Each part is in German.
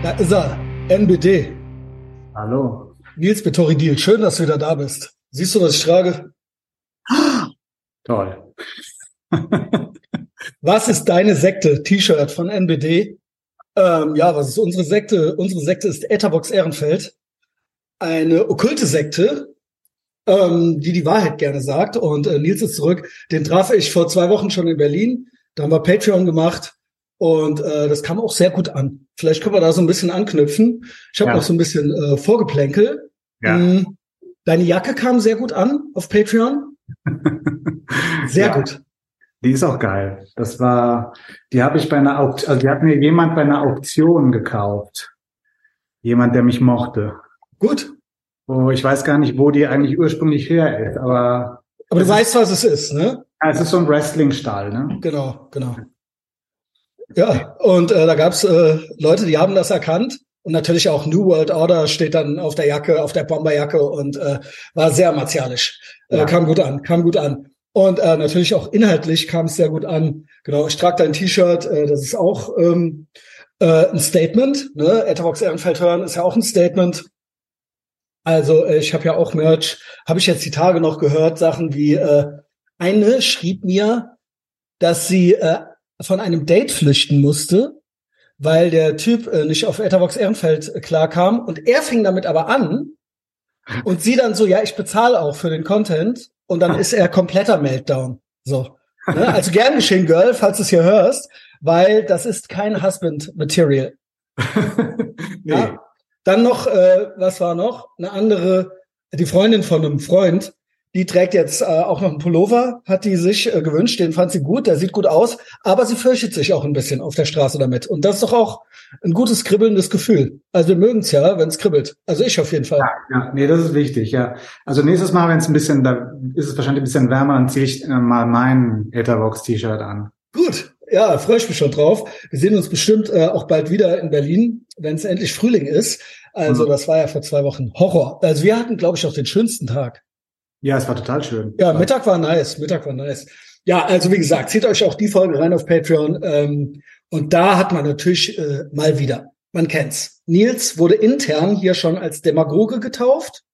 Da ist er, NBD. Hallo. Nils Betoridil, schön, dass du wieder da bist. Siehst du, was ich trage? Toll. was ist deine Sekte? T-Shirt von NBD. Ähm, ja, was ist unsere Sekte? Unsere Sekte ist Etherbox Ehrenfeld. Eine okkulte Sekte, ähm, die die Wahrheit gerne sagt. Und äh, Nils ist zurück. Den traf ich vor zwei Wochen schon in Berlin. Da haben wir Patreon gemacht. Und äh, das kam auch sehr gut an. Vielleicht können wir da so ein bisschen anknüpfen. Ich habe ja. noch so ein bisschen äh, Vorgeplänkel. Ja. Mm, deine Jacke kam sehr gut an auf Patreon. Sehr ja. gut. Die ist auch geil. Das war, die habe ich bei einer Auktion, also die hat mir jemand bei einer Auktion gekauft. Jemand, der mich mochte. Gut. Oh, ich weiß gar nicht, wo die eigentlich ursprünglich her ist, aber. Aber du weißt, was es ist, ne? Ja, es ist so ein Wrestling-Stall, ne? Genau, genau. Ja, und äh, da gab's äh, Leute, die haben das erkannt. Und natürlich auch New World Order steht dann auf der Jacke, auf der Bomberjacke und äh, war sehr martialisch. Äh, ja. Kam gut an, kam gut an. Und äh, natürlich auch inhaltlich kam es sehr gut an. Genau, ich trage dein T-Shirt, äh, das ist auch ähm, äh, ein Statement. Ne? Etherbox Ehrenfeld hören ist ja auch ein Statement. Also äh, ich habe ja auch Merch, habe ich jetzt die Tage noch gehört, Sachen wie äh, eine schrieb mir, dass sie äh, von einem Date flüchten musste, weil der Typ äh, nicht auf Etherbox Ehrenfeld äh, klarkam und er fing damit aber an und sie dann so, ja, ich bezahle auch für den Content und dann ist er kompletter Meltdown. So. Ne? Also gern geschehen, Girl, falls du es hier hörst, weil das ist kein Husband-Material. nee. ja. Dann noch, äh, was war noch? Eine andere, die Freundin von einem Freund, die trägt jetzt äh, auch noch einen Pullover, hat die sich äh, gewünscht, den fand sie gut, der sieht gut aus, aber sie fürchtet sich auch ein bisschen auf der Straße damit. Und das ist doch auch ein gutes kribbelndes Gefühl. Also wir mögen es ja, wenn es kribbelt. Also ich auf jeden Fall. Ja, ja, nee, das ist wichtig, ja. Also nächstes Mal, wenn es ein bisschen, da ist es wahrscheinlich ein bisschen wärmer, dann ziehe ich äh, mal mein Etherbox-T-Shirt an. Gut, ja, freue ich mich schon drauf. Wir sehen uns bestimmt äh, auch bald wieder in Berlin, wenn es endlich Frühling ist. Also mhm. das war ja vor zwei Wochen Horror. Also wir hatten, glaube ich, auch den schönsten Tag. Ja, es war total schön. Ja, Mittag war nice. Mittag war nice. Ja, also wie gesagt, zieht euch auch die Folge rein auf Patreon. Ähm, und da hat man natürlich äh, mal wieder, man kennt's. Nils wurde intern hier schon als Demagoge getauft.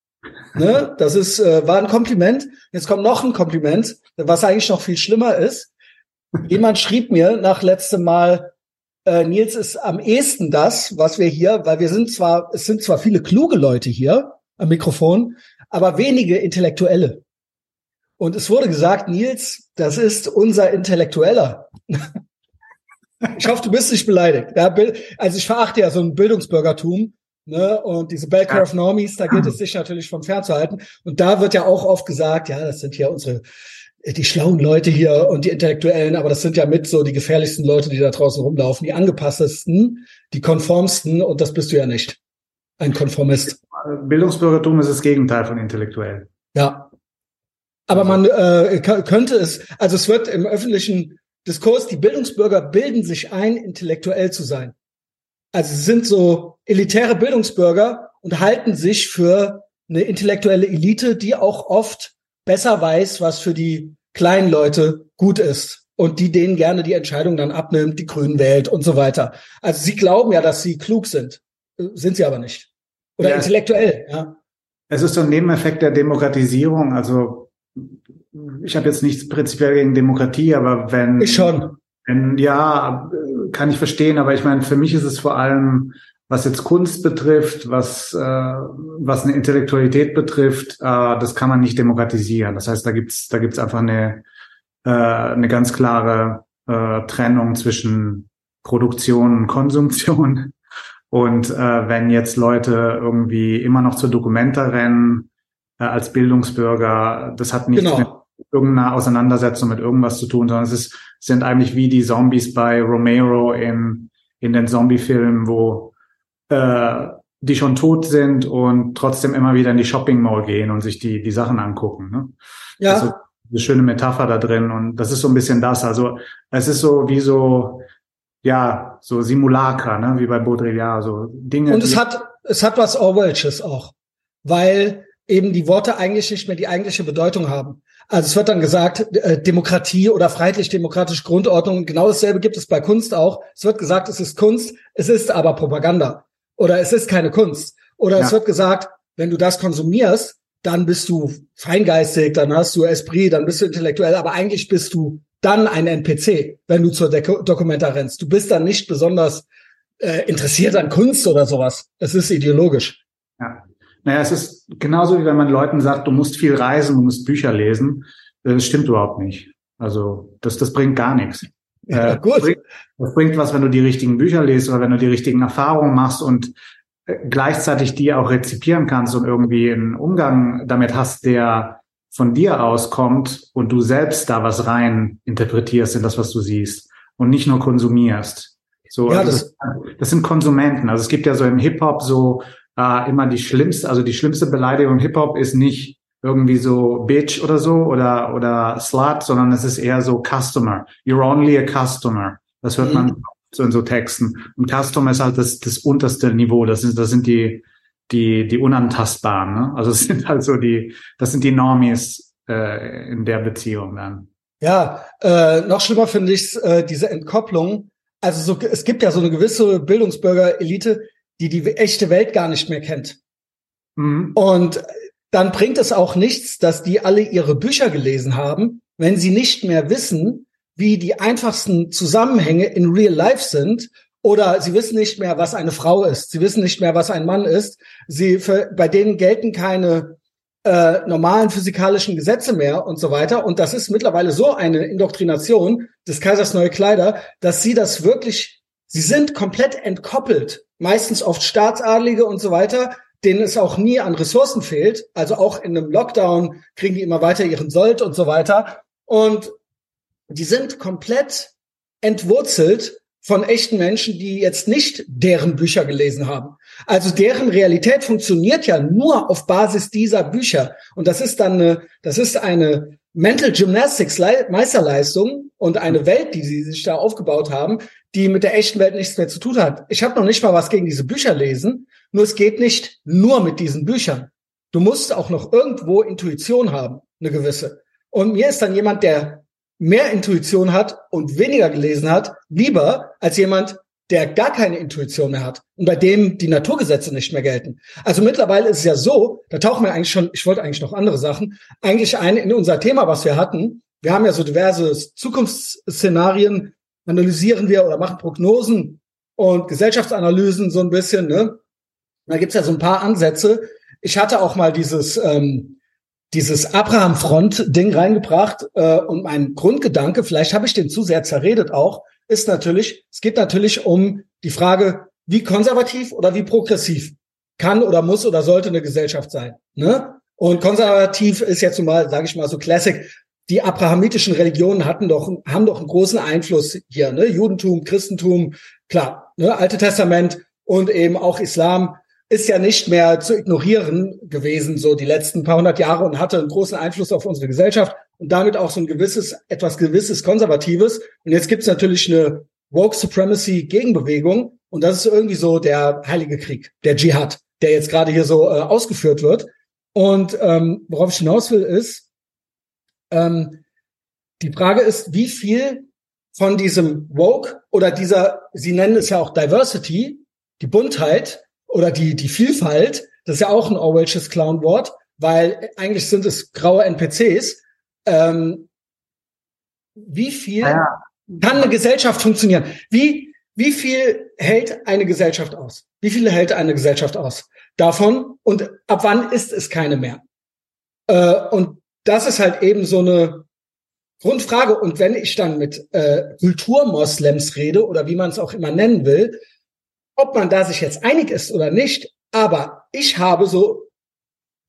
Ne? Das ist äh, war ein Kompliment. Jetzt kommt noch ein Kompliment, was eigentlich noch viel schlimmer ist. Jemand schrieb mir nach letztem Mal, äh, Nils ist am ehesten das, was wir hier, weil wir sind zwar, es sind zwar viele kluge Leute hier am Mikrofon, aber wenige Intellektuelle. Und es wurde gesagt, Nils, das ist unser Intellektueller. ich hoffe, du bist nicht beleidigt. Ja, also ich verachte ja so ein Bildungsbürgertum. Ne? Und diese Bell Curve Normies, da gilt es sich natürlich von fernzuhalten. Und da wird ja auch oft gesagt, ja, das sind ja unsere die schlauen Leute hier und die Intellektuellen, aber das sind ja mit so die gefährlichsten Leute, die da draußen rumlaufen, die angepasstesten, die konformsten und das bist du ja nicht. Ein Konformist. Bildungsbürgertum ist das Gegenteil von intellektuell. Ja. Aber man äh, könnte es, also es wird im öffentlichen Diskurs, die Bildungsbürger bilden sich ein, intellektuell zu sein. Also sie sind so elitäre Bildungsbürger und halten sich für eine intellektuelle Elite, die auch oft besser weiß, was für die kleinen Leute gut ist und die denen gerne die Entscheidung dann abnimmt, die Grünen wählt und so weiter. Also sie glauben ja, dass sie klug sind, sind sie aber nicht. Oder ja, intellektuell, ja. Es ist so ein Nebeneffekt der Demokratisierung. Also ich habe jetzt nichts prinzipiell gegen Demokratie, aber wenn ich schon, wenn, ja, kann ich verstehen. Aber ich meine, für mich ist es vor allem, was jetzt Kunst betrifft, was äh, was eine Intellektualität betrifft, äh, das kann man nicht demokratisieren. Das heißt, da gibt's da gibt's einfach eine äh, eine ganz klare äh, Trennung zwischen Produktion und Konsumtion. Und äh, wenn jetzt Leute irgendwie immer noch zur Dokumenta rennen äh, als Bildungsbürger, das hat nichts genau. mit irgendeiner Auseinandersetzung mit irgendwas zu tun, sondern es ist, sind eigentlich wie die Zombies bei Romero in, in den Zombie-Filmen, wo äh, die schon tot sind und trotzdem immer wieder in die Shopping Mall gehen und sich die, die Sachen angucken. Ne? Ja. Also eine schöne Metapher da drin und das ist so ein bisschen das. Also es ist so wie so ja, so Simulacra, ne, wie bei Baudrillard, so Dinge. Und es hat, es hat was Orwellsches auch, weil eben die Worte eigentlich nicht mehr die eigentliche Bedeutung haben. Also es wird dann gesagt, äh, Demokratie oder freiheitlich-demokratische Grundordnung, genau dasselbe gibt es bei Kunst auch. Es wird gesagt, es ist Kunst, es ist aber Propaganda. oder es ist keine Kunst. Oder ja. es wird gesagt, wenn du das konsumierst, dann bist du feingeistig, dann hast du Esprit, dann bist du intellektuell, aber eigentlich bist du dann ein NPC, wenn du zur Deko Dokumenta rennst. Du bist dann nicht besonders äh, interessiert an Kunst oder sowas. Es ist ideologisch. Ja. Naja, es ist genauso wie wenn man Leuten sagt, du musst viel reisen, du musst Bücher lesen. Das stimmt überhaupt nicht. Also das, das bringt gar nichts. Ja, äh, gut. Das bringt, das bringt was, wenn du die richtigen Bücher liest oder wenn du die richtigen Erfahrungen machst und äh, gleichzeitig die auch rezipieren kannst und irgendwie einen Umgang damit hast, der von dir auskommt und du selbst da was rein interpretierst in das, was du siehst und nicht nur konsumierst. So, ja, also das, das, sind Konsumenten. Also es gibt ja so im Hip-Hop so äh, immer die schlimmste, also die schlimmste Beleidigung im Hip-Hop ist nicht irgendwie so Bitch oder so oder oder Slut, sondern es ist eher so Customer. You're only a customer. Das hört mhm. man so in so Texten. Und Customer ist halt das, das unterste Niveau. Das sind das sind die die, die unantastbaren. Ne? Also es sind halt so die, das sind die Normies äh, in der Beziehung dann. Ja, äh, noch schlimmer finde ich äh, diese Entkopplung. Also so, es gibt ja so eine gewisse Bildungsbürger-Elite, die die echte Welt gar nicht mehr kennt. Mhm. Und dann bringt es auch nichts, dass die alle ihre Bücher gelesen haben, wenn sie nicht mehr wissen, wie die einfachsten Zusammenhänge in Real Life sind oder sie wissen nicht mehr, was eine Frau ist. Sie wissen nicht mehr, was ein Mann ist. Sie für, bei denen gelten keine äh, normalen physikalischen Gesetze mehr und so weiter. Und das ist mittlerweile so eine Indoktrination des Kaisers neue Kleider, dass sie das wirklich, sie sind komplett entkoppelt, meistens oft Staatsadlige und so weiter, denen es auch nie an Ressourcen fehlt. Also auch in einem Lockdown kriegen die immer weiter ihren Sold und so weiter. Und die sind komplett entwurzelt von echten Menschen, die jetzt nicht deren Bücher gelesen haben. Also deren Realität funktioniert ja nur auf Basis dieser Bücher. Und das ist dann eine, das ist eine Mental Gymnastics Meisterleistung und eine Welt, die sie sich da aufgebaut haben, die mit der echten Welt nichts mehr zu tun hat. Ich habe noch nicht mal was gegen diese Bücher lesen, nur es geht nicht nur mit diesen Büchern. Du musst auch noch irgendwo Intuition haben, eine gewisse. Und mir ist dann jemand, der mehr Intuition hat und weniger gelesen hat, lieber als jemand, der gar keine Intuition mehr hat und bei dem die Naturgesetze nicht mehr gelten. Also mittlerweile ist es ja so, da tauchen wir eigentlich schon, ich wollte eigentlich noch andere Sachen, eigentlich ein in unser Thema, was wir hatten. Wir haben ja so diverse Zukunftsszenarien, analysieren wir oder machen Prognosen und Gesellschaftsanalysen so ein bisschen. Ne? Da gibt's ja so ein paar Ansätze. Ich hatte auch mal dieses ähm, dieses Abraham-Front-Ding reingebracht äh, und mein Grundgedanke, vielleicht habe ich den zu sehr zerredet auch, ist natürlich, es geht natürlich um die Frage, wie konservativ oder wie progressiv kann oder muss oder sollte eine Gesellschaft sein. Ne? Und konservativ ist jetzt mal, sage ich mal so Classic. Die abrahamitischen Religionen hatten doch, haben doch einen großen Einfluss hier. Ne? Judentum, Christentum, klar, ne? Alte Testament und eben auch Islam ist ja nicht mehr zu ignorieren gewesen, so die letzten paar hundert Jahre und hatte einen großen Einfluss auf unsere Gesellschaft und damit auch so ein gewisses, etwas gewisses Konservatives. Und jetzt gibt's natürlich eine Woke Supremacy Gegenbewegung und das ist irgendwie so der Heilige Krieg, der Dschihad, der jetzt gerade hier so äh, ausgeführt wird. Und ähm, worauf ich hinaus will, ist, ähm, die Frage ist, wie viel von diesem Woke oder dieser, Sie nennen es ja auch Diversity, die Buntheit, oder die, die Vielfalt, das ist ja auch ein Orwellsches Clownwort, weil eigentlich sind es graue NPCs. Ähm, wie viel ah ja. kann eine Gesellschaft funktionieren? Wie, wie viel hält eine Gesellschaft aus? Wie viele hält eine Gesellschaft aus? Davon und ab wann ist es keine mehr? Äh, und das ist halt eben so eine Grundfrage. Und wenn ich dann mit äh, Kulturmoslems rede oder wie man es auch immer nennen will, ob man da sich jetzt einig ist oder nicht, aber ich habe so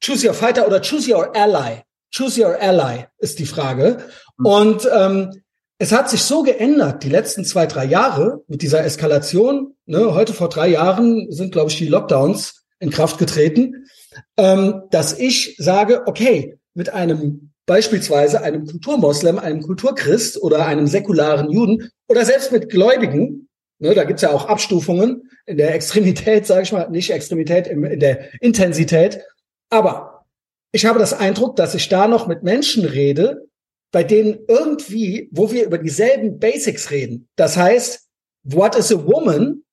choose your fighter oder choose your ally. Choose your ally ist die Frage. Mhm. Und ähm, es hat sich so geändert, die letzten zwei, drei Jahre mit dieser Eskalation. Ne, heute vor drei Jahren sind, glaube ich, die Lockdowns in Kraft getreten, ähm, dass ich sage, okay, mit einem beispielsweise einem Kulturmoslem, einem Kulturchrist oder einem säkularen Juden oder selbst mit Gläubigen, Ne, da gibt's ja auch Abstufungen in der Extremität, sage ich mal, nicht Extremität, in der Intensität. Aber ich habe das Eindruck, dass ich da noch mit Menschen rede, bei denen irgendwie, wo wir über dieselben Basics reden. Das heißt, what is a woman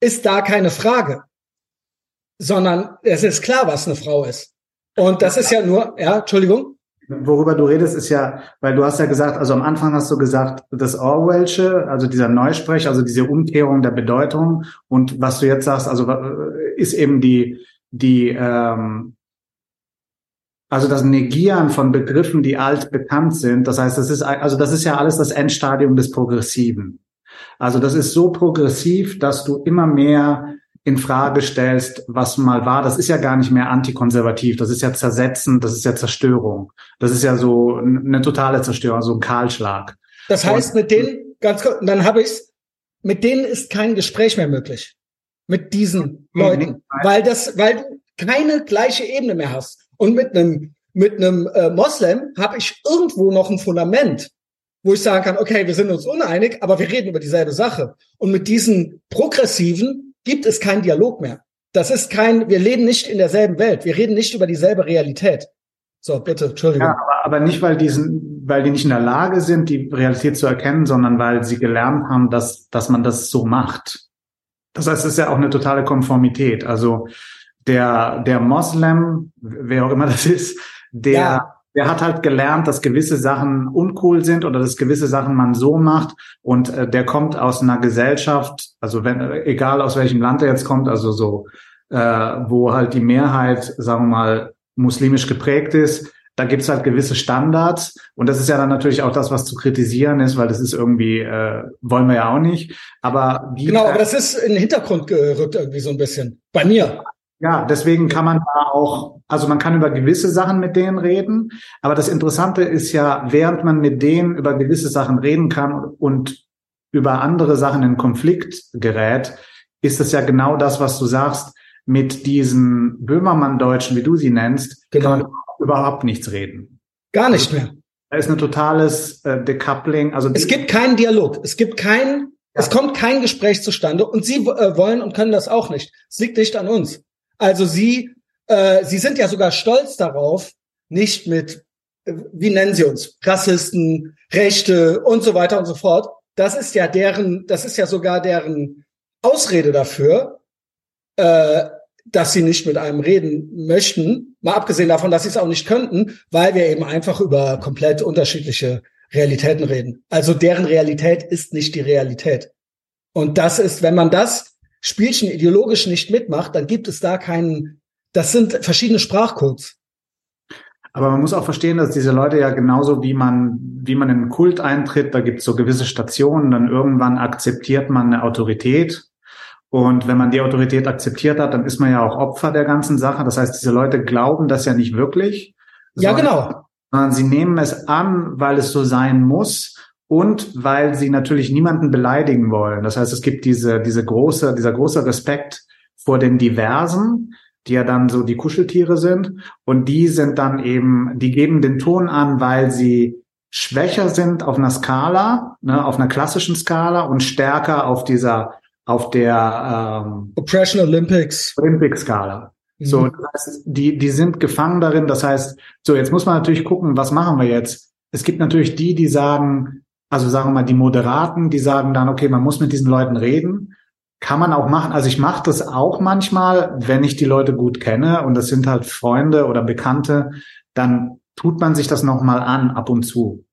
ist da keine Frage. sondern es ist klar, was eine Frau ist. Und das ist ja nur, ja, Entschuldigung. Worüber du redest, ist ja, weil du hast ja gesagt, also am Anfang hast du gesagt, das Orwellsche, also dieser Neusprech, also diese Umkehrung der Bedeutung. Und was du jetzt sagst, also ist eben die, die, ähm, also das Negieren von Begriffen, die alt bekannt sind. Das heißt, das ist, also das ist ja alles das Endstadium des Progressiven. Also das ist so progressiv, dass du immer mehr in Frage stellst, was mal war, das ist ja gar nicht mehr antikonservativ, das ist ja Zersetzen, das ist ja Zerstörung. Das ist ja so eine totale Zerstörung, so ein Kahlschlag. Das heißt, mit denen, ganz kurz, dann habe ich's, mit denen ist kein Gespräch mehr möglich. Mit diesen nee, Leuten. Nee, weil das, weil du keine gleiche Ebene mehr hast. Und mit einem, mit einem äh, Moslem habe ich irgendwo noch ein Fundament, wo ich sagen kann, okay, wir sind uns uneinig, aber wir reden über dieselbe Sache. Und mit diesen Progressiven gibt es keinen Dialog mehr. Das ist kein, wir leben nicht in derselben Welt. Wir reden nicht über dieselbe Realität. So, bitte, Entschuldigung. Ja, aber, aber nicht, weil diesen, weil die nicht in der Lage sind, die Realität zu erkennen, sondern weil sie gelernt haben, dass, dass man das so macht. Das heißt, es ist ja auch eine totale Konformität. Also der, der Moslem, wer auch immer das ist, der, ja der hat halt gelernt, dass gewisse Sachen uncool sind oder dass gewisse Sachen man so macht und äh, der kommt aus einer Gesellschaft, also wenn egal aus welchem Land er jetzt kommt, also so äh, wo halt die Mehrheit, sagen wir mal, muslimisch geprägt ist, da gibt's halt gewisse Standards und das ist ja dann natürlich auch das, was zu kritisieren ist, weil das ist irgendwie äh, wollen wir ja auch nicht. Aber genau, aber das ist in den Hintergrund gerückt irgendwie so ein bisschen bei mir. Ja, deswegen kann man da auch, also man kann über gewisse Sachen mit denen reden, aber das Interessante ist ja, während man mit denen über gewisse Sachen reden kann und über andere Sachen in Konflikt gerät, ist es ja genau das, was du sagst, mit diesen Böhmermann-Deutschen, wie du sie nennst, genau. kann man überhaupt nichts reden. Gar nicht mehr. Da ist ein totales äh, Decoupling. Also es gibt keinen Dialog. Es gibt kein, ja. es kommt kein Gespräch zustande und sie äh, wollen und können das auch nicht. Es liegt nicht an uns. Also sie, äh, sie sind ja sogar stolz darauf, nicht mit, äh, wie nennen sie uns, Rassisten, Rechte und so weiter und so fort. Das ist ja deren, das ist ja sogar deren Ausrede dafür, äh, dass sie nicht mit einem reden möchten. Mal abgesehen davon, dass sie es auch nicht könnten, weil wir eben einfach über komplett unterschiedliche Realitäten reden. Also deren Realität ist nicht die Realität. Und das ist, wenn man das Spielchen ideologisch nicht mitmacht, dann gibt es da keinen, das sind verschiedene Sprachcodes. Aber man muss auch verstehen, dass diese Leute ja genauso wie man, wie man in einen Kult eintritt, da gibt es so gewisse Stationen, dann irgendwann akzeptiert man eine Autorität. Und wenn man die Autorität akzeptiert hat, dann ist man ja auch Opfer der ganzen Sache. Das heißt, diese Leute glauben das ja nicht wirklich. Ja, genau. Sondern sie nehmen es an, weil es so sein muss und weil sie natürlich niemanden beleidigen wollen. Das heißt, es gibt diese, diese große, dieser große Respekt vor den Diversen, die ja dann so die Kuscheltiere sind. Und die sind dann eben, die geben den Ton an, weil sie schwächer sind auf einer Skala, ne, auf einer klassischen Skala und stärker auf dieser, auf der ähm, Oppression Olympics Olympic Skala. Mhm. So, das heißt, die, die sind gefangen darin. Das heißt, so jetzt muss man natürlich gucken, was machen wir jetzt? Es gibt natürlich die, die sagen, also sagen wir mal, die Moderaten, die sagen dann, okay, man muss mit diesen Leuten reden. Kann man auch machen. Also ich mache das auch manchmal, wenn ich die Leute gut kenne und das sind halt Freunde oder Bekannte, dann tut man sich das nochmal an ab und zu.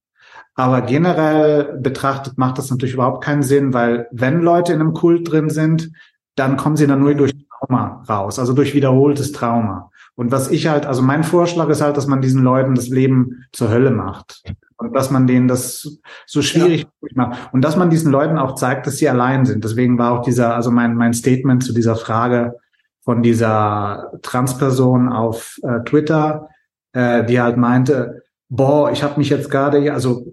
Aber generell betrachtet macht das natürlich überhaupt keinen Sinn, weil wenn Leute in einem Kult drin sind, dann kommen sie dann nur durch Trauma raus, also durch wiederholtes Trauma. Und was ich halt, also mein Vorschlag ist halt, dass man diesen Leuten das Leben zur Hölle macht und dass man denen das so schwierig ja. macht und dass man diesen Leuten auch zeigt, dass sie allein sind. Deswegen war auch dieser, also mein, mein Statement zu dieser Frage von dieser Transperson auf äh, Twitter, äh, die halt meinte, boah, ich habe mich jetzt gerade, also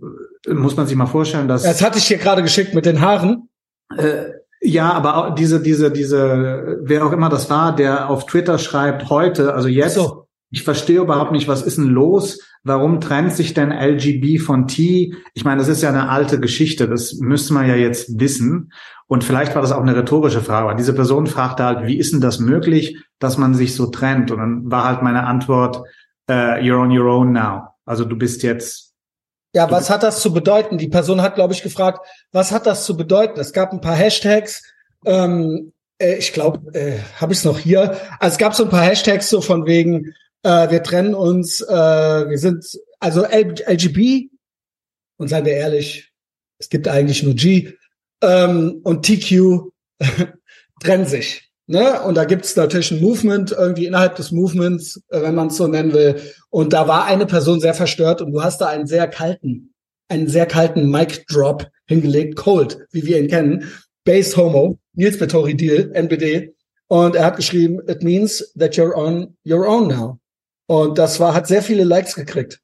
äh, muss man sich mal vorstellen, dass. Das hatte ich hier gerade geschickt mit den Haaren. Äh, ja, aber auch diese, diese, diese, wer auch immer das war, der auf Twitter schreibt heute, also jetzt, so. Ich verstehe überhaupt nicht, was ist denn los? Warum trennt sich denn LGB von T? Ich meine, das ist ja eine alte Geschichte, das müsste man ja jetzt wissen. Und vielleicht war das auch eine rhetorische Frage. Aber diese Person fragte halt, wie ist denn das möglich, dass man sich so trennt? Und dann war halt meine Antwort, uh, you're on your own now. Also du bist jetzt. Ja, was hat das zu bedeuten? Die Person hat, glaube ich, gefragt, was hat das zu bedeuten? Es gab ein paar Hashtags. Ähm, Äh, ich glaube, äh, habe ich es noch hier. Also es gab so ein paar Hashtags so von wegen, äh, wir trennen uns, äh, wir sind, also LGB, und seien wir ehrlich, es gibt eigentlich nur G, ähm, und TQ trennen sich. Ne? Und da gibt es natürlich ein Movement irgendwie innerhalb des Movements, äh, wenn man es so nennen will. Und da war eine Person sehr verstört und du hast da einen sehr kalten, einen sehr kalten Mic Drop hingelegt, Cold, wie wir ihn kennen, Based Homo, Nils Bettori Deal, NBD. Und er hat geschrieben, it means that you're on your own now. Und das war, hat sehr viele Likes gekriegt.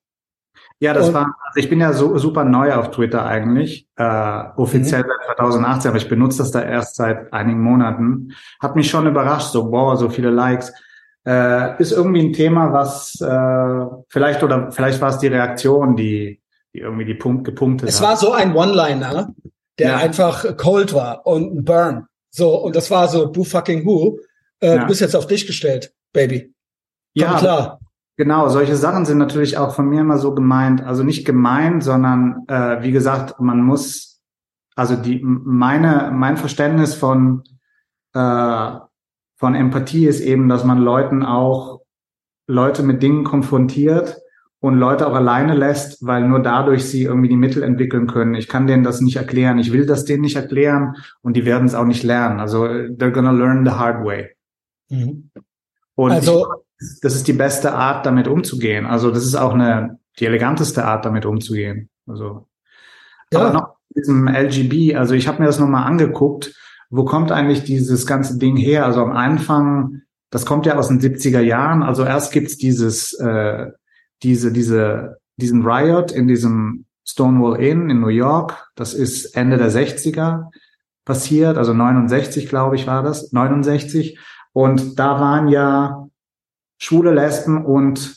Ja, das und, war, also ich bin ja so super neu auf Twitter eigentlich, äh, offiziell mhm. seit 2018, aber ich benutze das da erst seit einigen Monaten. Hat mich schon überrascht, so, boah, so viele Likes. Äh, ist irgendwie ein Thema, was äh, vielleicht oder vielleicht war es die Reaktion, die, die irgendwie die Punkt gepunktet es hat. Es war so ein One-Liner, der ja. einfach cold war und ein Burn. So, und das war so, boo fucking who, äh, ja. du bist jetzt auf dich gestellt, Baby. Komm ja, klar. Genau, solche Sachen sind natürlich auch von mir immer so gemeint, also nicht gemeint, sondern äh, wie gesagt, man muss, also die meine mein Verständnis von äh, von Empathie ist eben, dass man Leuten auch Leute mit Dingen konfrontiert und Leute auch alleine lässt, weil nur dadurch sie irgendwie die Mittel entwickeln können. Ich kann denen das nicht erklären, ich will das denen nicht erklären und die werden es auch nicht lernen. Also they're gonna learn the hard way. Mhm. Und also ich, das ist die beste Art, damit umzugehen. Also das ist auch eine die eleganteste Art, damit umzugehen. Also ja. aber noch diesem LGB. Also ich habe mir das nochmal angeguckt. Wo kommt eigentlich dieses ganze Ding her? Also am Anfang, das kommt ja aus den 70er Jahren. Also erst gibt's dieses, äh, diese, diese, diesen Riot in diesem Stonewall Inn in New York. Das ist Ende der 60er passiert, also 69, glaube ich, war das, 69. Und da waren ja schwule Lesben und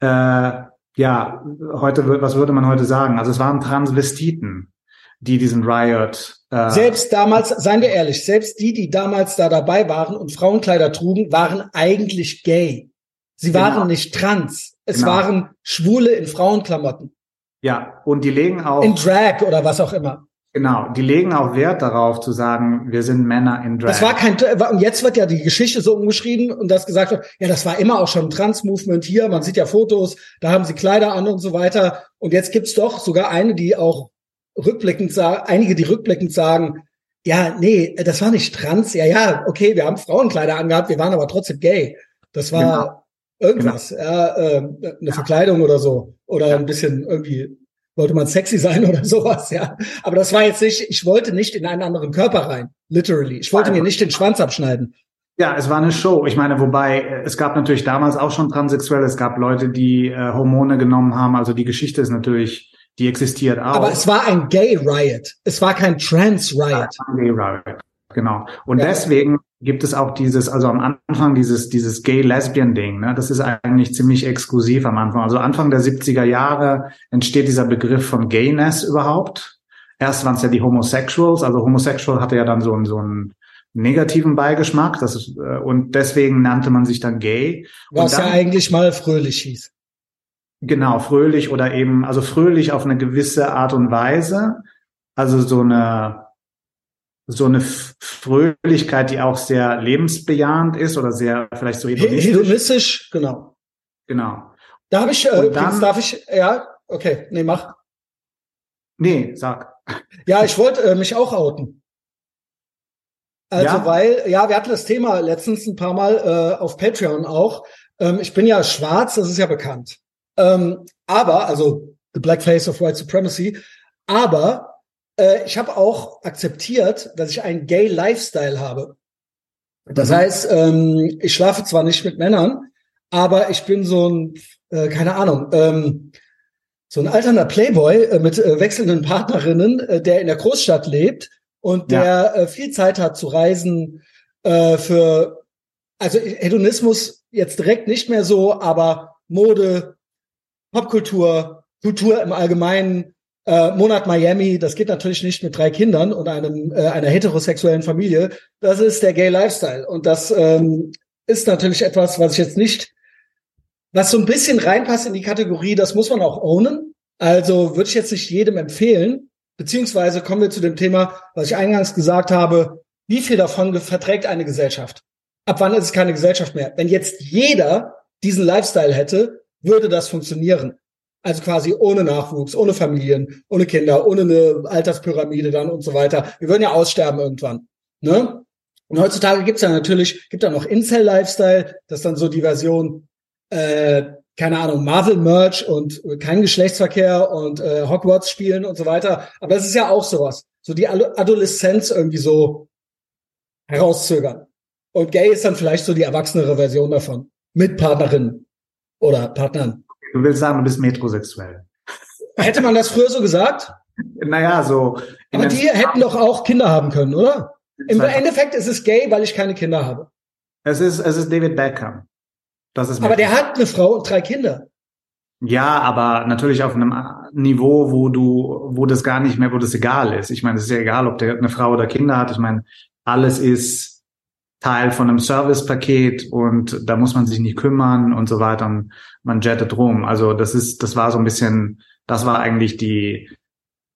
äh, ja, heute was würde man heute sagen? Also es waren Transvestiten, die diesen Riot. Äh, selbst damals, seien wir ehrlich, selbst die, die damals da dabei waren und Frauenkleider trugen, waren eigentlich gay. Sie genau. waren nicht trans. Es genau. waren Schwule in Frauenklamotten. Ja, und die legen auch. In Drag oder was auch immer. Genau, die legen auch Wert darauf zu sagen, wir sind Männer in Drag. Das war kein, und jetzt wird ja die Geschichte so umgeschrieben und das gesagt wird, ja, das war immer auch schon ein Trans-Movement hier, man sieht ja Fotos, da haben sie Kleider an und so weiter. Und jetzt gibt's doch sogar eine, die auch rückblickend sagen, einige, die rückblickend sagen, ja, nee, das war nicht trans, ja, ja, okay, wir haben Frauenkleider angehabt, wir waren aber trotzdem gay. Das war genau. irgendwas, genau. ja, äh, eine ja. Verkleidung oder so. Oder ja. ein bisschen irgendwie wollte man sexy sein oder sowas, ja. Aber das war jetzt nicht, ich wollte nicht in einen anderen Körper rein, literally. Ich wollte mir nicht den Schwanz abschneiden. Ja, es war eine Show. Ich meine, wobei äh, es gab natürlich damals auch schon Transsexuelle, es gab Leute, die äh, Hormone genommen haben. Also die Geschichte ist natürlich, die existiert auch. Aber es war ein Gay Riot. Es war kein Trans Riot. Ein Gay Riot. Genau. Und ja. deswegen gibt es auch dieses, also am Anfang dieses, dieses Gay-Lesbian-Ding, ne? das ist eigentlich ziemlich exklusiv am Anfang. Also Anfang der 70er Jahre entsteht dieser Begriff von Gayness überhaupt. Erst waren es ja die Homosexuals, also Homosexual hatte ja dann so, einen so einen negativen Beigeschmack, das ist, äh, und deswegen nannte man sich dann gay. Was dann, ja eigentlich mal fröhlich hieß. Genau, fröhlich oder eben, also fröhlich auf eine gewisse Art und Weise. Also so eine, so eine Fröhlichkeit, die auch sehr lebensbejahend ist oder sehr vielleicht so hedonistisch. Hedonistisch, genau. Genau. Da habe ich, äh, dann, darf ich, ja, okay, nee, mach. Nee, sag. Ja, ich wollte äh, mich auch outen. Also, ja? weil, ja, wir hatten das Thema letztens ein paar Mal äh, auf Patreon auch. Ähm, ich bin ja schwarz, das ist ja bekannt. Ähm, aber, also the black face of white supremacy, aber äh, ich habe auch akzeptiert, dass ich einen Gay Lifestyle habe. Das mhm. heißt, ähm, ich schlafe zwar nicht mit Männern, aber ich bin so ein, äh, keine Ahnung, ähm, so ein alternder Playboy äh, mit äh, wechselnden Partnerinnen, äh, der in der Großstadt lebt und der ja. äh, viel Zeit hat zu reisen äh, für, also Hedonismus jetzt direkt nicht mehr so, aber Mode, Popkultur, Kultur im Allgemeinen, äh, Monat Miami, das geht natürlich nicht mit drei Kindern und einem äh, einer heterosexuellen Familie. Das ist der Gay Lifestyle und das ähm, ist natürlich etwas, was ich jetzt nicht, was so ein bisschen reinpasst in die Kategorie, das muss man auch ownen. Also würde ich jetzt nicht jedem empfehlen. Beziehungsweise kommen wir zu dem Thema, was ich eingangs gesagt habe. wie viel davon verträgt eine Gesellschaft? Ab wann ist es keine Gesellschaft mehr? Wenn jetzt jeder diesen Lifestyle hätte, würde das funktionieren. Also quasi ohne Nachwuchs, ohne Familien, ohne Kinder, ohne eine Alterspyramide dann und so weiter. Wir würden ja aussterben irgendwann. Ne? Und heutzutage gibt's ja natürlich, gibt ja noch Incel-Lifestyle, das ist dann so die Version, äh, keine Ahnung, Marvel-Merch und kein Geschlechtsverkehr und äh, Hogwarts spielen und so weiter. Aber es ist ja auch sowas. So die Adoleszenz irgendwie so herauszögern. Und Gay ist dann vielleicht so die erwachsenere Version davon. Mit Partnerinnen oder Partnern. Du willst sagen, du bist metrosexuell. Hätte man das früher so gesagt? Naja, so. Aber die hätten doch auch Kinder haben können, oder? Im Endeffekt ist es gay, weil ich keine Kinder habe. Es ist, es ist David Beckham. Das ist aber der hat eine Frau und drei Kinder. Ja, aber natürlich auf einem Niveau, wo du, wo das gar nicht mehr, wo das egal ist. Ich meine, es ist ja egal, ob der eine Frau oder Kinder hat. Ich meine, alles ist Teil von einem Servicepaket und da muss man sich nicht kümmern und so weiter und man jettet rum. Also das ist, das war so ein bisschen, das war eigentlich die,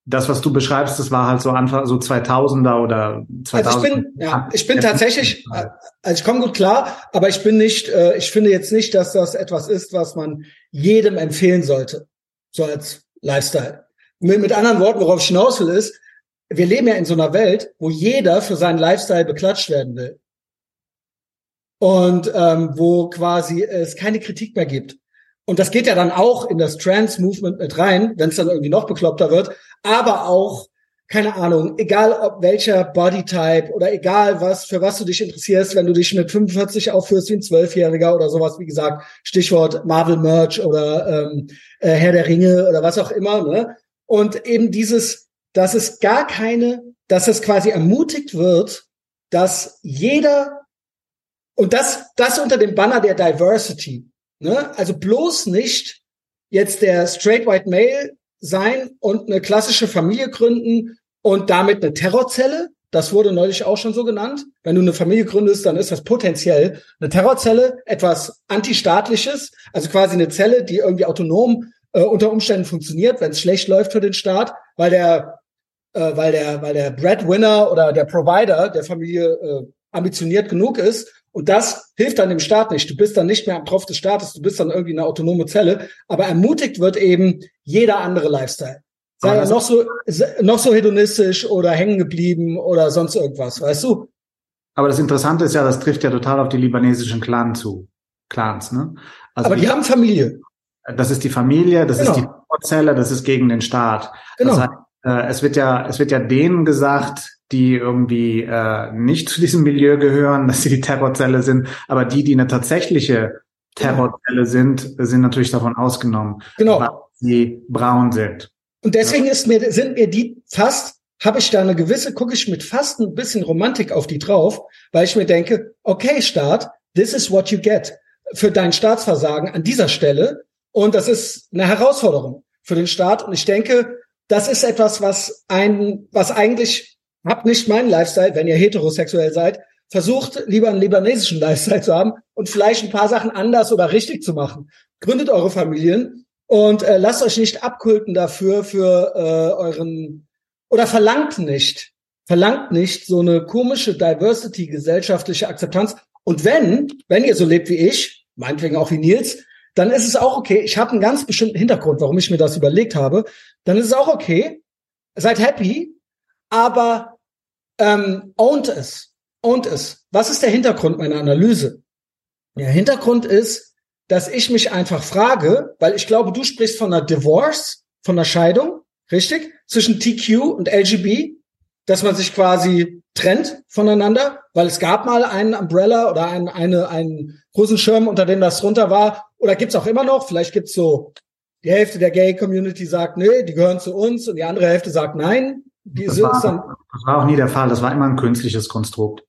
das, was du beschreibst, das war halt so Anfang, so 2000er oder 2000. Also ich bin, ja, ich bin tatsächlich, also ich komme gut klar, aber ich bin nicht, äh, ich finde jetzt nicht, dass das etwas ist, was man jedem empfehlen sollte, so als Lifestyle. Mit, mit anderen Worten, worauf ich hinaus will, ist, wir leben ja in so einer Welt, wo jeder für seinen Lifestyle beklatscht werden will. Und ähm, wo quasi es keine Kritik mehr gibt. Und das geht ja dann auch in das Trans-Movement mit rein, wenn es dann irgendwie noch bekloppter wird, aber auch, keine Ahnung, egal ob welcher Bodytype oder egal was, für was du dich interessierst, wenn du dich mit 45 aufführst wie ein Zwölfjähriger oder sowas, wie gesagt, Stichwort Marvel Merch oder ähm, äh, Herr der Ringe oder was auch immer, ne? Und eben dieses, dass es gar keine, dass es quasi ermutigt wird, dass jeder und das, das unter dem Banner der Diversity, Ne? Also bloß nicht jetzt der straight white male sein und eine klassische Familie gründen und damit eine Terrorzelle. Das wurde neulich auch schon so genannt. Wenn du eine Familie gründest, dann ist das potenziell eine Terrorzelle, etwas antistaatliches, also quasi eine Zelle, die irgendwie autonom äh, unter Umständen funktioniert, wenn es schlecht läuft für den Staat, weil der, äh, weil der, weil der Breadwinner oder der Provider der Familie äh, ambitioniert genug ist und das hilft dann dem Staat nicht. Du bist dann nicht mehr am Tropf des Staates, du bist dann irgendwie eine autonome Zelle. Aber ermutigt wird eben jeder andere Lifestyle. Sei er noch so, noch so hedonistisch oder hängen geblieben oder sonst irgendwas, weißt du? Aber das Interessante ist ja, das trifft ja total auf die libanesischen Clan zu. Clans, ne? Also Aber die haben Familie. Das ist die Familie, das genau. ist die Zelle, das ist gegen den Staat. Genau. Das heißt, äh, es wird ja, es wird ja denen gesagt, die irgendwie äh, nicht zu diesem Milieu gehören, dass sie die Terrorzelle sind, aber die, die eine tatsächliche Terrorzelle sind, sind natürlich davon ausgenommen, genau. weil sie braun sind. Und deswegen ist mir, sind mir die fast, habe ich da eine gewisse, gucke ich mit fast ein bisschen Romantik auf die drauf, weil ich mir denke, okay, Staat, this is what you get für dein Staatsversagen an dieser Stelle. Und das ist eine Herausforderung für den Staat. Und ich denke, das ist etwas, was ein, was eigentlich habt nicht meinen Lifestyle, wenn ihr heterosexuell seid, versucht lieber einen libanesischen Lifestyle zu haben und vielleicht ein paar Sachen anders oder richtig zu machen. Gründet eure Familien und äh, lasst euch nicht abkulten dafür für äh, euren oder verlangt nicht, verlangt nicht so eine komische Diversity gesellschaftliche Akzeptanz. Und wenn, wenn ihr so lebt wie ich, meinetwegen auch wie Nils, dann ist es auch okay. Ich habe einen ganz bestimmten Hintergrund, warum ich mir das überlegt habe. Dann ist es auch okay. Seid happy, aber ähm, owned es. Owned es. Was ist der Hintergrund meiner Analyse? Der Hintergrund ist, dass ich mich einfach frage, weil ich glaube, du sprichst von einer Divorce, von einer Scheidung, richtig? Zwischen TQ und LGB, dass man sich quasi trennt voneinander, weil es gab mal einen Umbrella oder einen, eine, einen großen Schirm, unter dem das drunter war. Oder gibt's auch immer noch, vielleicht gibt's so, die Hälfte der Gay-Community sagt, nee, die gehören zu uns und die andere Hälfte sagt, nein, die das, war, das war auch nie der Fall. Das war immer ein künstliches Konstrukt.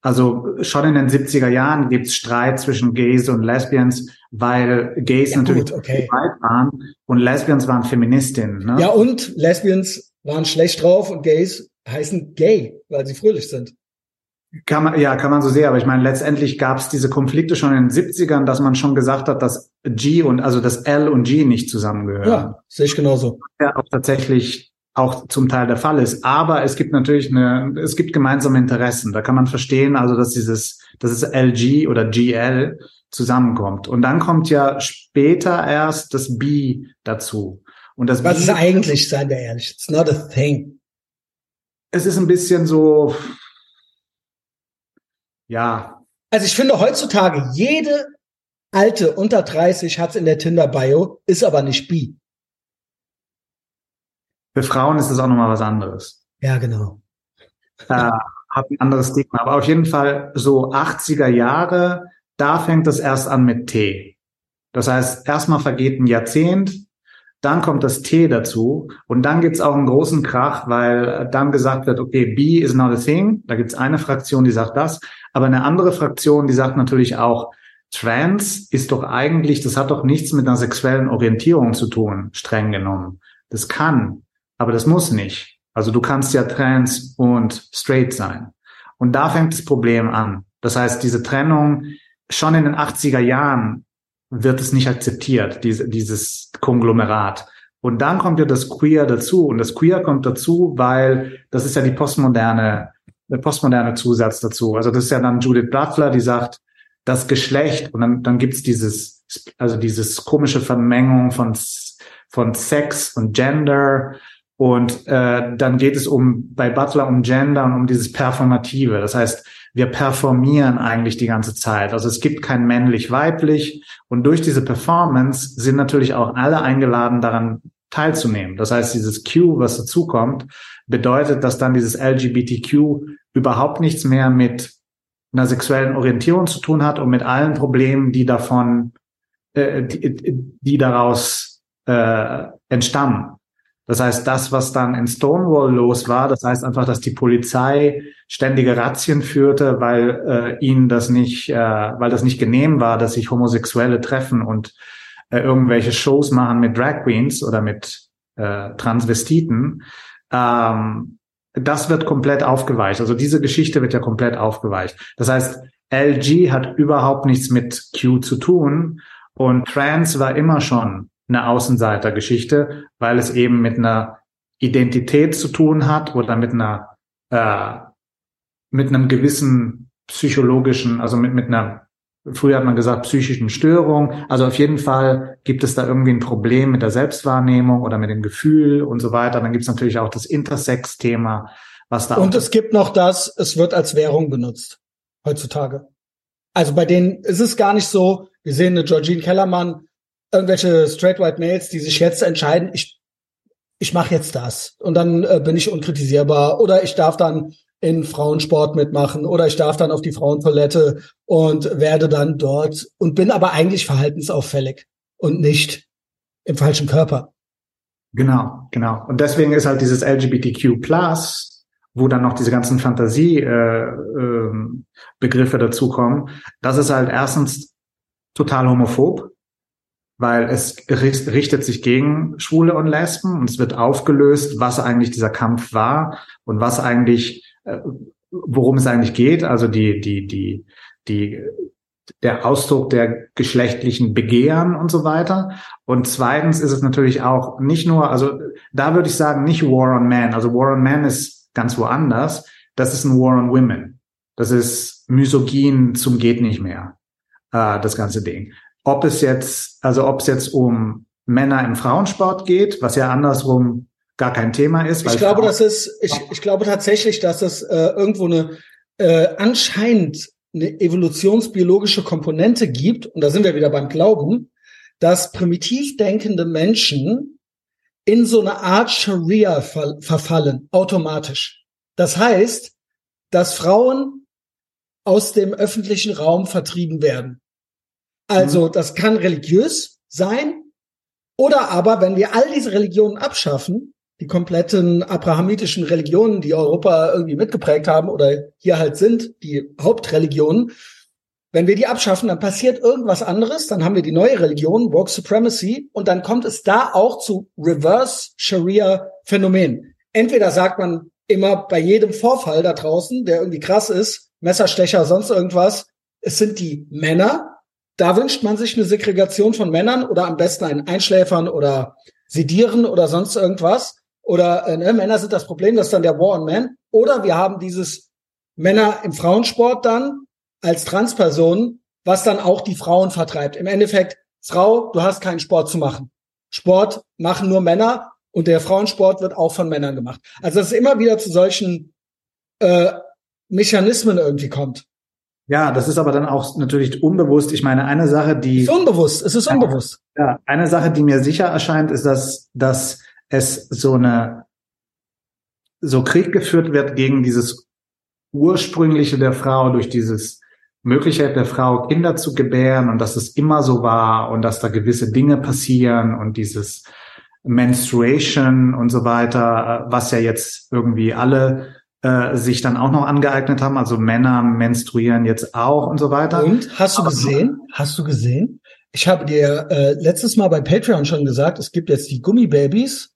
Also schon in den 70er Jahren gibt's Streit zwischen Gays und Lesbians, weil Gays ja, natürlich gut, okay. waren und Lesbians waren Feministinnen. Ne? Ja, und Lesbians waren schlecht drauf und Gays heißen gay, weil sie fröhlich sind. Kann man, ja, kann man so sehen, aber ich meine, letztendlich gab's diese Konflikte schon in den 70ern, dass man schon gesagt hat, dass G und also das L und G nicht zusammengehören. Ja, sehe ich genauso. Ja, auch tatsächlich auch zum Teil der Fall ist. Aber es gibt natürlich eine, es gibt gemeinsame Interessen. Da kann man verstehen, also dass dieses, dass es LG oder GL zusammenkommt. Und dann kommt ja später erst das B dazu. Und das Was B, ist eigentlich, seien wir ehrlich? It's not a thing. Es ist ein bisschen so, ja. Also ich finde heutzutage jede alte unter 30 hat's in der Tinder-Bio, ist aber nicht bi. Für Frauen ist das auch nochmal was anderes. Ja, genau. Äh, hat ein anderes Stigma. Aber auf jeden Fall so 80er Jahre, da fängt es erst an mit T. Das heißt, erstmal vergeht ein Jahrzehnt, dann kommt das T dazu und dann gibt's auch einen großen Krach, weil dann gesagt wird, okay, B is not a thing. Da gibt's eine Fraktion, die sagt das, aber eine andere Fraktion, die sagt natürlich auch, Trans ist doch eigentlich, das hat doch nichts mit einer sexuellen Orientierung zu tun, streng genommen. Das kann, aber das muss nicht. Also du kannst ja trans und straight sein. Und da fängt das Problem an. Das heißt, diese Trennung schon in den 80er Jahren wird es nicht akzeptiert, diese, dieses Konglomerat. Und dann kommt ja das Queer dazu. Und das Queer kommt dazu, weil das ist ja die postmoderne, der postmoderne Zusatz dazu. Also das ist ja dann Judith Butler, die sagt, das Geschlecht und dann, dann gibt's dieses, also dieses komische Vermengung von, von Sex und Gender und äh, dann geht es um bei Butler um Gender und um dieses Performative. Das heißt, wir performieren eigentlich die ganze Zeit. Also es gibt kein männlich-weiblich und durch diese Performance sind natürlich auch alle eingeladen, daran teilzunehmen. Das heißt, dieses Q, was dazukommt, bedeutet, dass dann dieses LGBTQ überhaupt nichts mehr mit einer sexuellen Orientierung zu tun hat und mit allen Problemen, die davon, äh, die, die daraus äh, entstammen. Das heißt, das, was dann in Stonewall los war, das heißt einfach, dass die Polizei ständige Razzien führte, weil äh, ihnen das nicht, äh, weil das nicht genehm war, dass sich Homosexuelle treffen und äh, irgendwelche Shows machen mit Drag Queens oder mit äh, Transvestiten. Ähm, das wird komplett aufgeweicht. Also diese Geschichte wird ja komplett aufgeweicht. Das heißt, LG hat überhaupt nichts mit Q zu tun und Trans war immer schon eine Außenseitergeschichte, weil es eben mit einer Identität zu tun hat oder mit einer äh, mit einem gewissen psychologischen, also mit mit einer Früher hat man gesagt psychischen Störung. Also auf jeden Fall gibt es da irgendwie ein Problem mit der Selbstwahrnehmung oder mit dem Gefühl und so weiter. Dann gibt es natürlich auch das Intersex-Thema, was da. Und es gibt noch das, es wird als Währung benutzt heutzutage. Also bei denen ist es gar nicht so, wir sehen eine Georgine Kellermann, irgendwelche straight white Males, die sich jetzt entscheiden, ich, ich mache jetzt das und dann äh, bin ich unkritisierbar oder ich darf dann in Frauensport mitmachen oder ich darf dann auf die Frauentoilette und werde dann dort und bin aber eigentlich verhaltensauffällig und nicht im falschen Körper. Genau, genau. Und deswegen ist halt dieses LGBTQ wo dann noch diese ganzen Fantasiebegriffe äh, äh, dazukommen, das ist halt erstens total homophob, weil es richtet sich gegen Schwule und Lesben und es wird aufgelöst, was eigentlich dieser Kampf war und was eigentlich äh, worum es eigentlich geht, also die, die, die, die, der Ausdruck der geschlechtlichen Begehren und so weiter. Und zweitens ist es natürlich auch nicht nur, also da würde ich sagen, nicht War on Man. Also War on Man ist ganz woanders. Das ist ein War on Women. Das ist misogyn zum geht nicht mehr, äh, das ganze Ding. Ob es jetzt, also ob es jetzt um Männer im Frauensport geht, was ja andersrum gar kein Thema ist. ich glaube, dass es, ich, ich glaube tatsächlich, dass es äh, irgendwo eine äh, anscheinend eine evolutionsbiologische Komponente gibt, und da sind wir wieder beim Glauben, dass primitiv denkende Menschen in so eine Art Sharia ver verfallen, automatisch. Das heißt, dass Frauen aus dem öffentlichen Raum vertrieben werden. Also, mhm. das kann religiös sein, oder aber, wenn wir all diese Religionen abschaffen, die kompletten abrahamitischen Religionen, die Europa irgendwie mitgeprägt haben oder hier halt sind, die Hauptreligionen, wenn wir die abschaffen, dann passiert irgendwas anderes, dann haben wir die neue Religion, Woke Supremacy, und dann kommt es da auch zu Reverse Sharia Phänomen. Entweder sagt man immer bei jedem Vorfall da draußen, der irgendwie krass ist, Messerstecher, sonst irgendwas, es sind die Männer. Da wünscht man sich eine Segregation von Männern oder am besten einen Einschläfern oder Sedieren oder sonst irgendwas. oder äh, ne, Männer sind das Problem, das ist dann der War on Men. Oder wir haben dieses Männer im Frauensport dann als Transpersonen, was dann auch die Frauen vertreibt. Im Endeffekt, Frau, du hast keinen Sport zu machen. Sport machen nur Männer und der Frauensport wird auch von Männern gemacht. Also dass es immer wieder zu solchen äh, Mechanismen irgendwie kommt. Ja, das ist aber dann auch natürlich unbewusst. Ich meine, eine Sache, die. Es ist unbewusst, es ist unbewusst. Ja, eine Sache, die mir sicher erscheint, ist, dass, dass es so eine, so Krieg geführt wird gegen dieses ursprüngliche der Frau durch dieses Möglichkeit der Frau, Kinder zu gebären und dass es immer so war und dass da gewisse Dinge passieren und dieses Menstruation und so weiter, was ja jetzt irgendwie alle äh, sich dann auch noch angeeignet haben. Also Männer menstruieren jetzt auch und so weiter. Und hast du gesehen? Hast du gesehen? Ich habe dir äh, letztes Mal bei Patreon schon gesagt, es gibt jetzt die Gummibabys,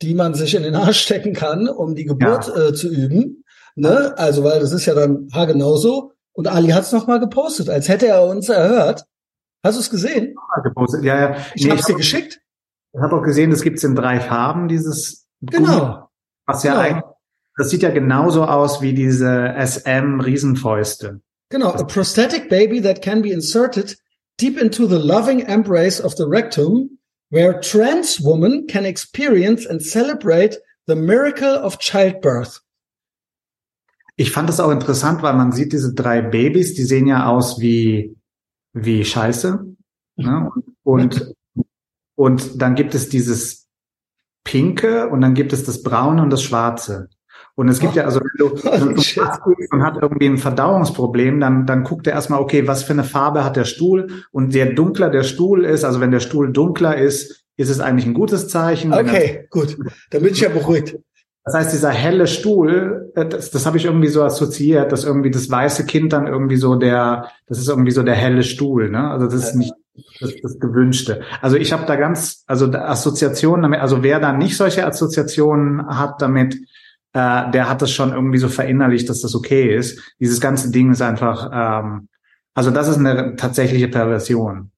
die man sich in den Arsch stecken kann, um die Geburt ja. äh, zu üben. Ne? Also, weil das ist ja dann haargenauso. Und Ali hat es noch mal gepostet, als hätte er uns erhört. Hast du es gesehen? Gepostet. Ja, ja. Ich nee, habe es dir geschickt. Ich habe auch gesehen, es gibt in drei Farben dieses Genau. Gummi, was ja genau. eigentlich das sieht ja genauso aus wie diese SM-Riesenfäuste. Genau, a prosthetic baby that can be inserted deep into the loving embrace of the rectum, where trans women can experience and celebrate the miracle of childbirth. Ich fand das auch interessant, weil man sieht diese drei Babys, die sehen ja aus wie, wie Scheiße. Ne? Und, und dann gibt es dieses Pinke und dann gibt es das Braune und das Schwarze. Und es gibt oh. ja, also wenn du, wenn du und hat irgendwie ein Verdauungsproblem, dann, dann guckt er erstmal, okay, was für eine Farbe hat der Stuhl? Und je dunkler der Stuhl ist, also wenn der Stuhl dunkler ist, ist es eigentlich ein gutes Zeichen. Okay, gut. Dann bin ich ja beruhigt. Das heißt, dieser helle Stuhl, äh, das, das habe ich irgendwie so assoziiert, dass irgendwie das weiße Kind dann irgendwie so der, das ist irgendwie so der helle Stuhl, ne? Also das ist nicht das, das Gewünschte. Also ich habe da ganz, also Assoziationen damit, also wer da nicht solche Assoziationen hat damit, äh, der hat das schon irgendwie so verinnerlicht, dass das okay ist. Dieses ganze Ding ist einfach, ähm, also das ist eine tatsächliche Perversion.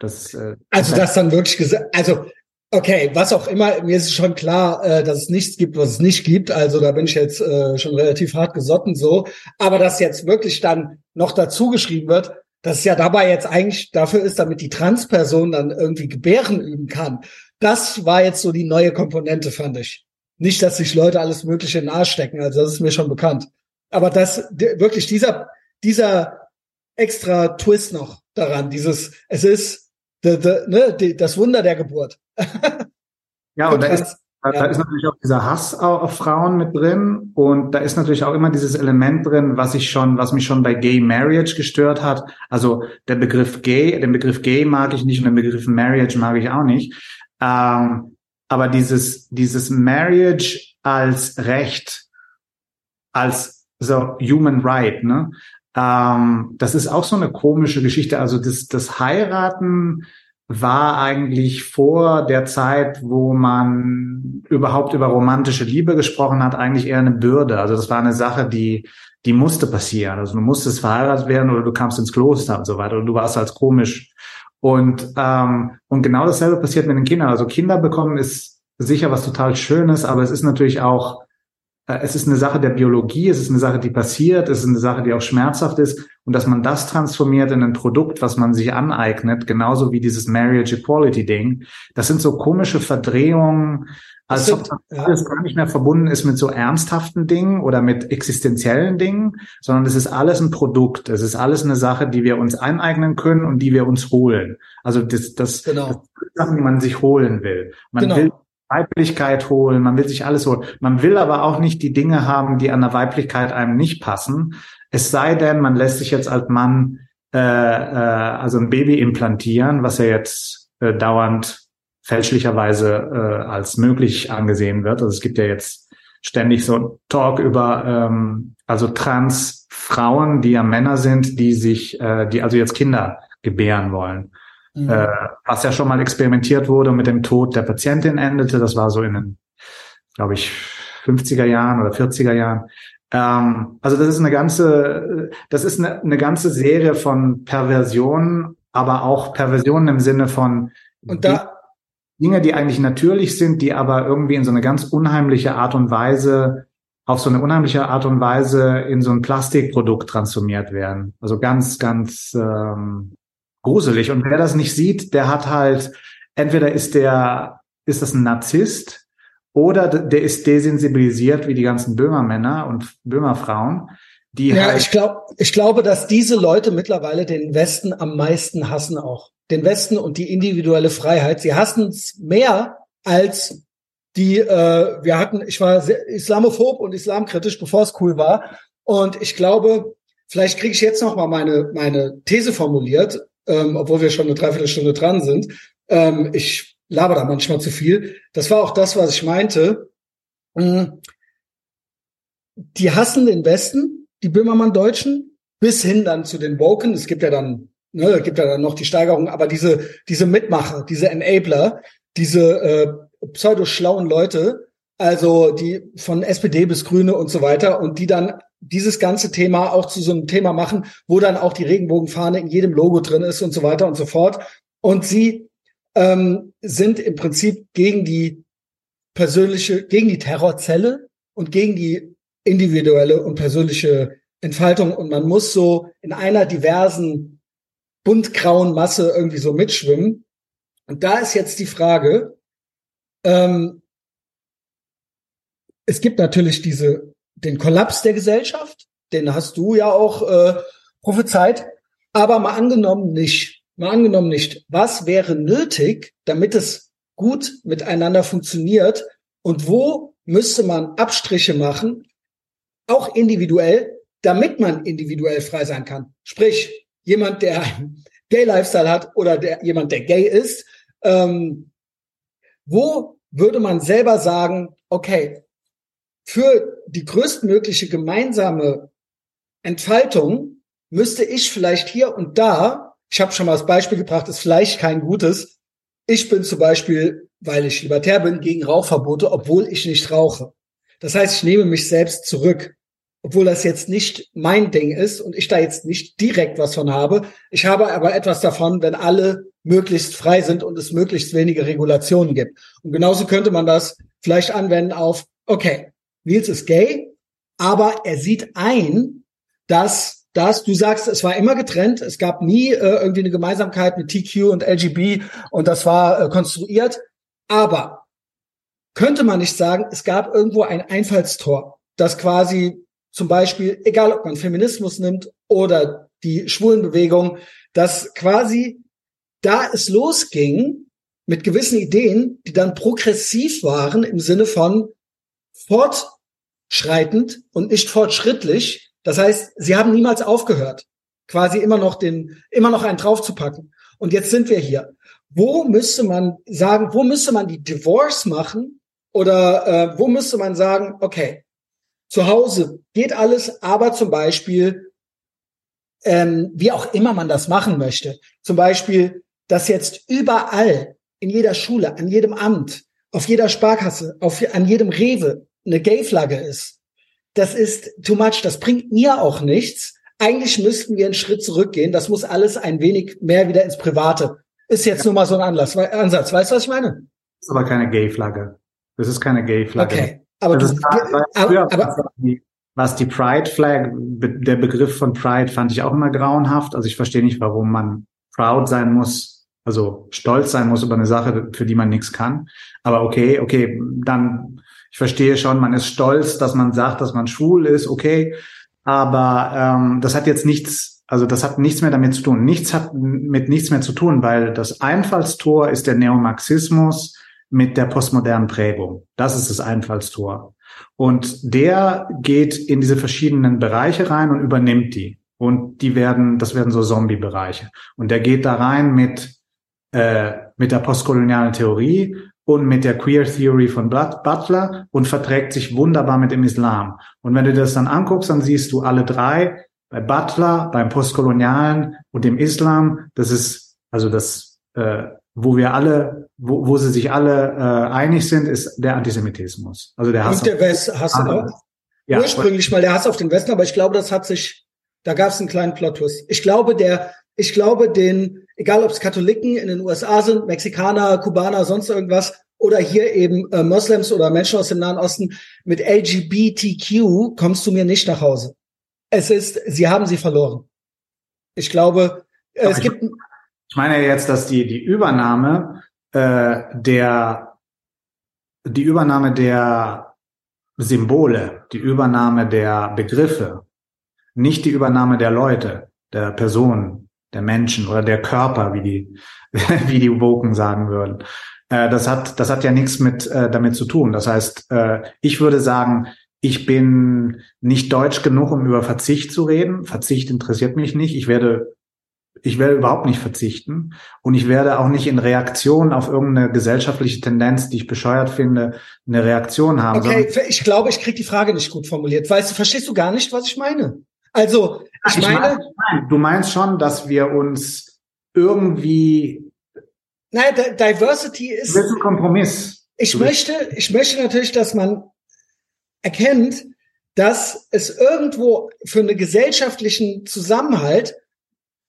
Das, äh, also das dann wirklich gesagt, also okay, was auch immer, mir ist schon klar, äh, dass es nichts gibt, was es nicht gibt. Also da bin ich jetzt äh, schon relativ hart gesotten so. Aber dass jetzt wirklich dann noch dazu geschrieben wird, dass es ja dabei jetzt eigentlich dafür ist, damit die Transperson dann irgendwie Gebären üben kann. Das war jetzt so die neue Komponente, fand ich. Nicht, dass sich Leute alles Mögliche nahe stecken, also das ist mir schon bekannt. Aber das wirklich dieser dieser extra Twist noch daran, dieses es ist the, the, ne, die, das Wunder der Geburt. ja, und da ist, da, ja. ist natürlich auch dieser Hass auf Frauen mit drin und da ist natürlich auch immer dieses Element drin, was ich schon, was mich schon bei Gay Marriage gestört hat. Also der Begriff Gay, den Begriff Gay mag ich nicht und den Begriff Marriage mag ich auch nicht. Ähm, aber dieses, dieses Marriage als Recht, als so Human Right, ne? Ähm, das ist auch so eine komische Geschichte. Also das, das Heiraten war eigentlich vor der Zeit, wo man überhaupt über romantische Liebe gesprochen hat, eigentlich eher eine Bürde. Also das war eine Sache, die, die musste passieren. Also du musstest verheiratet werden oder du kamst ins Kloster und so weiter und du warst als komisch und, ähm, und genau dasselbe passiert mit den Kindern. Also Kinder bekommen ist sicher was total Schönes, aber es ist natürlich auch, äh, es ist eine Sache der Biologie, es ist eine Sache, die passiert, es ist eine Sache, die auch schmerzhaft ist. Und dass man das transformiert in ein Produkt, was man sich aneignet, genauso wie dieses Marriage Equality Ding, das sind so komische Verdrehungen, als ob das alles gar nicht mehr verbunden ist mit so ernsthaften Dingen oder mit existenziellen Dingen, sondern es ist alles ein Produkt. Es ist alles eine Sache, die wir uns aneignen können und die wir uns holen. Also das, das, genau. das Sachen, die man sich holen will. Man genau. will Weiblichkeit holen, man will sich alles holen. Man will aber auch nicht die Dinge haben, die an der Weiblichkeit einem nicht passen. Es sei denn, man lässt sich jetzt als Mann äh, äh, also ein Baby implantieren, was ja jetzt äh, dauernd fälschlicherweise äh, als möglich angesehen wird. Also es gibt ja jetzt ständig so Talk über ähm, also Transfrauen, die ja Männer sind, die sich, äh, die also jetzt Kinder gebären wollen. Mhm. Äh, was ja schon mal experimentiert wurde und mit dem Tod der Patientin endete. Das war so in den, glaube ich, 50er Jahren oder 40er Jahren. Ähm, also das ist eine ganze, das ist eine, eine ganze Serie von Perversionen, aber auch Perversionen im Sinne von und da Dinge, die eigentlich natürlich sind, die aber irgendwie in so eine ganz unheimliche Art und Weise, auf so eine unheimliche Art und Weise in so ein Plastikprodukt transformiert werden. Also ganz, ganz ähm, gruselig. Und wer das nicht sieht, der hat halt, entweder ist der, ist das ein Narzisst oder der ist desensibilisiert wie die ganzen Böhmermänner und Böhmerfrauen. Die ja, halt ich glaube, ich glaube, dass diese Leute mittlerweile den Westen am meisten hassen auch. Den Westen und die individuelle Freiheit. Sie hassen es mehr als die, äh, wir hatten, ich war sehr islamophob und islamkritisch, bevor es cool war. Und ich glaube, vielleicht kriege ich jetzt noch mal meine, meine These formuliert, ähm, obwohl wir schon eine Dreiviertelstunde dran sind. Ähm, ich laber da manchmal zu viel. Das war auch das, was ich meinte. Mhm. Die hassen den Westen, die Böhmermann-Deutschen, bis hin dann zu den Woken. Es gibt ja dann, ne, gibt ja dann noch die Steigerung, aber diese, diese Mitmacher, diese Enabler, diese äh, pseudo-schlauen Leute, also die von SPD bis Grüne und so weiter, und die dann dieses ganze Thema auch zu so einem Thema machen, wo dann auch die Regenbogenfahne in jedem Logo drin ist und so weiter und so fort. Und sie ähm, sind im Prinzip gegen die persönliche, gegen die Terrorzelle und gegen die individuelle und persönliche Entfaltung. Und man muss so in einer diversen buntgrauen Masse irgendwie so mitschwimmen. Und da ist jetzt die Frage, ähm, es gibt natürlich diese, den Kollaps der Gesellschaft, den hast du ja auch äh, prophezeit, aber mal angenommen nicht, mal angenommen nicht, was wäre nötig, damit es gut miteinander funktioniert und wo müsste man Abstriche machen, auch individuell, damit man individuell frei sein kann. Sprich, jemand, der einen Gay-Lifestyle hat oder der, jemand, der gay ist, ähm, wo würde man selber sagen, okay, für die größtmögliche gemeinsame Entfaltung müsste ich vielleicht hier und da, ich habe schon mal das Beispiel gebracht, ist vielleicht kein gutes. Ich bin zum Beispiel, weil ich libertär bin, gegen Rauchverbote, obwohl ich nicht rauche. Das heißt, ich nehme mich selbst zurück obwohl das jetzt nicht mein Ding ist und ich da jetzt nicht direkt was von habe. Ich habe aber etwas davon, wenn alle möglichst frei sind und es möglichst wenige Regulationen gibt. Und genauso könnte man das vielleicht anwenden auf, okay, Nils ist gay, aber er sieht ein, dass das, du sagst, es war immer getrennt, es gab nie äh, irgendwie eine Gemeinsamkeit mit TQ und LGB und das war äh, konstruiert, aber könnte man nicht sagen, es gab irgendwo ein Einfallstor, das quasi zum Beispiel, egal ob man Feminismus nimmt oder die Schwulenbewegung, dass quasi da es losging mit gewissen Ideen, die dann progressiv waren im Sinne von fortschreitend und nicht fortschrittlich. Das heißt, sie haben niemals aufgehört, quasi immer noch den, immer noch einen draufzupacken. Und jetzt sind wir hier. Wo müsste man sagen, wo müsste man die Divorce machen? Oder äh, wo müsste man sagen, okay, zu Hause geht alles, aber zum Beispiel, ähm, wie auch immer man das machen möchte, zum Beispiel, dass jetzt überall in jeder Schule, an jedem Amt, auf jeder Sparkasse, auf, an jedem Rewe eine Gay-Flagge ist. Das ist too much. Das bringt mir auch nichts. Eigentlich müssten wir einen Schritt zurückgehen. Das muss alles ein wenig mehr wieder ins Private. Ist jetzt nur mal so ein Anlass, Ansatz. Weißt du, was ich meine? Das ist aber keine Gay-Flagge. Das ist keine Gay-Flagge. Okay. Aber, du, aber, aber was die Pride Flag, der Begriff von Pride fand ich auch immer grauenhaft. Also ich verstehe nicht, warum man proud sein muss, also stolz sein muss über eine Sache, für die man nichts kann. Aber okay, okay, dann, ich verstehe schon, man ist stolz, dass man sagt, dass man schwul ist, okay. Aber ähm, das hat jetzt nichts, also das hat nichts mehr damit zu tun. Nichts hat mit nichts mehr zu tun, weil das Einfallstor ist der Neomarxismus, mit der postmodernen Prägung. Das ist das Einfallstor. Und der geht in diese verschiedenen Bereiche rein und übernimmt die. Und die werden, das werden so Zombie-Bereiche. Und der geht da rein mit, äh, mit der postkolonialen Theorie und mit der Queer Theory von Butler und verträgt sich wunderbar mit dem Islam. Und wenn du das dann anguckst, dann siehst du alle drei bei Butler, beim Postkolonialen und dem Islam. Das ist also das äh, wo wir alle, wo, wo sie sich alle äh, einig sind, ist der Antisemitismus. Also der Hass. Und der West, Hass ah, ja, ursprünglich mal der Hass auf den Westen, aber ich glaube, das hat sich, da gab es einen kleinen plot -Twist. Ich glaube, der, ich glaube, den, egal ob es Katholiken in den USA sind, Mexikaner, Kubaner, sonst irgendwas, oder hier eben äh, Moslems oder Menschen aus dem Nahen Osten mit LGBTQ kommst du mir nicht nach Hause. Es ist, sie haben sie verloren. Ich glaube, äh, es gibt. Ich meine jetzt, dass die die Übernahme äh, der die Übernahme der Symbole, die Übernahme der Begriffe, nicht die Übernahme der Leute, der Personen, der Menschen oder der Körper, wie die, wie die Woken sagen würden. Äh, das hat, das hat ja nichts mit äh, damit zu tun. Das heißt, äh, ich würde sagen, ich bin nicht deutsch genug, um über Verzicht zu reden. Verzicht interessiert mich nicht. Ich werde ich werde überhaupt nicht verzichten und ich werde auch nicht in Reaktion auf irgendeine gesellschaftliche Tendenz, die ich bescheuert finde, eine Reaktion haben. Okay, ich glaube, ich kriege die Frage nicht gut formuliert. Weißt du, verstehst du gar nicht, was ich meine? Also, ich, ich meine, meine du meinst schon, dass wir uns irgendwie Nein, Diversity ist ist ein Kompromiss. Ich möchte, ich möchte natürlich, dass man erkennt, dass es irgendwo für einen gesellschaftlichen Zusammenhalt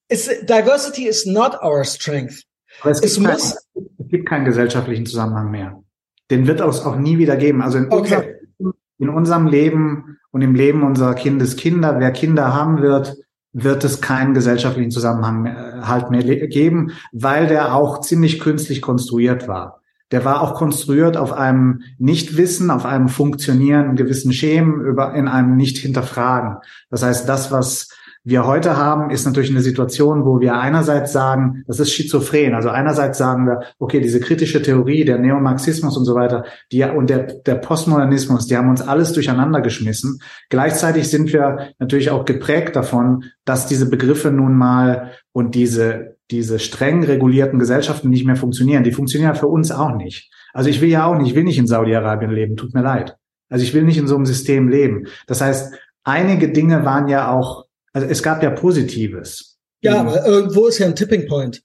It's, diversity is not our strength. Aber es, es, gibt muss, kein, es gibt keinen gesellschaftlichen Zusammenhang mehr. Den wird es auch nie wieder geben. Also in, okay. unser, in unserem Leben und im Leben unserer Kindeskinder, wer Kinder haben wird, wird es keinen gesellschaftlichen Zusammenhang mehr, halt mehr geben, weil der auch ziemlich künstlich konstruiert war. Der war auch konstruiert auf einem Nichtwissen, auf einem Funktionieren, gewissen Schemen, über, in einem Nicht-Hinterfragen. Das heißt, das, was wir heute haben, ist natürlich eine Situation, wo wir einerseits sagen, das ist schizophren. Also einerseits sagen wir, okay, diese kritische Theorie, der Neomarxismus und so weiter, die und der, der Postmodernismus, die haben uns alles durcheinander geschmissen. Gleichzeitig sind wir natürlich auch geprägt davon, dass diese Begriffe nun mal und diese, diese streng regulierten Gesellschaften nicht mehr funktionieren. Die funktionieren für uns auch nicht. Also ich will ja auch nicht, ich will nicht in Saudi-Arabien leben, tut mir leid. Also ich will nicht in so einem System leben. Das heißt, einige Dinge waren ja auch also es gab ja Positives. Ja, aber irgendwo ist ja ein Tipping Point.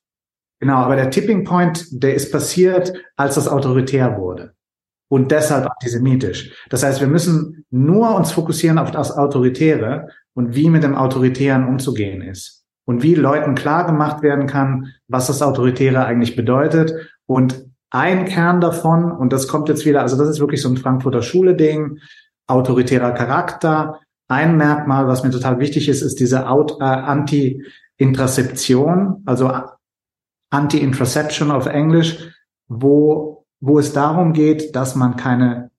Genau, aber der Tipping Point, der ist passiert, als das autoritär wurde. Und deshalb antisemitisch. Das heißt, wir müssen nur uns fokussieren auf das Autoritäre und wie mit dem Autoritären umzugehen ist. Und wie Leuten klar gemacht werden kann, was das Autoritäre eigentlich bedeutet. Und ein Kern davon, und das kommt jetzt wieder, also das ist wirklich so ein Frankfurter Schule-Ding, autoritärer Charakter, ein Merkmal, was mir total wichtig ist, ist diese äh, Anti-Interzeption, also Anti-Interception auf Englisch, wo, wo es darum geht, dass man keine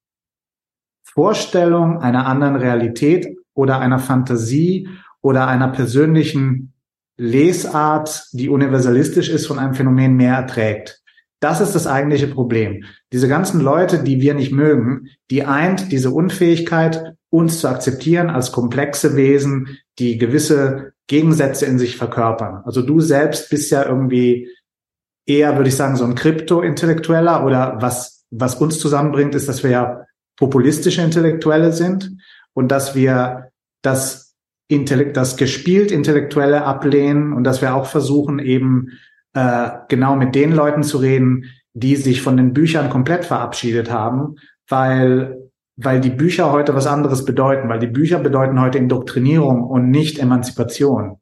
Vorstellung einer anderen Realität oder einer Fantasie oder einer persönlichen Lesart, die universalistisch ist, von einem Phänomen mehr erträgt. Das ist das eigentliche Problem. Diese ganzen Leute, die wir nicht mögen, die eint diese Unfähigkeit, uns zu akzeptieren als komplexe Wesen, die gewisse Gegensätze in sich verkörpern. Also du selbst bist ja irgendwie eher, würde ich sagen, so ein Krypto-Intellektueller oder was, was uns zusammenbringt, ist, dass wir ja populistische Intellektuelle sind und dass wir das Intellekt, das gespielt Intellektuelle ablehnen und dass wir auch versuchen, eben äh, genau mit den Leuten zu reden, die sich von den Büchern komplett verabschiedet haben, weil weil die Bücher heute was anderes bedeuten, weil die Bücher bedeuten heute Indoktrinierung und nicht Emanzipation.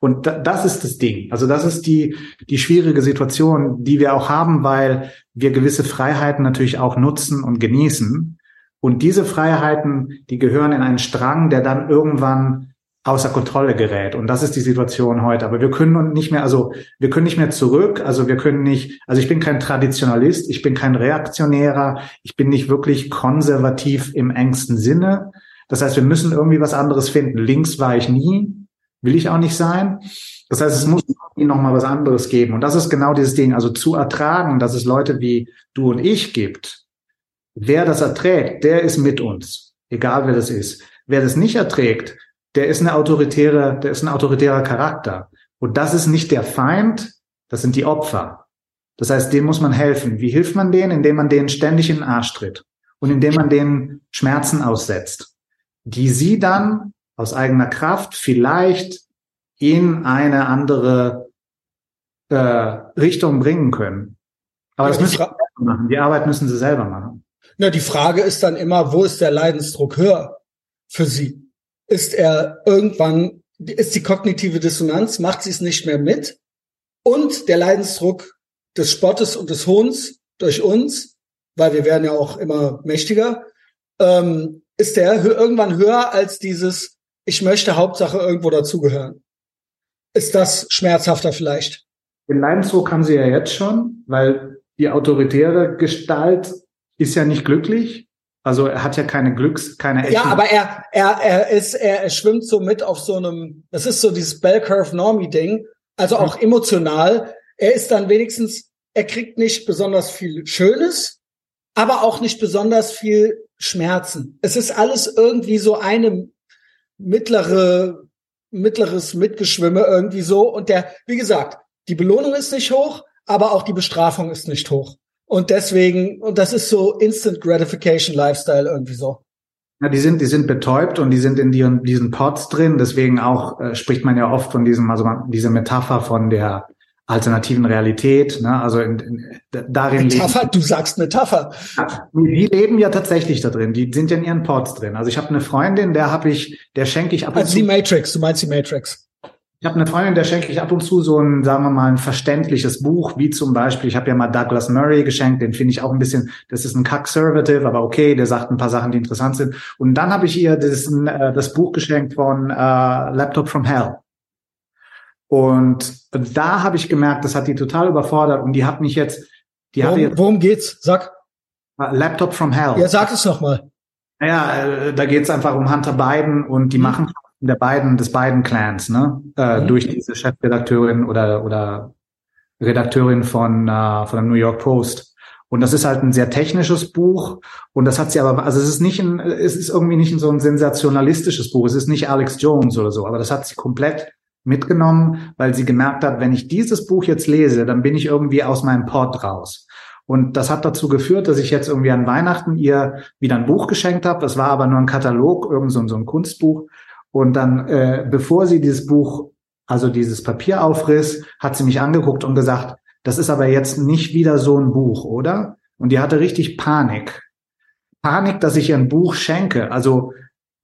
Und das ist das Ding. Also das ist die, die schwierige Situation, die wir auch haben, weil wir gewisse Freiheiten natürlich auch nutzen und genießen. Und diese Freiheiten, die gehören in einen Strang, der dann irgendwann außer Kontrolle gerät. Und das ist die Situation heute. Aber wir können nicht mehr, also wir können nicht mehr zurück. Also wir können nicht, also ich bin kein Traditionalist, ich bin kein Reaktionärer, ich bin nicht wirklich konservativ im engsten Sinne. Das heißt, wir müssen irgendwie was anderes finden. Links war ich nie, will ich auch nicht sein. Das heißt, es muss noch mal was anderes geben. Und das ist genau dieses Ding. Also zu ertragen, dass es Leute wie du und ich gibt. Wer das erträgt, der ist mit uns. Egal wer das ist. Wer das nicht erträgt, der ist eine autoritäre, der ist ein autoritärer Charakter. Und das ist nicht der Feind, das sind die Opfer. Das heißt, denen muss man helfen. Wie hilft man denen? Indem man denen ständig in den Arsch tritt und indem man denen Schmerzen aussetzt, die sie dann aus eigener Kraft vielleicht in eine andere äh, Richtung bringen können. Aber ja, das müssen sie machen. Die Arbeit müssen sie selber machen. Na, die Frage ist dann immer, wo ist der Leidensdruck höher für sie? Ist er irgendwann ist die kognitive Dissonanz, macht sie es nicht mehr mit und der Leidensdruck des Spottes und des Hohns durch uns, weil wir werden ja auch immer mächtiger, ähm, ist der irgendwann höher als dieses, ich möchte Hauptsache irgendwo dazugehören. Ist das schmerzhafter vielleicht? Den Leidensdruck haben sie ja jetzt schon, weil die autoritäre Gestalt ist ja nicht glücklich. Also er hat ja keine Glücks, keine echten. Ja, aber er, er, er ist, er, er schwimmt so mit auf so einem, das ist so dieses Bell Curve Normie Ding. Also auch mhm. emotional. Er ist dann wenigstens, er kriegt nicht besonders viel Schönes, aber auch nicht besonders viel Schmerzen. Es ist alles irgendwie so eine mittlere, mittleres Mitgeschwimme irgendwie so. Und der, wie gesagt, die Belohnung ist nicht hoch, aber auch die Bestrafung ist nicht hoch. Und deswegen, und das ist so Instant Gratification Lifestyle irgendwie so. Ja, die sind, die sind betäubt und die sind in diesen, diesen Pots drin. Deswegen auch äh, spricht man ja oft von diesem, also diese Metapher von der alternativen Realität. Ne? Also in, in, darin Metapher, leben, du sagst Metapher. Die leben ja tatsächlich da drin. Die sind ja in ihren Pots drin. Also ich habe eine Freundin, der habe ich, der schenke ich ab und also zu. die Matrix. Du meinst die Matrix? Ich habe eine Freundin, der schenke ich ab und zu so ein, sagen wir mal, ein verständliches Buch, wie zum Beispiel, ich habe ja mal Douglas Murray geschenkt, den finde ich auch ein bisschen, das ist ein Conservative, aber okay, der sagt ein paar Sachen, die interessant sind. Und dann habe ich ihr das, äh, das Buch geschenkt von äh, Laptop from Hell. Und da habe ich gemerkt, das hat die total überfordert und die hat mich jetzt, die worum, jetzt, worum geht's? Sag. Äh, Laptop from Hell. Ja, sag es noch mal. Naja, äh, da geht's einfach um Hunter Biden und die hm. machen der beiden, des beiden Clans, ne? Äh, mhm. Durch diese Chefredakteurin oder, oder Redakteurin von, äh, von der New York Post. Und das ist halt ein sehr technisches Buch. Und das hat sie aber, also es ist nicht ein, es ist irgendwie nicht so ein sensationalistisches Buch. Es ist nicht Alex Jones oder so, aber das hat sie komplett mitgenommen, weil sie gemerkt hat, wenn ich dieses Buch jetzt lese, dann bin ich irgendwie aus meinem Port raus. Und das hat dazu geführt, dass ich jetzt irgendwie an Weihnachten ihr wieder ein Buch geschenkt habe. Das war aber nur ein Katalog, irgend so, so ein Kunstbuch. Und dann, äh, bevor sie dieses Buch, also dieses Papier aufriss, hat sie mich angeguckt und gesagt, das ist aber jetzt nicht wieder so ein Buch, oder? Und die hatte richtig Panik. Panik, dass ich ihr ein Buch schenke, also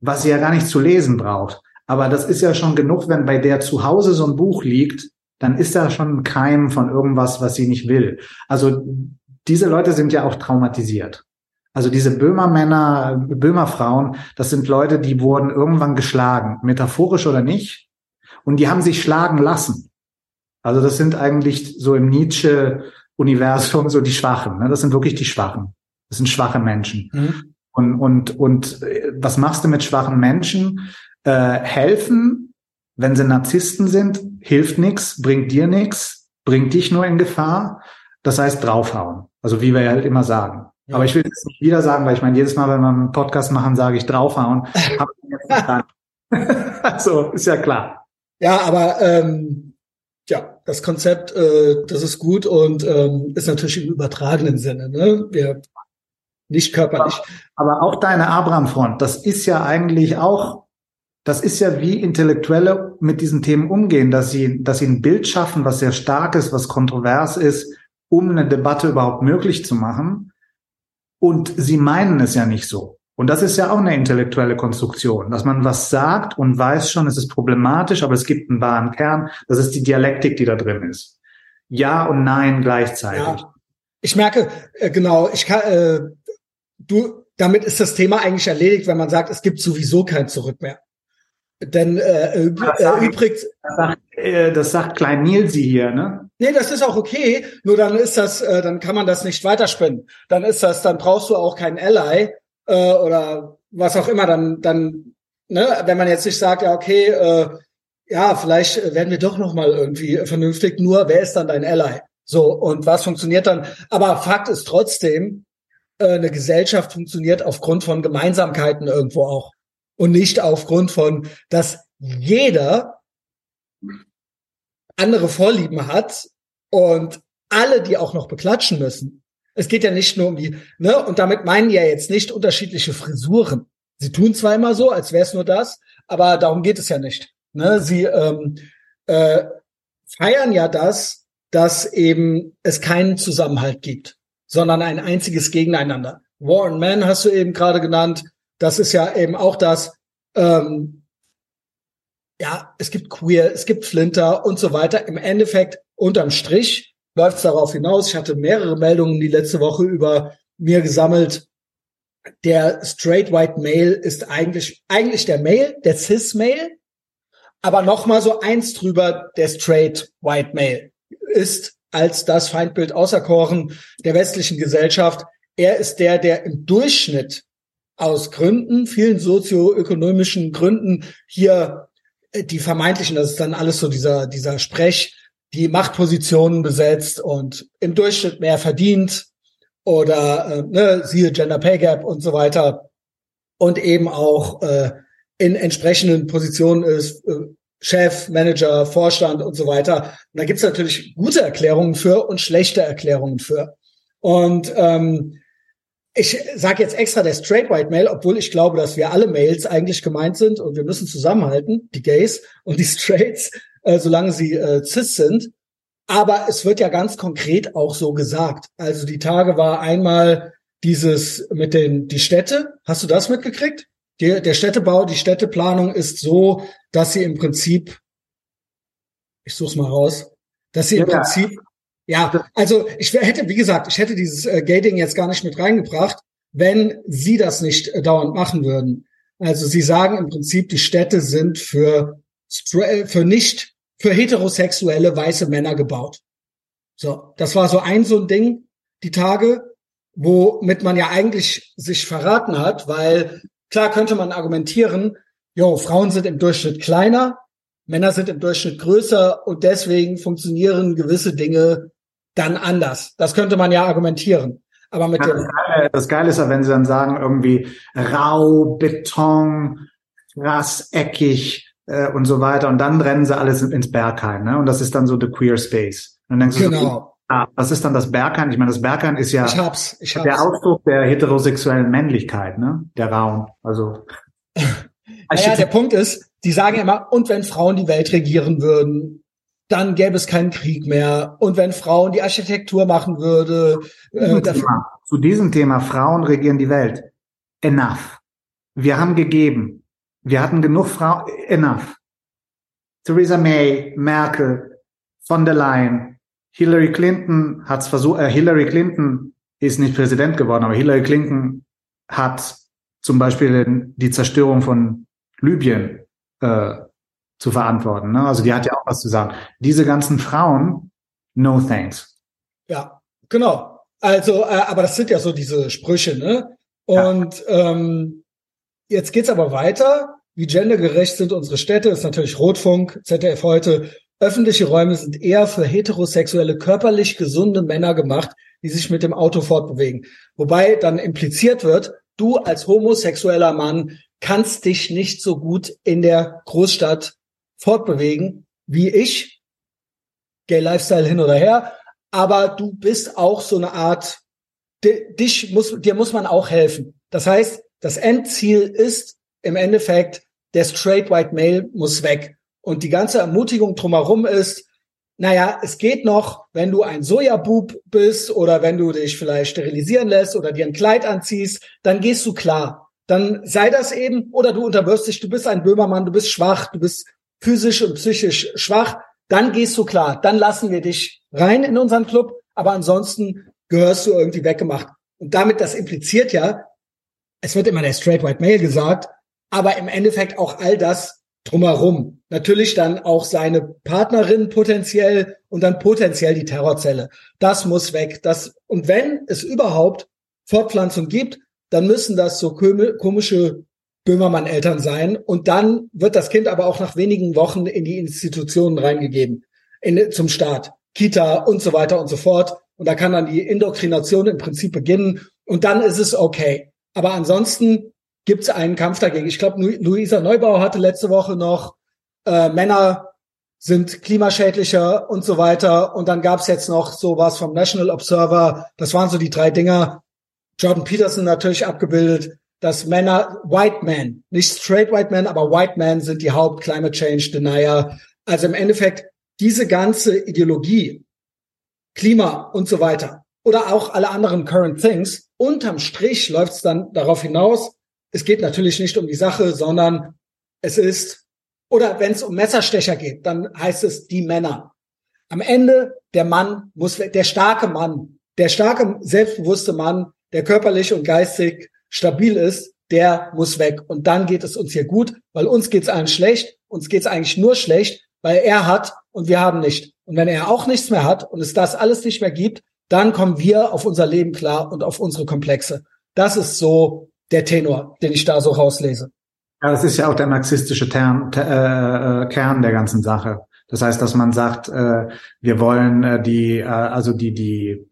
was sie ja gar nicht zu lesen braucht. Aber das ist ja schon genug, wenn bei der zu Hause so ein Buch liegt, dann ist da schon ein Keim von irgendwas, was sie nicht will. Also diese Leute sind ja auch traumatisiert. Also diese Böhmermänner, Böhmerfrauen, das sind Leute, die wurden irgendwann geschlagen, metaphorisch oder nicht. Und die haben sich schlagen lassen. Also das sind eigentlich so im Nietzsche-Universum so die Schwachen. Ne? Das sind wirklich die Schwachen. Das sind schwache Menschen. Mhm. Und, und, und äh, was machst du mit schwachen Menschen? Äh, helfen, wenn sie Narzissten sind, hilft nichts, bringt dir nichts, bringt dich nur in Gefahr. Das heißt draufhauen. Also wie wir halt immer sagen. Ja. Aber ich will es nicht wieder sagen, weil ich meine, jedes Mal, wenn wir einen Podcast machen, sage ich draufhauen. also, ist ja klar. Ja, aber ähm, ja, das Konzept, äh, das ist gut und ähm, ist natürlich im übertragenen Sinne. Ne? Wir nicht körperlich. Aber, aber auch deine Abraham-Front, das ist ja eigentlich auch, das ist ja wie Intellektuelle mit diesen Themen umgehen, dass sie, dass sie ein Bild schaffen, was sehr stark ist, was kontrovers ist, um eine Debatte überhaupt möglich zu machen. Und sie meinen es ja nicht so. Und das ist ja auch eine intellektuelle Konstruktion, dass man was sagt und weiß schon, es ist problematisch, aber es gibt einen wahren Kern. Das ist die Dialektik, die da drin ist. Ja und Nein gleichzeitig. Ja. Ich merke, äh, genau, ich kann, äh, du, damit ist das Thema eigentlich erledigt, wenn man sagt, es gibt sowieso kein Zurück mehr. Denn äh, das äh, übrigens. Das sagt, äh, das sagt Klein Nilsi hier, ne? Nee, das ist auch okay. Nur dann ist das, äh, dann kann man das nicht weiterspinnen. Dann ist das, dann brauchst du auch keinen Ally äh, oder was auch immer. Dann, dann, ne, wenn man jetzt nicht sagt, ja okay, äh, ja, vielleicht werden wir doch noch mal irgendwie vernünftig. Nur wer ist dann dein Ally? So und was funktioniert dann? Aber Fakt ist trotzdem, äh, eine Gesellschaft funktioniert aufgrund von Gemeinsamkeiten irgendwo auch und nicht aufgrund von, dass jeder andere Vorlieben hat und alle, die auch noch beklatschen müssen. Es geht ja nicht nur um die, ne, und damit meinen ja jetzt nicht unterschiedliche Frisuren. Sie tun zwar immer so, als wäre es nur das, aber darum geht es ja nicht. Ne? Sie ähm, äh, feiern ja das, dass eben es keinen Zusammenhalt gibt, sondern ein einziges Gegeneinander. Warren Mann hast du eben gerade genannt, das ist ja eben auch das, ähm, ja, es gibt Queer, es gibt Flinter und so weiter. Im Endeffekt, unterm Strich, läuft es darauf hinaus. Ich hatte mehrere Meldungen die letzte Woche über mir gesammelt. Der straight white male ist eigentlich, eigentlich der Male, der cis male. Aber noch mal so eins drüber, der straight white male ist als das Feindbild auserkoren der westlichen Gesellschaft. Er ist der, der im Durchschnitt aus Gründen, vielen sozioökonomischen Gründen hier äh, die vermeintlichen, das ist dann alles so dieser, dieser Sprech, die Machtpositionen besetzt und im Durchschnitt mehr verdient oder äh, ne, siehe Gender Pay Gap und so weiter und eben auch äh, in entsprechenden Positionen ist, äh, Chef, Manager, Vorstand und so weiter. Und da gibt's natürlich gute Erklärungen für und schlechte Erklärungen für. Und ähm, ich sage jetzt extra der Straight White Male, obwohl ich glaube, dass wir alle Males eigentlich gemeint sind und wir müssen zusammenhalten, die Gays und die Straights, äh, solange sie äh, cis sind. Aber es wird ja ganz konkret auch so gesagt. Also die Tage war einmal dieses mit den die Städte. Hast du das mitgekriegt? Die, der Städtebau, die Städteplanung ist so, dass sie im Prinzip, ich such's mal raus, dass sie im ja. Prinzip ja, also ich hätte, wie gesagt, ich hätte dieses äh, Gating jetzt gar nicht mit reingebracht, wenn Sie das nicht äh, dauernd machen würden. Also Sie sagen im Prinzip, die Städte sind für, äh, für nicht, für heterosexuelle weiße Männer gebaut. So, das war so ein so ein Ding, die Tage, womit man ja eigentlich sich verraten hat, weil klar könnte man argumentieren, jo, Frauen sind im Durchschnitt kleiner, Männer sind im Durchschnitt größer und deswegen funktionieren gewisse Dinge dann anders. Das könnte man ja argumentieren. Aber mit ja, dem. Das Geile, ist ja, wenn sie dann sagen, irgendwie rau, Beton, krass, eckig äh, und so weiter. Und dann rennen sie alles ins Berghain. Ne? Und das ist dann so the queer space. Und dann denkst du genau. so, ah, was ist dann das Berghain? Ich meine, das Berghain ist ja ich hab's, ich hab's. der Ausdruck der heterosexuellen Männlichkeit, ne? Der Raum. Also. naja, der Punkt ist, die sagen immer, und wenn Frauen die Welt regieren würden, dann gäbe es keinen Krieg mehr. Und wenn Frauen die Architektur machen würde. Äh, Thema, zu diesem Thema, Frauen regieren die Welt. Enough. Wir haben gegeben. Wir hatten genug Frauen. Enough. Theresa May, Merkel, von der Leyen, Hillary Clinton hat's versucht, äh, Hillary Clinton ist nicht Präsident geworden, aber Hillary Clinton hat zum Beispiel die Zerstörung von Libyen äh, zu verantworten. Ne? Also die hat ja auch was zu sagen. Diese ganzen Frauen, no thanks. Ja, genau. Also, äh, aber das sind ja so diese Sprüche, ne? Und ja. ähm, jetzt geht's aber weiter. Wie gendergerecht sind unsere Städte? Ist natürlich Rotfunk, ZDF heute. Öffentliche Räume sind eher für heterosexuelle, körperlich gesunde Männer gemacht, die sich mit dem Auto fortbewegen. Wobei dann impliziert wird, du als homosexueller Mann kannst dich nicht so gut in der Großstadt fortbewegen wie ich. Gay Lifestyle hin oder her. Aber du bist auch so eine Art, dich muss, dir muss man auch helfen. Das heißt, das Endziel ist im Endeffekt, der straight white male muss weg. Und die ganze Ermutigung drumherum ist, naja, es geht noch, wenn du ein Sojabub bist oder wenn du dich vielleicht sterilisieren lässt oder dir ein Kleid anziehst, dann gehst du klar. Dann sei das eben, oder du unterwirfst dich, du bist ein Böhmermann, du bist schwach, du bist physisch und psychisch schwach, dann gehst du klar, dann lassen wir dich rein in unseren Club, aber ansonsten gehörst du irgendwie weggemacht. Und damit, das impliziert ja, es wird immer der straight white male gesagt, aber im Endeffekt auch all das drumherum. Natürlich dann auch seine Partnerin potenziell und dann potenziell die Terrorzelle. Das muss weg. Das, und wenn es überhaupt Fortpflanzung gibt, dann müssen das so komische Böhmermann-Eltern sein. Und dann wird das Kind aber auch nach wenigen Wochen in die Institutionen reingegeben, in, zum Staat, Kita und so weiter und so fort. Und da kann dann die Indoktrination im Prinzip beginnen. Und dann ist es okay. Aber ansonsten gibt es einen Kampf dagegen. Ich glaube, Luisa Neubauer hatte letzte Woche noch äh, Männer sind klimaschädlicher und so weiter. Und dann gab es jetzt noch sowas vom National Observer. Das waren so die drei Dinger. Jordan Peterson natürlich abgebildet dass Männer, White Men, nicht straight White Men, aber White Men sind die Haupt-Climate Change Denier. Also im Endeffekt diese ganze Ideologie, Klima und so weiter oder auch alle anderen Current Things, unterm Strich läuft es dann darauf hinaus, es geht natürlich nicht um die Sache, sondern es ist Oder wenn es um Messerstecher geht, dann heißt es die Männer. Am Ende der Mann muss, der starke Mann, der starke, selbstbewusste Mann, der körperlich und geistig stabil ist, der muss weg. Und dann geht es uns hier gut, weil uns geht's allen schlecht. Uns geht's eigentlich nur schlecht, weil er hat und wir haben nicht. Und wenn er auch nichts mehr hat und es das alles nicht mehr gibt, dann kommen wir auf unser Leben klar und auf unsere Komplexe. Das ist so der Tenor, den ich da so rauslese. Ja, das ist ja auch der marxistische Tern, äh, Kern der ganzen Sache. Das heißt, dass man sagt, äh, wir wollen äh, die, äh, also die, die,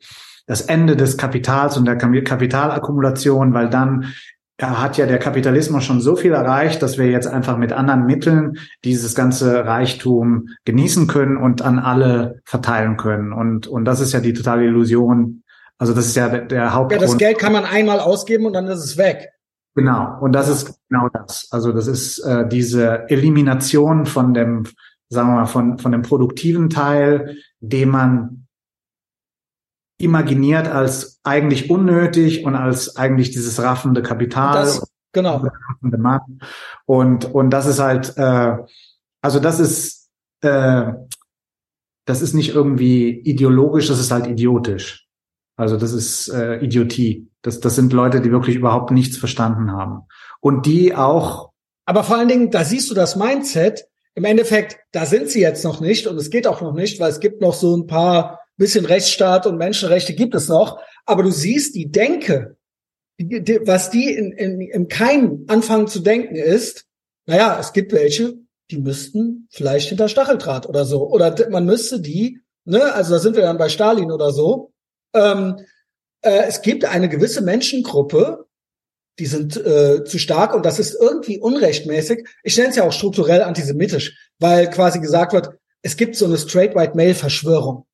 das Ende des Kapitals und der Kapitalakkumulation, weil dann hat ja der Kapitalismus schon so viel erreicht, dass wir jetzt einfach mit anderen Mitteln dieses ganze Reichtum genießen können und an alle verteilen können. Und, und das ist ja die totale Illusion. Also das ist ja der, der Hauptgrund. Ja, das Geld kann man einmal ausgeben und dann ist es weg. Genau. Und das ist genau das. Also das ist äh, diese Elimination von dem, sagen wir mal, von, von dem produktiven Teil, den man imaginiert als eigentlich unnötig und als eigentlich dieses raffende Kapital. Das, genau. Mann. Und, und das ist halt, äh, also das ist, äh, das ist nicht irgendwie ideologisch, das ist halt idiotisch. Also das ist äh, Idiotie. Das, das sind Leute, die wirklich überhaupt nichts verstanden haben. Und die auch. Aber vor allen Dingen, da siehst du das Mindset. Im Endeffekt, da sind sie jetzt noch nicht und es geht auch noch nicht, weil es gibt noch so ein paar bisschen Rechtsstaat und Menschenrechte gibt es noch, aber du siehst die Denke, die, die, was die in, in, im Keim anfangen zu denken ist, naja, es gibt welche, die müssten vielleicht hinter Stacheldraht oder so. Oder man müsste die, ne, also da sind wir dann bei Stalin oder so. Ähm, äh, es gibt eine gewisse Menschengruppe, die sind äh, zu stark und das ist irgendwie unrechtmäßig. Ich nenne es ja auch strukturell antisemitisch, weil quasi gesagt wird, es gibt so eine straight white male Verschwörung.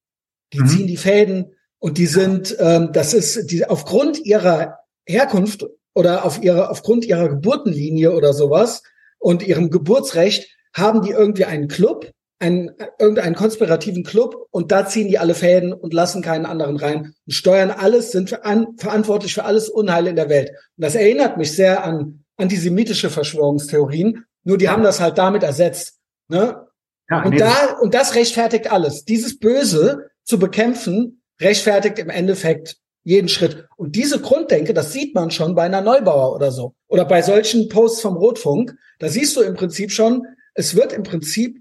Die mhm. ziehen die Fäden und die sind, ähm, das ist die aufgrund ihrer Herkunft oder auf ihre, aufgrund ihrer Geburtenlinie oder sowas und ihrem Geburtsrecht haben die irgendwie einen Club, einen, irgendeinen konspirativen Club und da ziehen die alle Fäden und lassen keinen anderen rein und steuern alles, sind für an, verantwortlich für alles Unheil in der Welt. Und das erinnert mich sehr an antisemitische Verschwörungstheorien, nur die haben das halt damit ersetzt. Ne? Ja, und nee, da, und das rechtfertigt alles. Dieses Böse zu bekämpfen, rechtfertigt im Endeffekt jeden Schritt. Und diese Grunddenke, das sieht man schon bei einer Neubauer oder so. Oder bei solchen Posts vom Rotfunk. Da siehst du im Prinzip schon, es wird im Prinzip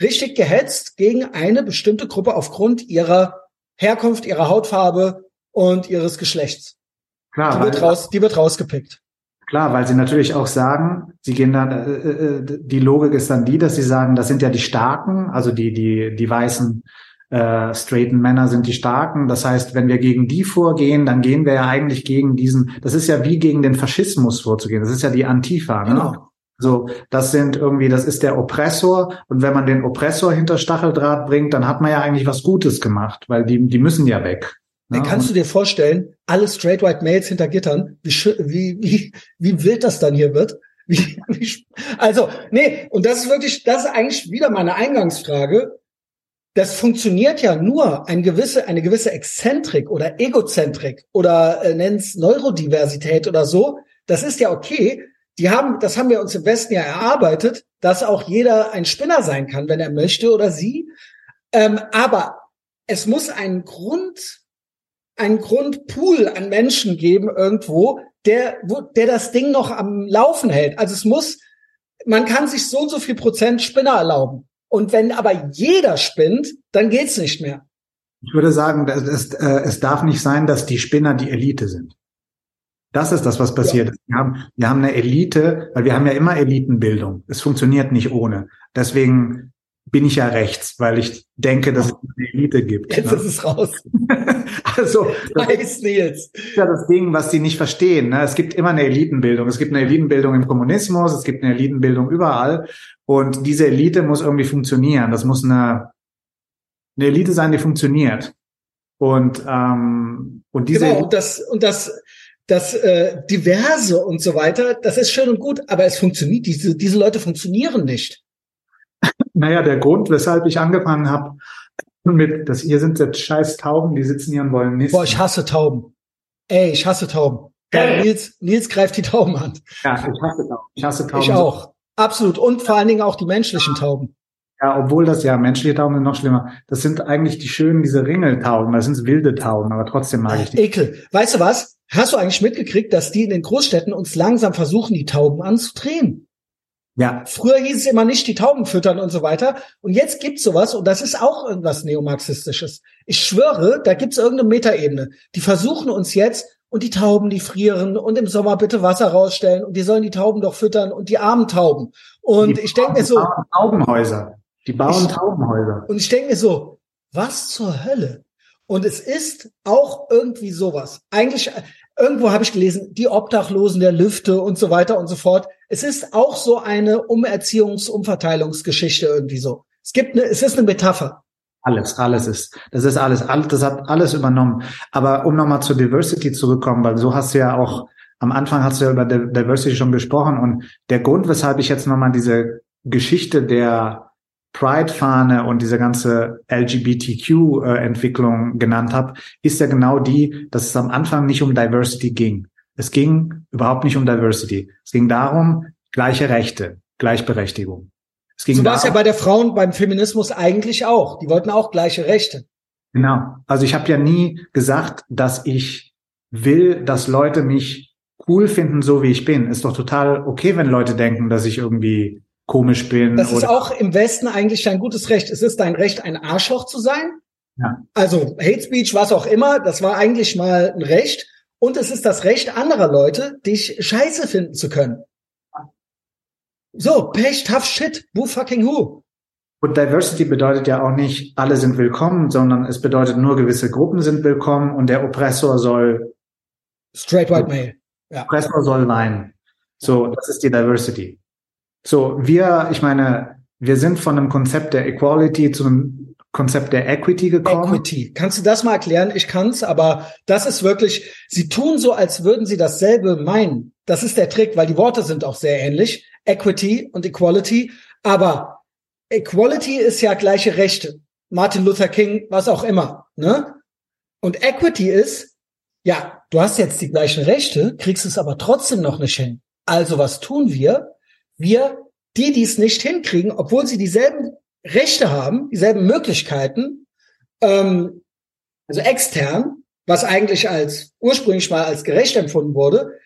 richtig gehetzt gegen eine bestimmte Gruppe aufgrund ihrer Herkunft, ihrer Hautfarbe und ihres Geschlechts. Klar, die, wird raus, die wird rausgepickt. Klar, weil sie natürlich auch sagen, sie gehen dann, äh, äh, die Logik ist dann die, dass sie sagen, das sind ja die Starken, also die, die, die weißen äh, straighten Männer sind die Starken. Das heißt, wenn wir gegen die vorgehen, dann gehen wir ja eigentlich gegen diesen, das ist ja wie gegen den Faschismus vorzugehen. Das ist ja die Antifa. Ne? Genau. So, das sind irgendwie, das ist der Oppressor. Und wenn man den Oppressor hinter Stacheldraht bringt, dann hat man ja eigentlich was Gutes gemacht, weil die, die müssen ja weg. Ne? Kannst du dir vorstellen, alle straight white Males hinter Gittern, wie, wie, wie, wie wild das dann hier wird? Wie, wie, also, nee, und das ist wirklich, das ist eigentlich wieder meine Eingangsfrage das funktioniert ja nur eine gewisse, eine gewisse Exzentrik oder Egozentrik oder äh, nenn's Neurodiversität oder so. Das ist ja okay. Die haben, das haben wir uns im Westen ja erarbeitet, dass auch jeder ein Spinner sein kann, wenn er möchte oder sie. Ähm, aber es muss einen Grund, einen Grundpool an Menschen geben irgendwo, der, wo, der das Ding noch am Laufen hält. Also es muss, man kann sich so und so viel Prozent Spinner erlauben. Und wenn aber jeder spinnt, dann geht's nicht mehr. Ich würde sagen, es, äh, es darf nicht sein, dass die Spinner die Elite sind. Das ist das, was passiert. Ja. Wir, haben, wir haben eine Elite, weil wir haben ja immer Elitenbildung. Es funktioniert nicht ohne. Deswegen bin ich ja rechts, weil ich denke, dass es eine Elite gibt. Jetzt ne? ist es raus. also das ist ja das Ding, was die nicht verstehen. Ne? Es gibt immer eine Elitenbildung. Es gibt eine Elitenbildung im Kommunismus, es gibt eine Elitenbildung überall. Und diese Elite muss irgendwie funktionieren. Das muss eine, eine Elite sein, die funktioniert. Und ähm, und diese genau, und das und das das äh, diverse und so weiter, das ist schön und gut, aber es funktioniert. Diese diese Leute funktionieren nicht. Naja, der Grund, weshalb ich angefangen habe mit, dass ihr sind jetzt scheiß Tauben, die sitzen hier und wollen nicht. Boah, ich hasse Tauben. Ey, ich hasse Tauben. Ja, Nils, Nils greift die Tauben an. Ja, ich hasse Tauben. Ich hasse Tauben. Ich auch. Absolut. Und vor allen Dingen auch die menschlichen Tauben. Ja, obwohl das ja menschliche Tauben sind noch schlimmer. Das sind eigentlich die schönen, diese Ringeltauben. Das sind wilde Tauben, aber trotzdem mag ich die. Ekel. Weißt du was? Hast du eigentlich mitgekriegt, dass die in den Großstädten uns langsam versuchen, die Tauben anzudrehen? Ja. Früher hieß es immer nicht, die Tauben füttern und so weiter. Und jetzt gibt's sowas und das ist auch irgendwas Neomarxistisches. Ich schwöre, da gibt's irgendeine Metaebene. Die versuchen uns jetzt und die Tauben, die frieren und im Sommer bitte Wasser rausstellen und die sollen die Tauben doch füttern und die armen Tauben. Und die ich denke mir so. Taubenhäuser. Die bauen ich, Taubenhäuser. Und ich denke mir so, was zur Hölle? Und es ist auch irgendwie sowas. Eigentlich, irgendwo habe ich gelesen, die Obdachlosen der Lüfte und so weiter und so fort. Es ist auch so eine Umerziehungs-, Umverteilungsgeschichte irgendwie so. Es gibt eine, es ist eine Metapher. Alles, alles ist, das ist alles, alles, das hat alles übernommen. Aber um nochmal zur Diversity zurückkommen, weil so hast du ja auch, am Anfang hast du ja über Diversity schon gesprochen und der Grund, weshalb ich jetzt nochmal diese Geschichte der Pride-Fahne und diese ganze LGBTQ-Entwicklung genannt habe, ist ja genau die, dass es am Anfang nicht um Diversity ging. Es ging überhaupt nicht um Diversity. Es ging darum, gleiche Rechte, Gleichberechtigung. Es ging so war es ja bei der Frauen beim Feminismus eigentlich auch. Die wollten auch gleiche Rechte. Genau. Also ich habe ja nie gesagt, dass ich will, dass Leute mich cool finden, so wie ich bin. Ist doch total okay, wenn Leute denken, dass ich irgendwie komisch bin. Das ist auch im Westen eigentlich dein gutes Recht. Es ist dein Recht, ein Arschloch zu sein. Ja. Also Hate Speech, was auch immer, das war eigentlich mal ein Recht. Und es ist das Recht anderer Leute, dich scheiße finden zu können. So, Pech, tough shit, who fucking who? Und Diversity bedeutet ja auch nicht, alle sind willkommen, sondern es bedeutet nur gewisse Gruppen sind willkommen und der Oppressor soll Straight white male. Ja. Oppressor soll weinen. So, das ist die Diversity. So, wir, ich meine, wir sind von einem Konzept der Equality zu einem Konzept der Equity gekommen. Equity. Kannst du das mal erklären? Ich kann's, aber das ist wirklich, sie tun so, als würden sie dasselbe meinen. Das ist der Trick, weil die Worte sind auch sehr ähnlich. Equity und Equality. Aber Equality ist ja gleiche Rechte. Martin Luther King, was auch immer, ne? Und Equity ist, ja, du hast jetzt die gleichen Rechte, kriegst es aber trotzdem noch nicht hin. Also was tun wir? Wir, die, die es nicht hinkriegen, obwohl sie dieselben Rechte haben, dieselben Möglichkeiten, ähm, also extern, was eigentlich als ursprünglich mal als gerecht empfunden wurde,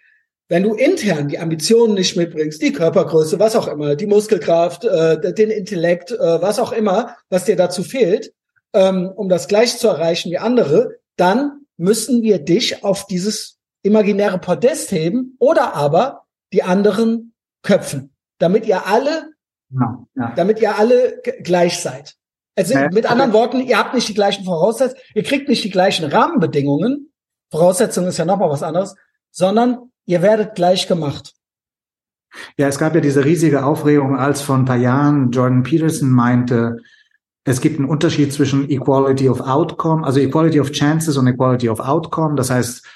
wenn du intern die Ambitionen nicht mitbringst, die Körpergröße, was auch immer, die Muskelkraft, äh, den Intellekt, äh, was auch immer, was dir dazu fehlt, ähm, um das gleich zu erreichen wie andere, dann müssen wir dich auf dieses imaginäre Podest heben oder aber die anderen köpfen, damit ihr alle ja, ja. damit ihr alle gleich seid. Also ja, mit anderen Worten, ihr habt nicht die gleichen Voraussetzungen, ihr kriegt nicht die gleichen Rahmenbedingungen. Voraussetzung ist ja nochmal was anderes, sondern ihr werdet gleich gemacht. Ja, es gab ja diese riesige Aufregung, als vor ein paar Jahren Jordan Peterson meinte, es gibt einen Unterschied zwischen Equality of Outcome, also Equality of Chances und Equality of Outcome. Das heißt,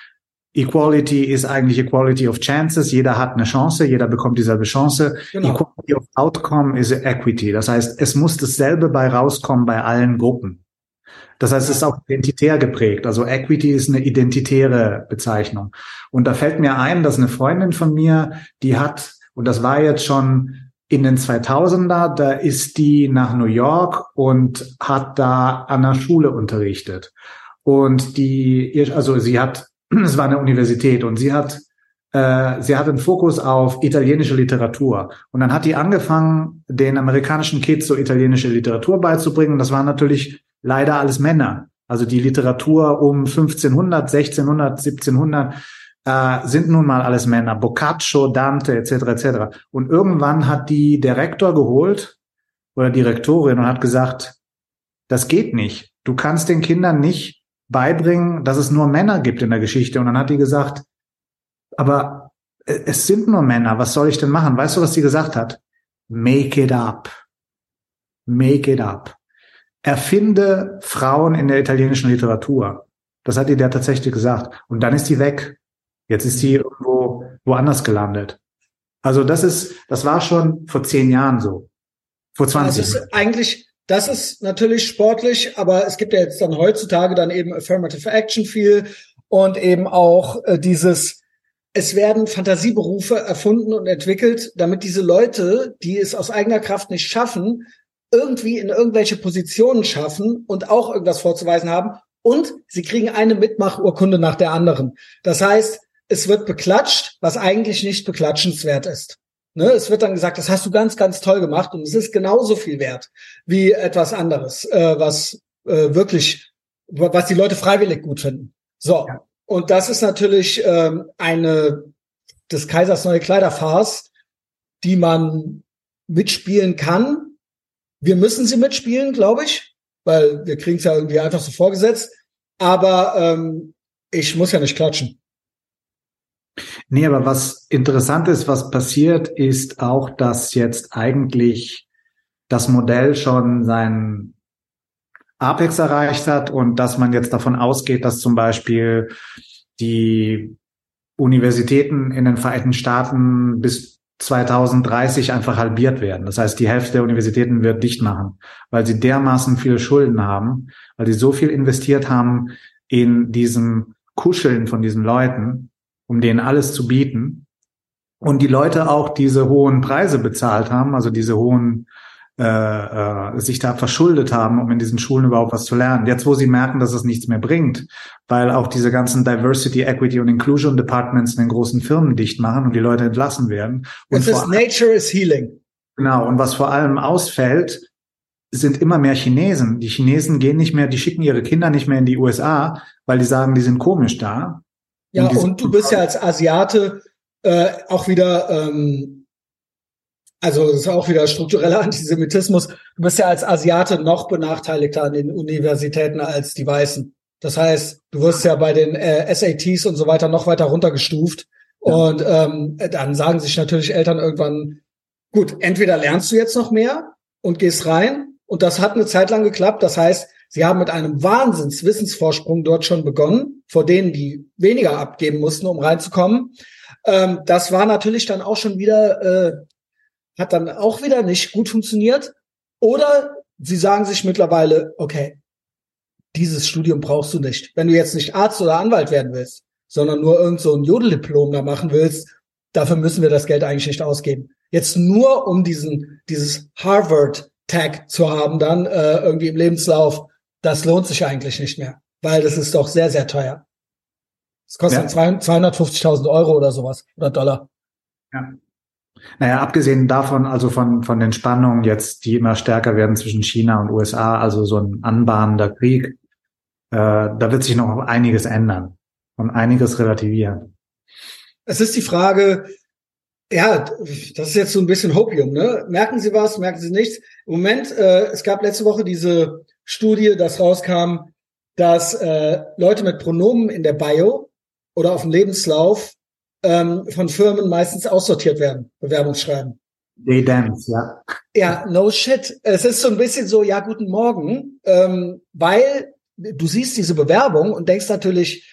Equality ist eigentlich Equality of Chances. Jeder hat eine Chance, jeder bekommt dieselbe Chance. Genau. Equality of Outcome ist Equity. Das heißt, es muss dasselbe bei rauskommen bei allen Gruppen. Das heißt, es ist auch identitär geprägt. Also Equity ist eine identitäre Bezeichnung. Und da fällt mir ein, dass eine Freundin von mir, die hat, und das war jetzt schon in den 2000er, da ist die nach New York und hat da an der Schule unterrichtet. Und die, also sie hat es war eine Universität und sie hat äh, sie hat einen Fokus auf italienische Literatur und dann hat die angefangen, den amerikanischen Kids so italienische Literatur beizubringen. Das waren natürlich leider alles Männer. Also die Literatur um 1500, 1600, 1700 äh, sind nun mal alles Männer. Boccaccio, Dante etc. etc. Und irgendwann hat die der Rektor geholt oder die Rektorin und hat gesagt, das geht nicht. Du kannst den Kindern nicht beibringen, dass es nur Männer gibt in der Geschichte. Und dann hat die gesagt, aber es sind nur Männer, was soll ich denn machen? Weißt du, was sie gesagt hat? Make it up. Make it up. Erfinde Frauen in der italienischen Literatur. Das hat die der tatsächlich gesagt. Und dann ist die weg. Jetzt ist die irgendwo woanders gelandet. Also das ist, das war schon vor zehn Jahren so. Vor 20 Jahren. Das ist eigentlich, das ist natürlich sportlich, aber es gibt ja jetzt dann heutzutage dann eben Affirmative Action viel und eben auch äh, dieses es werden Fantasieberufe erfunden und entwickelt, damit diese Leute, die es aus eigener Kraft nicht schaffen, irgendwie in irgendwelche Positionen schaffen und auch irgendwas vorzuweisen haben. Und sie kriegen eine Mitmachurkunde nach der anderen. Das heißt, es wird beklatscht, was eigentlich nicht beklatschenswert ist. Ne, es wird dann gesagt, das hast du ganz, ganz toll gemacht und es ist genauso viel wert wie etwas anderes, äh, was äh, wirklich, was die Leute freiwillig gut finden. So, ja. und das ist natürlich ähm, eine des Kaisers neue Kleiderfarce, die man mitspielen kann. Wir müssen sie mitspielen, glaube ich, weil wir kriegen es ja irgendwie einfach so vorgesetzt. Aber ähm, ich muss ja nicht klatschen. Nee, aber was interessant ist, was passiert, ist auch, dass jetzt eigentlich das Modell schon sein Apex erreicht hat und dass man jetzt davon ausgeht, dass zum Beispiel die Universitäten in den Vereinigten Staaten bis 2030 einfach halbiert werden. Das heißt, die Hälfte der Universitäten wird dicht machen, weil sie dermaßen viele Schulden haben, weil sie so viel investiert haben in diesem Kuscheln von diesen Leuten, um denen alles zu bieten. Und die Leute auch diese hohen Preise bezahlt haben, also diese hohen äh, äh, sich da verschuldet haben, um in diesen Schulen überhaupt was zu lernen. Jetzt, wo sie merken, dass es nichts mehr bringt, weil auch diese ganzen Diversity, Equity und Inclusion Departments in den großen Firmen dicht machen und die Leute entlassen werden. Und es ist Nature is Healing. Genau. Und was vor allem ausfällt, sind immer mehr Chinesen. Die Chinesen gehen nicht mehr, die schicken ihre Kinder nicht mehr in die USA, weil die sagen, die sind komisch da. Ja, und, du bist ja als Asiate äh, auch wieder, ähm, also das ist auch wieder struktureller Antisemitismus. Du bist ja als Asiate noch benachteiligter an den Universitäten als die Weißen. Das heißt, du wirst ja bei den äh, SATs und so weiter noch weiter runtergestuft. Ja. Und ähm, dann sagen sich natürlich Eltern irgendwann, gut, entweder lernst du jetzt noch mehr und gehst rein. Und das hat eine Zeit lang geklappt. Das heißt, Sie haben mit einem Wahnsinnswissensvorsprung dort schon begonnen, vor denen, die weniger abgeben mussten, um reinzukommen. Ähm, das war natürlich dann auch schon wieder, äh, hat dann auch wieder nicht gut funktioniert. Oder sie sagen sich mittlerweile, okay, dieses Studium brauchst du nicht. Wenn du jetzt nicht Arzt oder Anwalt werden willst, sondern nur irgend so ein Jodeldiplom da machen willst, dafür müssen wir das Geld eigentlich nicht ausgeben. Jetzt nur um diesen, dieses Harvard-Tag zu haben, dann äh, irgendwie im Lebenslauf, das lohnt sich eigentlich nicht mehr, weil das ist doch sehr, sehr teuer. Es kostet ja. 250.000 Euro oder sowas oder Dollar. Ja. Naja, abgesehen davon, also von, von den Spannungen jetzt, die immer stärker werden zwischen China und USA, also so ein anbahnender Krieg, äh, da wird sich noch einiges ändern und einiges relativieren. Es ist die Frage, ja, das ist jetzt so ein bisschen Hopium, ne? Merken Sie was, merken Sie nichts? Im Moment, äh, es gab letzte Woche diese Studie, das rauskam, dass äh, Leute mit Pronomen in der Bio oder auf dem Lebenslauf ähm, von Firmen meistens aussortiert werden, Bewerbungsschreiben. They dance, ja. Ja, no shit. Es ist so ein bisschen so, ja, guten Morgen, ähm, weil du siehst diese Bewerbung und denkst natürlich,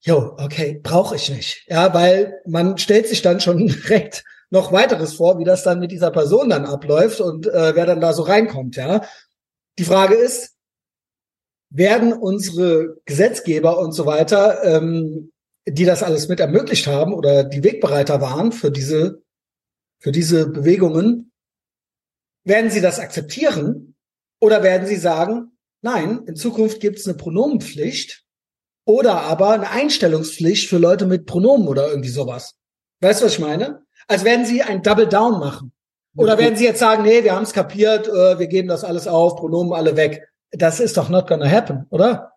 jo, okay, brauche ich nicht. Ja, weil man stellt sich dann schon direkt noch weiteres vor, wie das dann mit dieser Person dann abläuft und äh, wer dann da so reinkommt, ja. Die Frage ist, werden unsere Gesetzgeber und so weiter, ähm, die das alles mit ermöglicht haben oder die Wegbereiter waren für diese, für diese Bewegungen, werden sie das akzeptieren oder werden sie sagen, nein, in Zukunft gibt es eine Pronomenpflicht oder aber eine Einstellungspflicht für Leute mit Pronomen oder irgendwie sowas. Weißt du, was ich meine? Als werden sie ein Double Down machen. Oder werden Sie jetzt sagen, nee, wir haben es kapiert, äh, wir geben das alles auf, Pronomen alle weg. Das ist doch not gonna happen, oder?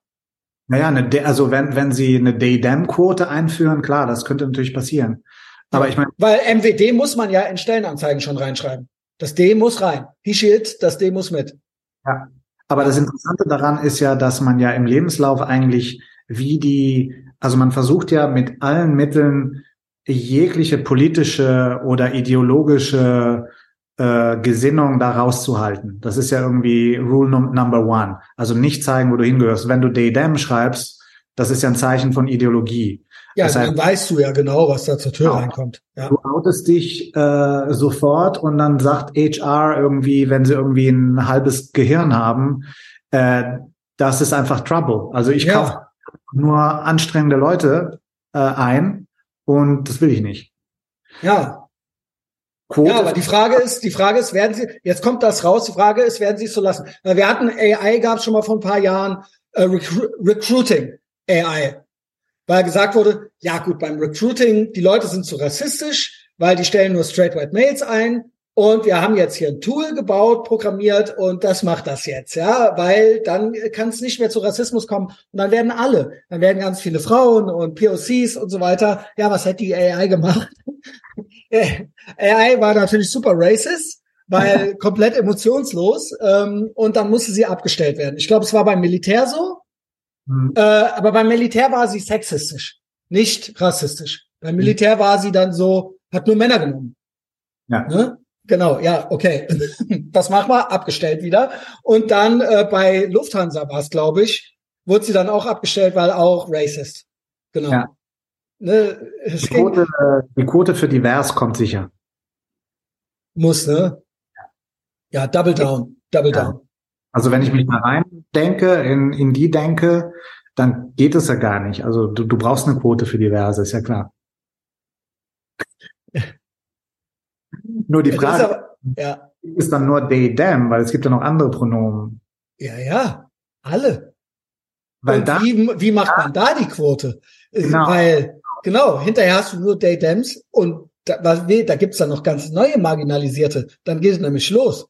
Naja, eine, also wenn, wenn Sie eine Day-Dem-Quote einführen, klar, das könnte natürlich passieren. Aber ich meine. Weil MWD muss man ja in Stellenanzeigen schon reinschreiben. Das D muss rein. He shit, das D muss mit. Ja. Aber das Interessante daran ist ja, dass man ja im Lebenslauf eigentlich wie die, also man versucht ja mit allen Mitteln jegliche politische oder ideologische äh, Gesinnung da rauszuhalten. Das ist ja irgendwie Rule Number One. Also nicht zeigen, wo du hingehörst. Wenn du Day Dem schreibst, das ist ja ein Zeichen von Ideologie. Ja, das dann weißt du ja genau, was da zur Tür genau. reinkommt. Ja. Du outest dich äh, sofort und dann sagt HR irgendwie, wenn sie irgendwie ein halbes Gehirn haben, äh, das ist einfach Trouble. Also ich ja. kaufe nur anstrengende Leute äh, ein und das will ich nicht. Ja. Quote ja, aber die Frage ist, die Frage ist, werden Sie, jetzt kommt das raus, die Frage ist, werden Sie es so lassen? Wir hatten AI, gab es schon mal vor ein paar Jahren, äh, Recru Recruiting AI, weil gesagt wurde, ja gut, beim Recruiting, die Leute sind zu rassistisch, weil die stellen nur straight white Mails ein und wir haben jetzt hier ein Tool gebaut, programmiert und das macht das jetzt, ja, weil dann kann es nicht mehr zu Rassismus kommen und dann werden alle, dann werden ganz viele Frauen und POCs und so weiter. Ja, was hat die AI gemacht? AI war natürlich super racist, weil komplett emotionslos ähm, und dann musste sie abgestellt werden. Ich glaube, es war beim Militär so, mhm. äh, aber beim Militär war sie sexistisch, nicht rassistisch. Beim Militär war sie dann so, hat nur Männer genommen. Ja. Ne? Genau, ja, okay. Das machen wir, abgestellt wieder. Und dann äh, bei Lufthansa war es, glaube ich, wurde sie dann auch abgestellt, weil auch racist. Genau. Ja. Ne, die, Quote, die Quote für divers kommt sicher. Muss, ne? Ja, Double Down, Double ja. Down. Also wenn ich mich mal rein denke, in, in die denke, dann geht es ja gar nicht. Also du, du brauchst eine Quote für diverse, ist ja klar. Nur die Frage aber, ja. ist dann nur they, them, weil es gibt ja noch andere Pronomen. Ja, ja, alle. Weil Und da, wie, wie macht man da die Quote? Genau. Weil, genau, hinterher hast du nur they, thems und da, da gibt's dann noch ganz neue Marginalisierte. Dann geht es nämlich los.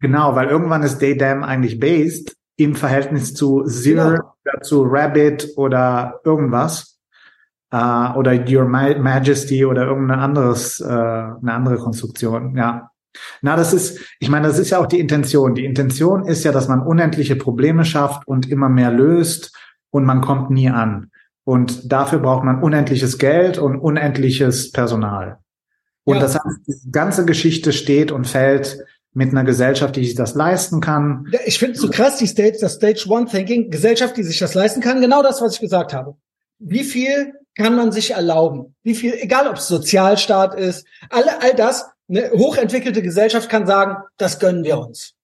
Genau, weil irgendwann ist they, them eigentlich based im Verhältnis zu Zero genau. oder zu Rabbit oder irgendwas äh, oder Your Majesty oder irgendein anderes, äh, eine andere Konstruktion, ja. Na, das ist, ich meine, das ist ja auch die Intention. Die Intention ist ja, dass man unendliche Probleme schafft und immer mehr löst und man kommt nie an. Und dafür braucht man unendliches Geld und unendliches Personal. Und ja. das heißt, die ganze Geschichte steht und fällt mit einer Gesellschaft, die sich das leisten kann. Ich finde es so krass, die Stage, das Stage One Thinking, Gesellschaft, die sich das leisten kann, genau das, was ich gesagt habe. Wie viel kann man sich erlauben? Wie viel, egal ob es Sozialstaat ist, alle, all das, eine hochentwickelte Gesellschaft kann sagen, das gönnen wir uns.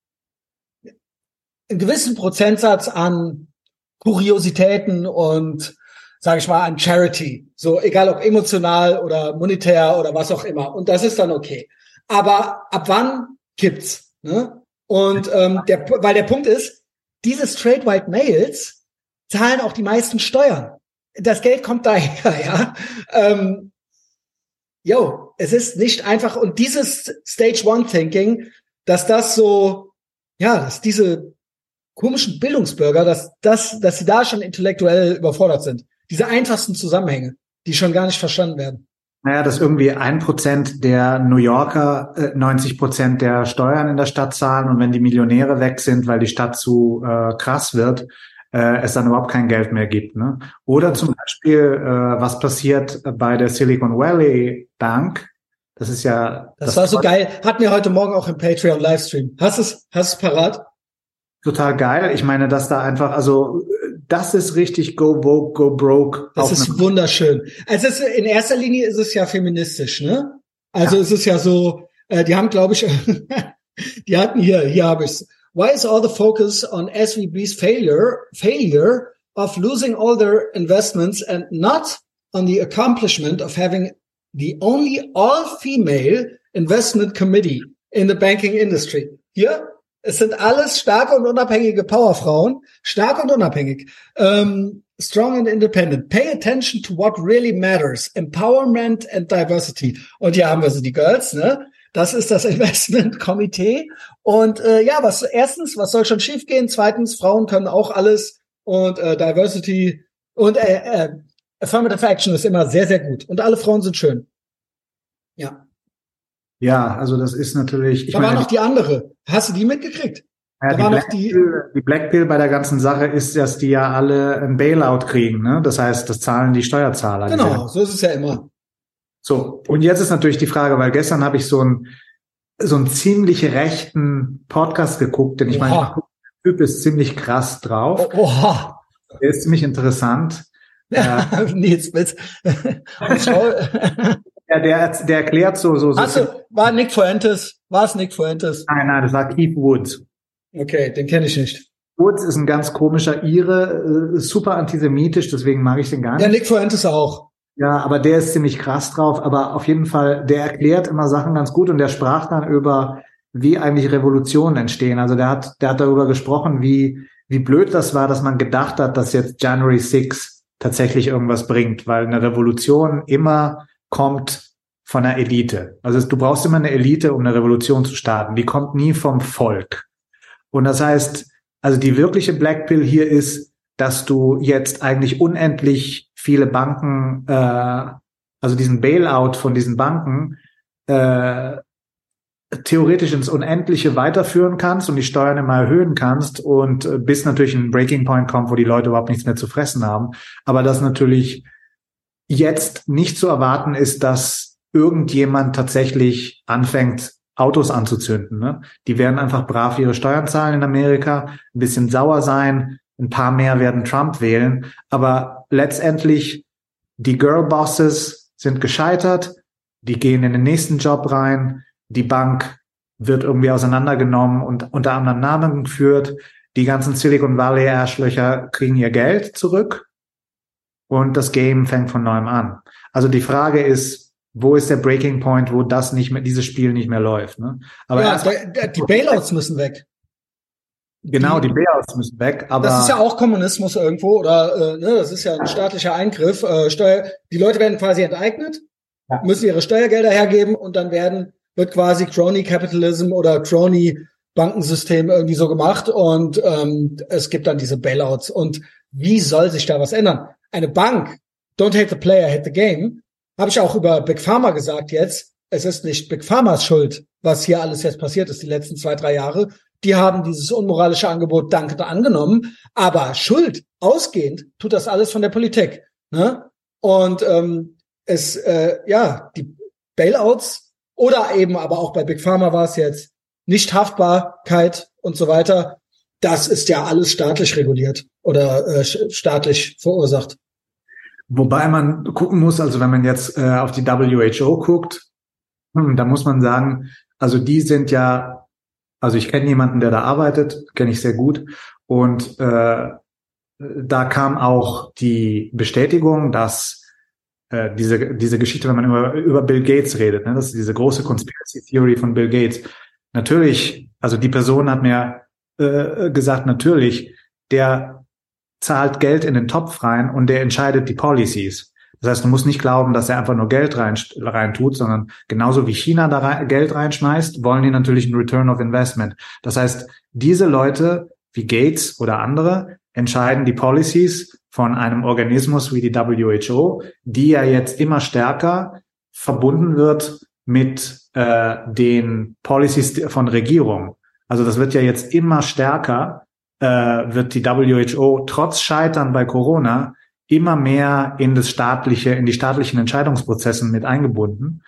Einen gewissen Prozentsatz an Kuriositäten und, sage ich mal, an Charity. So, egal ob emotional oder monetär oder was auch immer. Und das ist dann okay. Aber ab wann kippt's? Ne? Und ähm, der, weil der Punkt ist, diese straight white males zahlen auch die meisten Steuern das Geld kommt daher, ja. Ähm, yo, es ist nicht einfach und dieses Stage One Thinking, dass das so, ja, dass diese komischen Bildungsbürger, dass das, dass sie da schon intellektuell überfordert sind. Diese einfachsten Zusammenhänge, die schon gar nicht verstanden werden. Naja, dass irgendwie ein Prozent der New Yorker äh, 90 Prozent der Steuern in der Stadt zahlen und wenn die Millionäre weg sind, weil die Stadt zu äh, krass wird, äh, es dann überhaupt kein Geld mehr gibt. Ne? Oder zum Beispiel, äh, was passiert bei der Silicon Valley Bank? Das ist ja. Das, das war so geil. Hatten wir heute Morgen auch im Patreon Livestream. Hast es, hast es parat? Total geil. Ich meine, dass da einfach, also das ist richtig go woke, go broke. Das ist wunderschön. Also es, in erster Linie ist es ja feministisch, ne? Also ja. es ist ja so, äh, die haben, glaube ich, die hatten hier, hier habe ich's. Why is all the focus on SVB's failure, failure of losing all their investments and not on the accomplishment of having the only all female investment committee in the banking industry? Hier, es sind alles starke und unabhängige Powerfrauen, stark und unabhängig. Um, strong and independent. Pay attention to what really matters. Empowerment and diversity. Und hier haben wir so die Girls, ne? Das ist das Investmentkomitee. Und äh, ja, was erstens, was soll schon schiefgehen? Zweitens, Frauen können auch alles und äh, Diversity und äh, äh, Affirmative Action ist immer sehr, sehr gut. Und alle Frauen sind schön. Ja. Ja, also das ist natürlich. Ich da meine, war noch die andere. Hast du die mitgekriegt? Ja, die, Black die, Pill, die Black Pill bei der ganzen Sache ist, dass die ja alle ein Bailout kriegen. Ne? Das heißt, das zahlen die Steuerzahler. Genau, so ist es ja immer. So, und jetzt ist natürlich die Frage, weil gestern habe ich so ein so einen ziemlich rechten Podcast geguckt, denn ich Oha. meine, der Typ ist ziemlich krass drauf. Oha. Der ist ziemlich interessant. Ja, äh, Nils, willst, ja, der, der erklärt so, so, so. Hast war Nick Fuentes? War es Nick Fuentes? Nein, nein, das war Keith Woods. Okay, den kenne ich nicht. Woods ist ein ganz komischer Ire, äh, super antisemitisch, deswegen mag ich den gar nicht. Ja, Nick Fuentes auch. Ja, aber der ist ziemlich krass drauf. Aber auf jeden Fall, der erklärt immer Sachen ganz gut und der sprach dann über, wie eigentlich Revolutionen entstehen. Also der hat, der hat darüber gesprochen, wie, wie blöd das war, dass man gedacht hat, dass jetzt January 6 tatsächlich irgendwas bringt, weil eine Revolution immer kommt von der Elite. Also du brauchst immer eine Elite, um eine Revolution zu starten. Die kommt nie vom Volk. Und das heißt, also die wirkliche Black Pill hier ist, dass du jetzt eigentlich unendlich viele Banken, äh, also diesen Bailout von diesen Banken, äh, theoretisch ins Unendliche weiterführen kannst und die Steuern immer erhöhen kannst und äh, bis natürlich ein Breaking Point kommt, wo die Leute überhaupt nichts mehr zu fressen haben. Aber das natürlich jetzt nicht zu erwarten ist, dass irgendjemand tatsächlich anfängt, Autos anzuzünden. Ne? Die werden einfach brav ihre Steuern zahlen in Amerika, ein bisschen sauer sein, ein paar mehr werden Trump wählen, aber letztendlich die Girl-Bosses sind gescheitert, die gehen in den nächsten Job rein, die Bank wird irgendwie auseinandergenommen und unter anderem Namen geführt, die ganzen Silicon Valley Arschlöcher kriegen ihr Geld zurück und das Game fängt von neuem an. Also die Frage ist, wo ist der Breaking Point, wo das nicht mehr, dieses Spiel nicht mehr läuft. Ne? Aber ja, der, die Bailouts müssen weg. Genau, die, Bailouts müssen weg. Aber das ist ja auch Kommunismus irgendwo oder äh, ne, das ist ja ein staatlicher Eingriff. Äh, Steuer, die Leute werden quasi enteignet, ja. müssen ihre Steuergelder hergeben und dann werden wird quasi Crony Capitalism oder Crony Bankensystem irgendwie so gemacht und ähm, es gibt dann diese Bailouts. Und wie soll sich da was ändern? Eine Bank, don't hate the player, hate the game, habe ich auch über Big Pharma gesagt jetzt. Es ist nicht Big Pharmas Schuld, was hier alles jetzt passiert ist, die letzten zwei, drei Jahre. Die haben dieses unmoralische Angebot dankend angenommen. Aber Schuld, ausgehend, tut das alles von der Politik. Ne? Und ähm, es, äh, ja, die Bailouts oder eben aber auch bei Big Pharma war es jetzt nicht Haftbarkeit und so weiter. Das ist ja alles staatlich reguliert oder äh, staatlich verursacht. Wobei man gucken muss, also wenn man jetzt äh, auf die WHO guckt, hm, da muss man sagen, also die sind ja, also ich kenne jemanden, der da arbeitet, kenne ich sehr gut, und äh, da kam auch die Bestätigung, dass äh, diese, diese Geschichte, wenn man über, über Bill Gates redet, ne, das ist diese große Conspiracy Theory von Bill Gates. Natürlich, also die Person hat mir äh, gesagt, natürlich, der zahlt Geld in den Topf rein und der entscheidet die Policies. Das heißt, du musst nicht glauben, dass er einfach nur Geld rein, rein tut, sondern genauso wie China da rein, Geld reinschmeißt, wollen die natürlich einen Return of Investment. Das heißt, diese Leute wie Gates oder andere entscheiden die Policies von einem Organismus wie die WHO, die ja jetzt immer stärker verbunden wird mit äh, den Policies von Regierung. Also das wird ja jetzt immer stärker, äh, wird die WHO trotz Scheitern bei Corona immer mehr in das staatliche, in die staatlichen Entscheidungsprozessen mit eingebunden.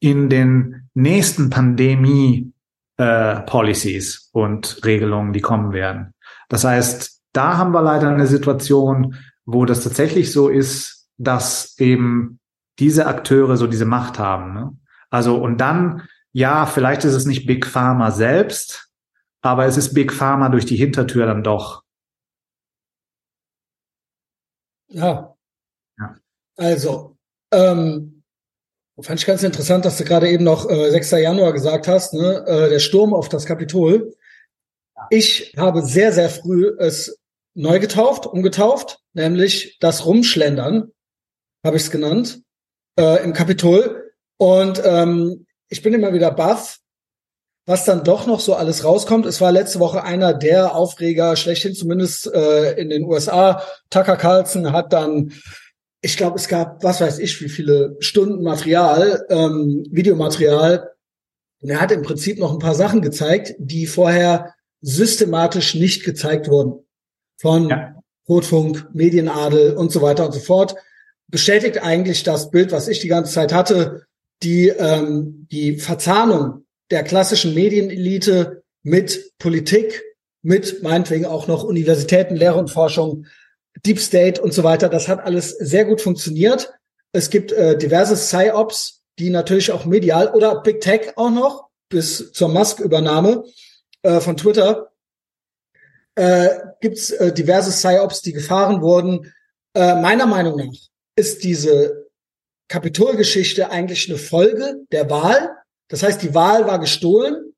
In den nächsten Pandemie äh, Policies und Regelungen, die kommen werden. Das heißt, da haben wir leider eine Situation, wo das tatsächlich so ist, dass eben diese Akteure so diese Macht haben. Ne? Also und dann, ja, vielleicht ist es nicht Big Pharma selbst, aber es ist Big Pharma durch die Hintertür dann doch. Ja. ja. Also, ähm, fand ich ganz interessant, dass du gerade eben noch äh, 6. Januar gesagt hast, ne? äh, der Sturm auf das Kapitol. Ich habe sehr, sehr früh es neu getauft, umgetauft, nämlich das Rumschlendern, habe ich es genannt, äh, im Kapitol. Und ähm, ich bin immer wieder baff, was dann doch noch so alles rauskommt. Es war letzte Woche einer der Aufreger schlechthin, zumindest äh, in den USA. Tucker Carlson hat dann, ich glaube, es gab, was weiß ich, wie viele Stunden Material, ähm, Videomaterial. Und er hat im Prinzip noch ein paar Sachen gezeigt, die vorher systematisch nicht gezeigt wurden von ja. Rotfunk, Medienadel und so weiter und so fort, bestätigt eigentlich das Bild, was ich die ganze Zeit hatte, die, ähm, die Verzahnung der klassischen Medienelite mit Politik, mit meinetwegen auch noch Universitäten, Lehre und Forschung, Deep State und so weiter. Das hat alles sehr gut funktioniert. Es gibt äh, diverse PsyOps, die natürlich auch medial oder Big Tech auch noch bis zur Musk-Übernahme äh, von Twitter äh, gibt es äh, diverse PsyOps, die gefahren wurden. Äh, meiner Meinung nach ist diese Kapitolgeschichte eigentlich eine Folge der Wahl. Das heißt, die Wahl war gestohlen.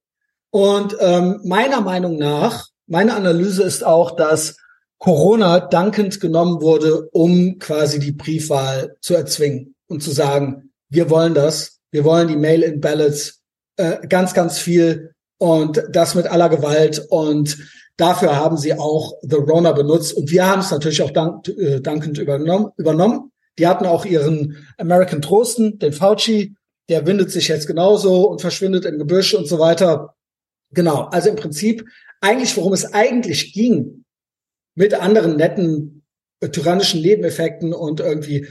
Und ähm, meiner Meinung nach, meine Analyse ist auch, dass Corona dankend genommen wurde, um quasi die Briefwahl zu erzwingen und zu sagen, wir wollen das, wir wollen die Mail-in-Ballots äh, ganz, ganz viel und das mit aller Gewalt und dafür haben sie auch The Rona benutzt und wir haben es natürlich auch dank, äh, dankend übernommen, übernommen. Die hatten auch ihren American Trosten, den Fauci, der windet sich jetzt genauso und verschwindet im Gebüsch und so weiter. Genau, also im Prinzip eigentlich, worum es eigentlich ging, mit anderen netten äh, tyrannischen Nebeneffekten und irgendwie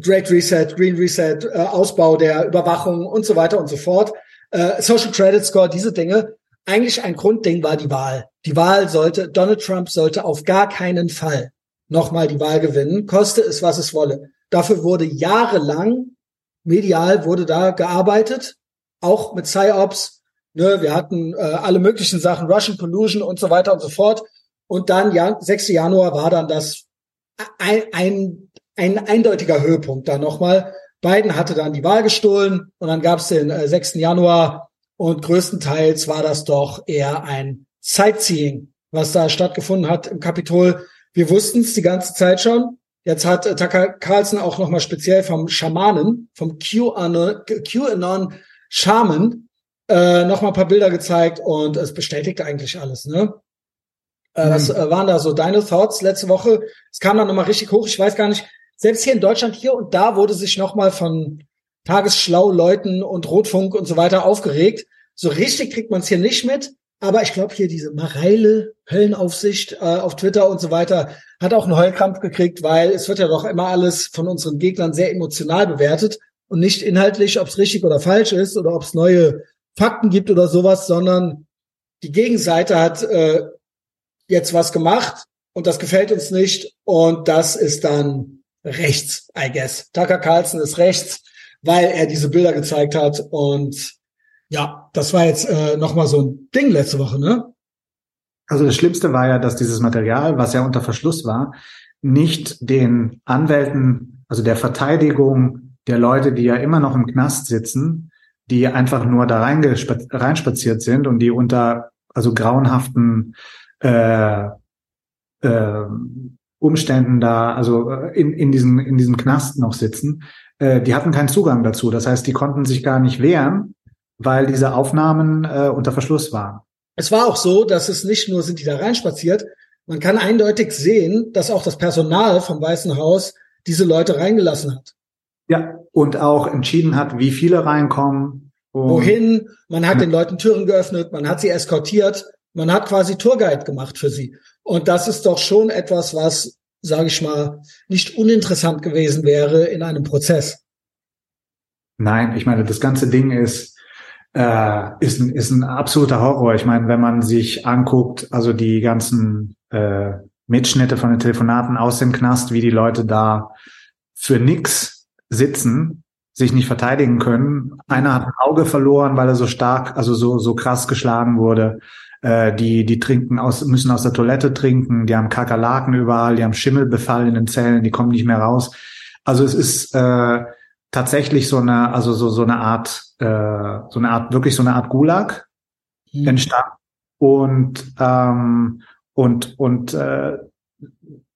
Great Reset, Green Reset, äh, Ausbau der Überwachung und so weiter und so fort, äh, Social Credit Score, diese Dinge. Eigentlich ein Grundding war die Wahl. Die Wahl sollte, Donald Trump sollte auf gar keinen Fall nochmal die Wahl gewinnen, koste es, was es wolle. Dafür wurde jahrelang medial wurde da gearbeitet, auch mit PsyOps. Ne, wir hatten äh, alle möglichen Sachen, Russian Collusion und so weiter und so fort. Und dann, ja, 6. Januar war dann das ein, ein, ein eindeutiger Höhepunkt da nochmal. Biden hatte dann die Wahl gestohlen und dann gab es den äh, 6. Januar und größtenteils war das doch eher ein Sightseeing, was da stattgefunden hat im Kapitol. Wir wussten es die ganze Zeit schon. Jetzt hat äh, Tucker Carlson auch nochmal speziell vom Schamanen, vom QAnon, Shaman, äh, nochmal ein paar Bilder gezeigt und es bestätigt eigentlich alles. Ne? Äh, was mhm. äh, waren da so deine Thoughts letzte Woche? Es kam dann nochmal richtig hoch. Ich weiß gar nicht, selbst hier in Deutschland, hier und da wurde sich nochmal von Tagesschlau-Leuten und Rotfunk und so weiter aufgeregt. So richtig kriegt man es hier nicht mit. Aber ich glaube, hier diese Mareile, Höllenaufsicht äh, auf Twitter und so weiter, hat auch einen Heulkrampf gekriegt, weil es wird ja doch immer alles von unseren Gegnern sehr emotional bewertet und nicht inhaltlich, ob es richtig oder falsch ist oder ob es neue Fakten gibt oder sowas, sondern die Gegenseite hat äh, jetzt was gemacht und das gefällt uns nicht und das ist dann rechts, I guess. Tucker Carlson ist rechts, weil er diese Bilder gezeigt hat und ja, das war jetzt äh, nochmal so ein Ding letzte Woche, ne? Also das Schlimmste war ja, dass dieses Material, was ja unter Verschluss war, nicht den Anwälten, also der Verteidigung der Leute, die ja immer noch im Knast sitzen, die einfach nur da reinspaziert sind und die unter also grauenhaften äh, äh, Umständen da, also äh, in, in, diesen, in diesem Knast noch sitzen, äh, die hatten keinen Zugang dazu. Das heißt, die konnten sich gar nicht wehren, weil diese Aufnahmen äh, unter Verschluss waren. Es war auch so, dass es nicht nur sind die da reinspaziert, man kann eindeutig sehen, dass auch das Personal vom Weißen Haus diese Leute reingelassen hat. Ja, und auch entschieden hat, wie viele reinkommen. Wohin? Man hat den Leuten Türen geöffnet, man hat sie eskortiert, man hat quasi Tourguide gemacht für sie. Und das ist doch schon etwas, was, sage ich mal, nicht uninteressant gewesen wäre in einem Prozess. Nein, ich meine, das ganze Ding ist, äh, ist, ein, ist ein absoluter Horror. Ich meine, wenn man sich anguckt, also die ganzen äh, Mitschnitte von den Telefonaten aus dem Knast, wie die Leute da für nix sitzen, sich nicht verteidigen können. Einer hat ein Auge verloren, weil er so stark, also so, so krass geschlagen wurde. Äh, die, die trinken aus, müssen aus der Toilette trinken, die haben Kakerlaken überall, die haben Schimmelbefall in den Zellen, die kommen nicht mehr raus. Also es ist äh, tatsächlich so eine, also so, so eine Art, äh, so eine Art, wirklich so eine Art Gulag mhm. entstanden. Und, ähm, und, und äh,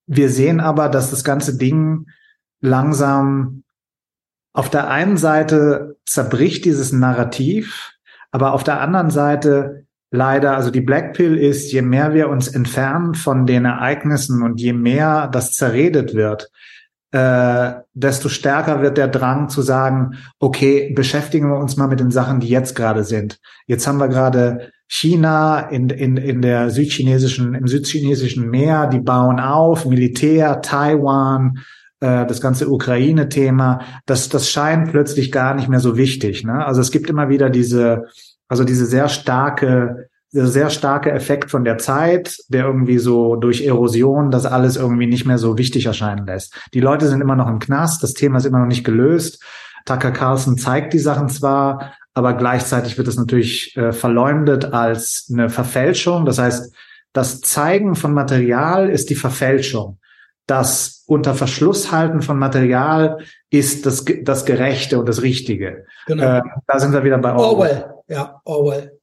wir sehen aber, dass das ganze Ding langsam auf der einen Seite zerbricht dieses Narrativ, aber auf der anderen Seite leider, also die Black Pill ist, je mehr wir uns entfernen von den Ereignissen und je mehr das zerredet wird, äh, desto stärker wird der Drang zu sagen, okay, beschäftigen wir uns mal mit den Sachen, die jetzt gerade sind. Jetzt haben wir gerade China in, in, in der südchinesischen, im südchinesischen Meer, die bauen auf, Militär, Taiwan, äh, das ganze Ukraine-Thema, das, das scheint plötzlich gar nicht mehr so wichtig. Ne? Also es gibt immer wieder diese, also diese sehr starke, sehr starke Effekt von der Zeit, der irgendwie so durch Erosion das alles irgendwie nicht mehr so wichtig erscheinen lässt. Die Leute sind immer noch im Knast, das Thema ist immer noch nicht gelöst. Tucker Carlson zeigt die Sachen zwar, aber gleichzeitig wird es natürlich äh, verleumdet als eine Verfälschung. Das heißt, das Zeigen von Material ist die Verfälschung. Das unter Verschluss halten von Material ist das, das Gerechte und das Richtige. Genau. Äh, da sind wir wieder bei Orwell. Orwell. Ja, Orwell.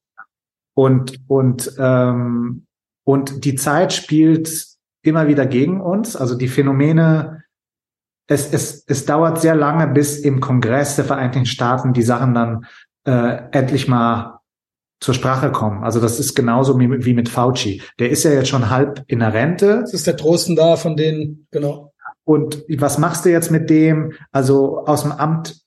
Und, und, ähm, und die Zeit spielt immer wieder gegen uns. Also die Phänomene, es, es, es dauert sehr lange, bis im Kongress der Vereinigten Staaten die Sachen dann äh, endlich mal zur Sprache kommen. Also das ist genauso wie, wie mit Fauci. Der ist ja jetzt schon halb in der Rente. Das ist der Trosten da von denen, genau. Und was machst du jetzt mit dem? Also aus dem Amt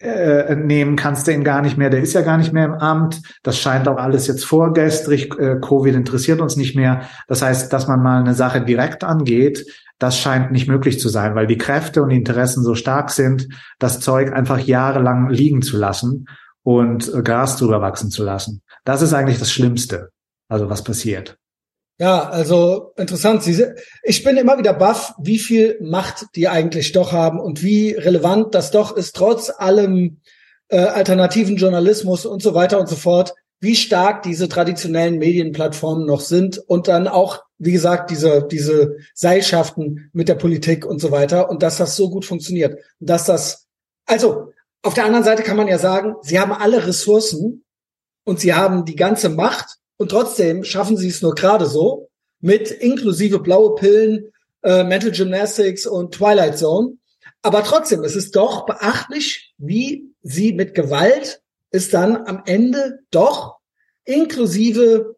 äh, nehmen kannst du ihn gar nicht mehr. Der ist ja gar nicht mehr im Amt. Das scheint auch alles jetzt vorgestrig. Äh, Covid interessiert uns nicht mehr. Das heißt, dass man mal eine Sache direkt angeht, das scheint nicht möglich zu sein, weil die Kräfte und die Interessen so stark sind, das Zeug einfach jahrelang liegen zu lassen und äh, Gras drüber wachsen zu lassen. Das ist eigentlich das Schlimmste, also was passiert. Ja, also interessant. Ich bin immer wieder baff, wie viel Macht die eigentlich doch haben und wie relevant das doch ist, trotz allem äh, alternativen Journalismus und so weiter und so fort, wie stark diese traditionellen Medienplattformen noch sind und dann auch, wie gesagt, diese, diese Seilschaften mit der Politik und so weiter und dass das so gut funktioniert. Und dass das, also auf der anderen Seite kann man ja sagen, sie haben alle Ressourcen und sie haben die ganze Macht und trotzdem schaffen sie es nur gerade so mit inklusive blaue Pillen, äh, Mental Gymnastics und Twilight Zone. Aber trotzdem, es ist doch beachtlich, wie sie mit Gewalt es dann am Ende doch inklusive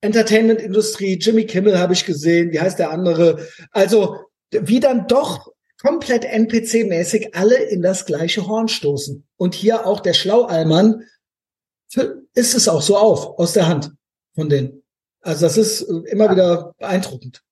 Entertainment-Industrie, Jimmy Kimmel habe ich gesehen, wie heißt der andere? Also wie dann doch komplett NPC-mäßig alle in das gleiche Horn stoßen. Und hier auch der Schlaualmann ist es auch so auf, aus der Hand von denen. Also das ist äh, immer wieder beeindruckend.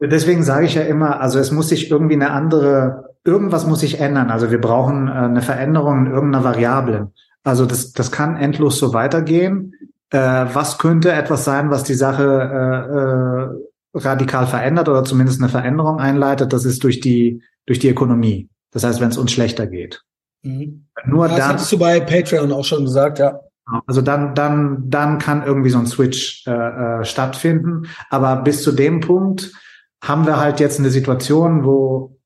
Deswegen sage ich ja immer, also es muss sich irgendwie eine andere, irgendwas muss sich ändern. Also wir brauchen äh, eine Veränderung in irgendeiner Variablen. Also das, das kann endlos so weitergehen. Äh, was könnte etwas sein, was die Sache äh, äh, radikal verändert oder zumindest eine Veränderung einleitet? Das ist durch die durch die Ökonomie. Das heißt, wenn es uns schlechter geht. Mhm. Nur das dann. Das hast du bei Patreon auch schon gesagt, ja. Also dann, dann, dann kann irgendwie so ein Switch äh, äh, stattfinden. Aber bis zu dem Punkt haben wir halt jetzt eine Situation, wo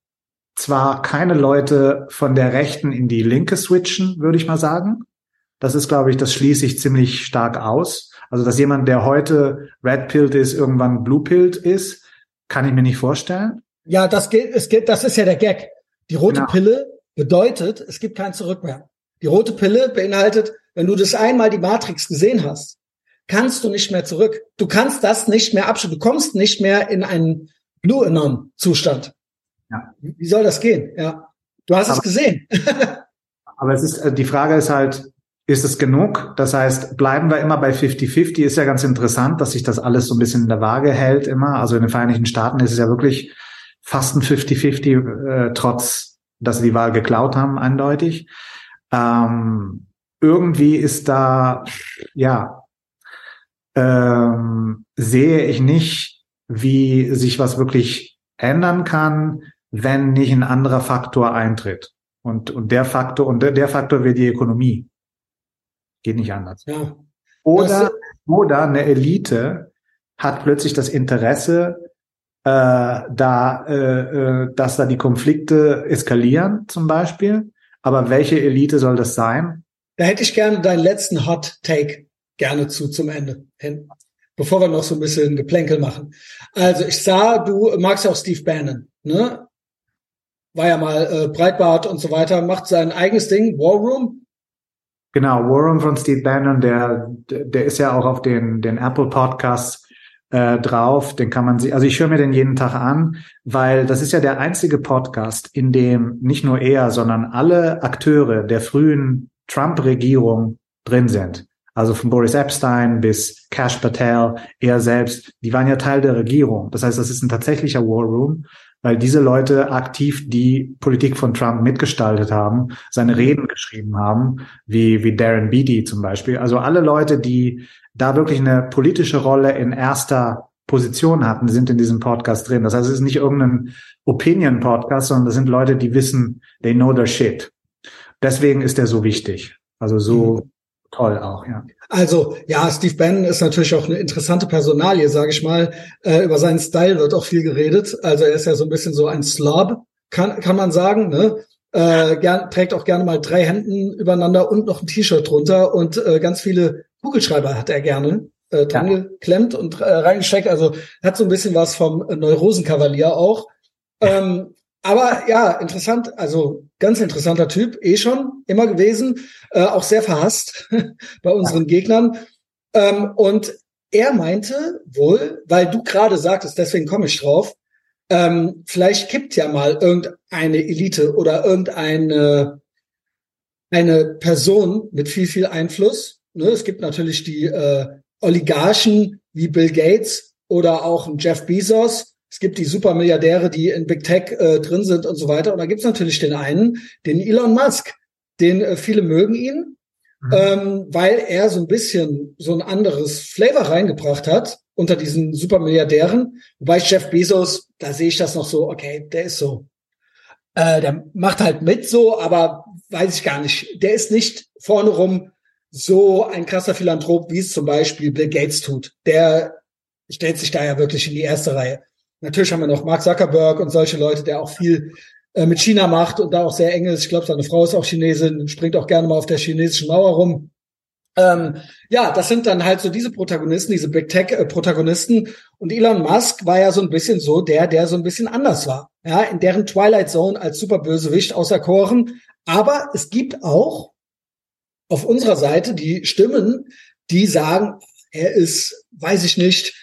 zwar keine Leute von der Rechten in die Linke switchen, würde ich mal sagen. Das ist, glaube ich, das schließe ich ziemlich stark aus. Also, dass jemand, der heute Red Pilled ist, irgendwann Blue Pilled ist, kann ich mir nicht vorstellen. Ja, das geht, es geht, das ist ja der Gag. Die rote genau. Pille bedeutet, es gibt kein Zurück mehr. Die rote Pille beinhaltet, wenn du das einmal die Matrix gesehen hast, kannst du nicht mehr zurück. Du kannst das nicht mehr abschließen. Du kommst nicht mehr in einen Blue Anon Zustand. Ja. Wie soll das gehen? Ja. Du hast aber, es gesehen. aber es ist, äh, die Frage ist halt, ist es genug? Das heißt, bleiben wir immer bei 50-50? Ist ja ganz interessant, dass sich das alles so ein bisschen in der Waage hält immer. Also in den Vereinigten Staaten ist es ja wirklich fast ein 50-50, äh, trotz, dass sie die Wahl geklaut haben, eindeutig. Ähm, irgendwie ist da, ja, ähm, sehe ich nicht, wie sich was wirklich ändern kann, wenn nicht ein anderer Faktor eintritt. Und, und der Faktor, und der, der Faktor wäre die Ökonomie. Geht nicht anders. Ja. Oder, oder eine Elite hat plötzlich das Interesse, äh, da, äh, äh, dass da die Konflikte eskalieren, zum Beispiel. Aber welche Elite soll das sein? Da hätte ich gerne deinen letzten Hot Take gerne zu zum Ende hin, bevor wir noch so ein bisschen Geplänkel machen. Also ich sah, du magst ja auch Steve Bannon, ne? War ja mal äh, Breitbart und so weiter, macht sein eigenes Ding, War Room. Genau, War Room von Steve Bannon, der, der ist ja auch auf den, den Apple Podcasts äh, drauf. Den kann man sich, also ich höre mir den jeden Tag an, weil das ist ja der einzige Podcast, in dem nicht nur er, sondern alle Akteure der frühen Trump-Regierung drin sind. Also von Boris Epstein bis Cash Patel, er selbst, die waren ja Teil der Regierung. Das heißt, das ist ein tatsächlicher War Room, weil diese Leute aktiv die Politik von Trump mitgestaltet haben, seine Reden geschrieben haben, wie, wie Darren Beatty zum Beispiel. Also alle Leute, die da wirklich eine politische Rolle in erster Position hatten, sind in diesem Podcast drin. Das heißt, es ist nicht irgendein Opinion-Podcast, sondern das sind Leute, die wissen, they know their shit. Deswegen ist er so wichtig. Also so mhm. toll auch, ja. Also ja, Steve Bannon ist natürlich auch eine interessante Personalie, sage ich mal. Äh, über seinen Style wird auch viel geredet. Also er ist ja so ein bisschen so ein Slob, kann, kann man sagen. Ne? äh, gern, trägt auch gerne mal drei Händen übereinander und noch ein T-Shirt drunter und äh, ganz viele Kugelschreiber hat er gerne äh, dran ja. geklemmt und äh, reingesteckt. Also hat so ein bisschen was vom Neurosenkavalier auch. Ähm, aber ja, interessant, also ganz interessanter Typ, eh schon, immer gewesen, äh, auch sehr verhasst bei unseren Gegnern. Ähm, und er meinte wohl, weil du gerade sagtest, deswegen komme ich drauf, ähm, vielleicht kippt ja mal irgendeine Elite oder irgendeine eine Person mit viel, viel Einfluss. Ne, es gibt natürlich die äh, Oligarchen wie Bill Gates oder auch Jeff Bezos. Es gibt die Supermilliardäre, die in Big Tech äh, drin sind und so weiter. Und da gibt es natürlich den einen, den Elon Musk, den äh, viele mögen ihn, mhm. ähm, weil er so ein bisschen so ein anderes Flavor reingebracht hat unter diesen Supermilliardären. Wobei Jeff Bezos, da sehe ich das noch so, okay, der ist so. Äh, der macht halt mit so, aber weiß ich gar nicht. Der ist nicht vorne rum so ein krasser Philanthrop, wie es zum Beispiel Bill Gates tut. Der stellt sich da ja wirklich in die erste Reihe. Natürlich haben wir noch Mark Zuckerberg und solche Leute, der auch viel äh, mit China macht und da auch sehr eng ist. Ich glaube, seine Frau ist auch Chinesin, springt auch gerne mal auf der chinesischen Mauer rum. Ähm, ja, das sind dann halt so diese Protagonisten, diese Big Tech-Protagonisten. Äh, und Elon Musk war ja so ein bisschen so der, der so ein bisschen anders war. Ja, in deren Twilight Zone als Superbösewicht auserkoren. Aber es gibt auch auf unserer Seite die Stimmen, die sagen, er ist, weiß ich nicht,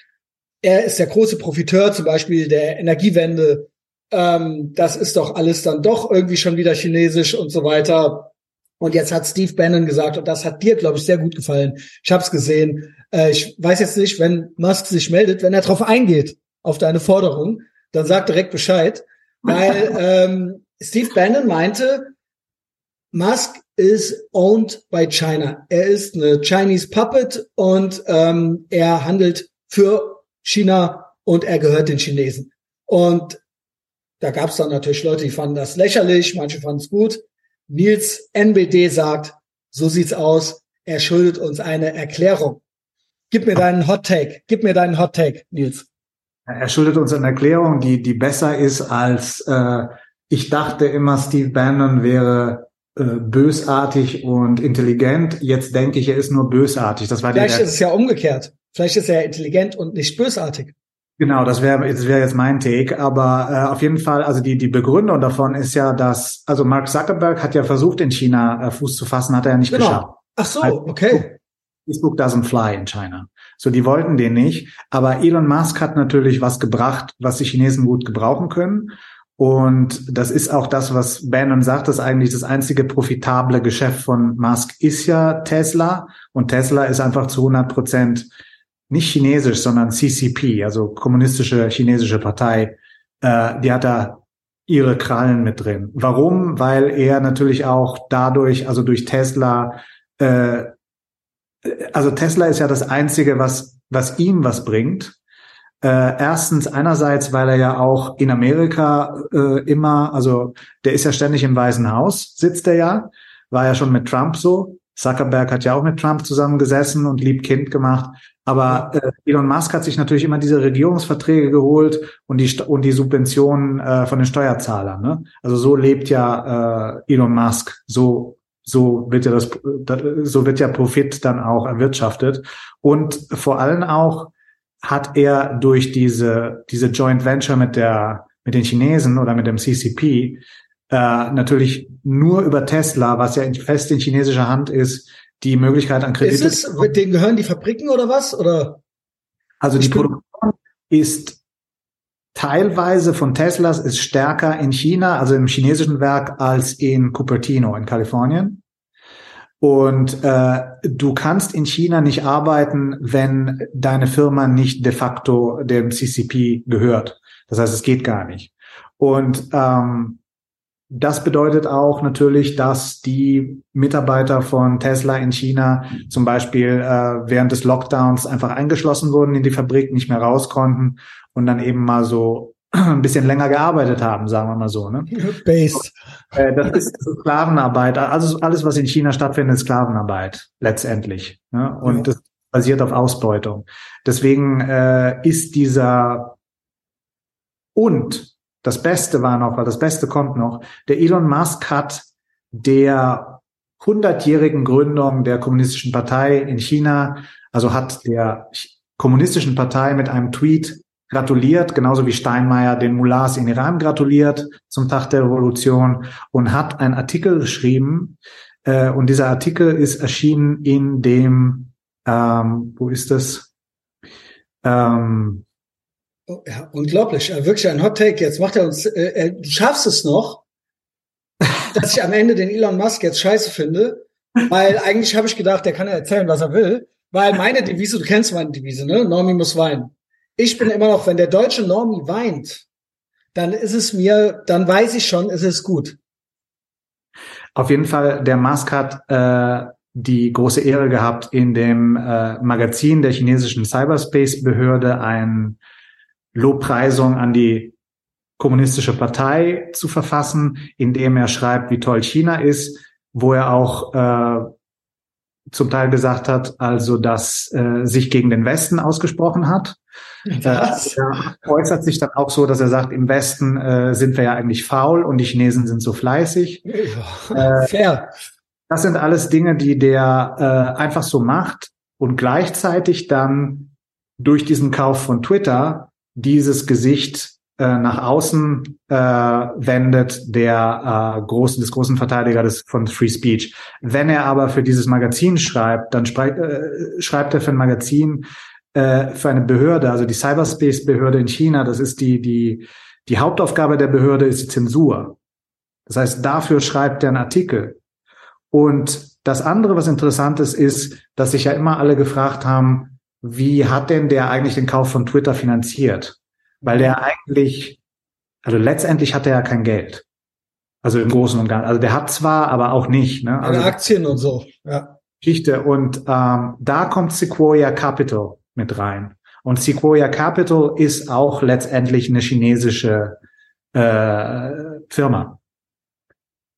er ist der große Profiteur zum Beispiel der Energiewende. Ähm, das ist doch alles dann doch irgendwie schon wieder chinesisch und so weiter. Und jetzt hat Steve Bannon gesagt, und das hat dir, glaube ich, sehr gut gefallen. Ich habe es gesehen. Äh, ich weiß jetzt nicht, wenn Musk sich meldet, wenn er darauf eingeht, auf deine Forderung, dann sag direkt Bescheid. Weil ähm, Steve Bannon meinte, Musk is owned by China. Er ist eine Chinese Puppet und ähm, er handelt für China und er gehört den Chinesen. Und da gab es dann natürlich Leute, die fanden das lächerlich, manche fanden es gut. Nils NBD sagt, so sieht's aus, er schuldet uns eine Erklärung. Gib mir deinen Hot Take, gib mir deinen Hot Take, Nils. Er schuldet uns eine Erklärung, die, die besser ist als äh, ich dachte immer, Steve Bannon wäre bösartig und intelligent. Jetzt denke ich, er ist nur bösartig. Das war Vielleicht ist es ja umgekehrt. Vielleicht ist er intelligent und nicht bösartig. Genau, das wäre das wäre jetzt mein Take, aber äh, auf jeden Fall, also die die Begründung davon ist ja, dass also Mark Zuckerberg hat ja versucht in China äh, Fuß zu fassen, hat er ja nicht genau. geschafft. Ach so, also, okay. Facebook doesn't fly in China. So, die wollten den nicht, aber Elon Musk hat natürlich was gebracht, was die Chinesen gut gebrauchen können. Und das ist auch das, was Bannon sagt, das eigentlich das einzige profitable Geschäft von Musk ist ja Tesla. Und Tesla ist einfach zu 100 Prozent nicht chinesisch, sondern CCP, also kommunistische chinesische Partei, äh, die hat da ihre Krallen mit drin. Warum? Weil er natürlich auch dadurch, also durch Tesla, äh, also Tesla ist ja das Einzige, was, was ihm was bringt. Äh, erstens einerseits, weil er ja auch in Amerika äh, immer, also der ist ja ständig im Weißen Haus, sitzt er ja, war ja schon mit Trump so. Zuckerberg hat ja auch mit Trump zusammengesessen und lieb Kind gemacht. Aber äh, Elon Musk hat sich natürlich immer diese Regierungsverträge geholt und die und die Subventionen äh, von den Steuerzahlern. Ne? Also so lebt ja äh, Elon Musk. So so wird ja das so wird ja Profit dann auch erwirtschaftet und vor allem auch hat er durch diese diese Joint Venture mit der mit den Chinesen oder mit dem CCP äh, natürlich nur über Tesla, was ja fest in chinesischer Hand ist, die Möglichkeit an Kredit. Ist es, mit denen gehören die Fabriken oder was? Oder? Also die Produktion ist teilweise von Teslas ist stärker in China, also im chinesischen Werk, als in Cupertino in Kalifornien. Und äh, du kannst in China nicht arbeiten, wenn deine Firma nicht de facto dem CCP gehört. Das heißt, es geht gar nicht. Und ähm, das bedeutet auch natürlich, dass die Mitarbeiter von Tesla in China zum Beispiel äh, während des Lockdowns einfach eingeschlossen wurden in die Fabrik, nicht mehr raus konnten und dann eben mal so ein bisschen länger gearbeitet haben, sagen wir mal so. Ne? Based. Äh, das ist Sklavenarbeit. Also alles, was in China stattfindet, ist Sklavenarbeit letztendlich. Ne? Und ja. das basiert auf Ausbeutung. Deswegen äh, ist dieser und das Beste war noch, weil das Beste kommt noch, der Elon Musk hat der hundertjährigen Gründung der Kommunistischen Partei in China, also hat der Kommunistischen Partei mit einem Tweet gratuliert, genauso wie Steinmeier den Mullahs in Iran gratuliert zum Tag der Revolution und hat einen Artikel geschrieben. Äh, und dieser Artikel ist erschienen in dem, ähm, wo ist das? Ähm, oh, ja, unglaublich, wirklich ein Hot Take. Jetzt macht er uns, äh, äh, du schaffst es noch, dass ich am Ende den Elon Musk jetzt scheiße finde, weil eigentlich habe ich gedacht, der kann ja erzählen, was er will, weil meine Devise, du kennst meine Devise, ne? Normie muss weinen ich bin immer noch, wenn der deutsche Normie weint, dann ist es mir, dann weiß ich schon, es ist gut. Auf jeden Fall, der Musk hat äh, die große Ehre gehabt, in dem äh, Magazin der chinesischen Cyberspace-Behörde ein Lobpreisung an die kommunistische Partei zu verfassen, in dem er schreibt, wie toll China ist, wo er auch äh, zum Teil gesagt hat, also dass äh, sich gegen den Westen ausgesprochen hat. Was? Er äußert sich dann auch so, dass er sagt, im Westen äh, sind wir ja eigentlich faul und die Chinesen sind so fleißig. Ja, äh, fair. Das sind alles Dinge, die der äh, einfach so macht und gleichzeitig dann durch diesen Kauf von Twitter dieses Gesicht äh, nach außen äh, wendet der äh, großen des großen Verteidiger des von Free Speech. Wenn er aber für dieses Magazin schreibt, dann äh, schreibt er für ein Magazin äh, für eine Behörde, also die Cyberspace Behörde in China. Das ist die die die Hauptaufgabe der Behörde ist die Zensur. Das heißt, dafür schreibt er einen Artikel. Und das andere, was interessant ist, ist, dass sich ja immer alle gefragt haben, wie hat denn der eigentlich den Kauf von Twitter finanziert? weil der eigentlich, also letztendlich hat er ja kein Geld. Also im Großen und Ganzen. Also der hat zwar, aber auch nicht. Ne? Also Aktien und so, ja. Geschichte. Und ähm, da kommt Sequoia Capital mit rein. Und Sequoia Capital ist auch letztendlich eine chinesische äh, Firma.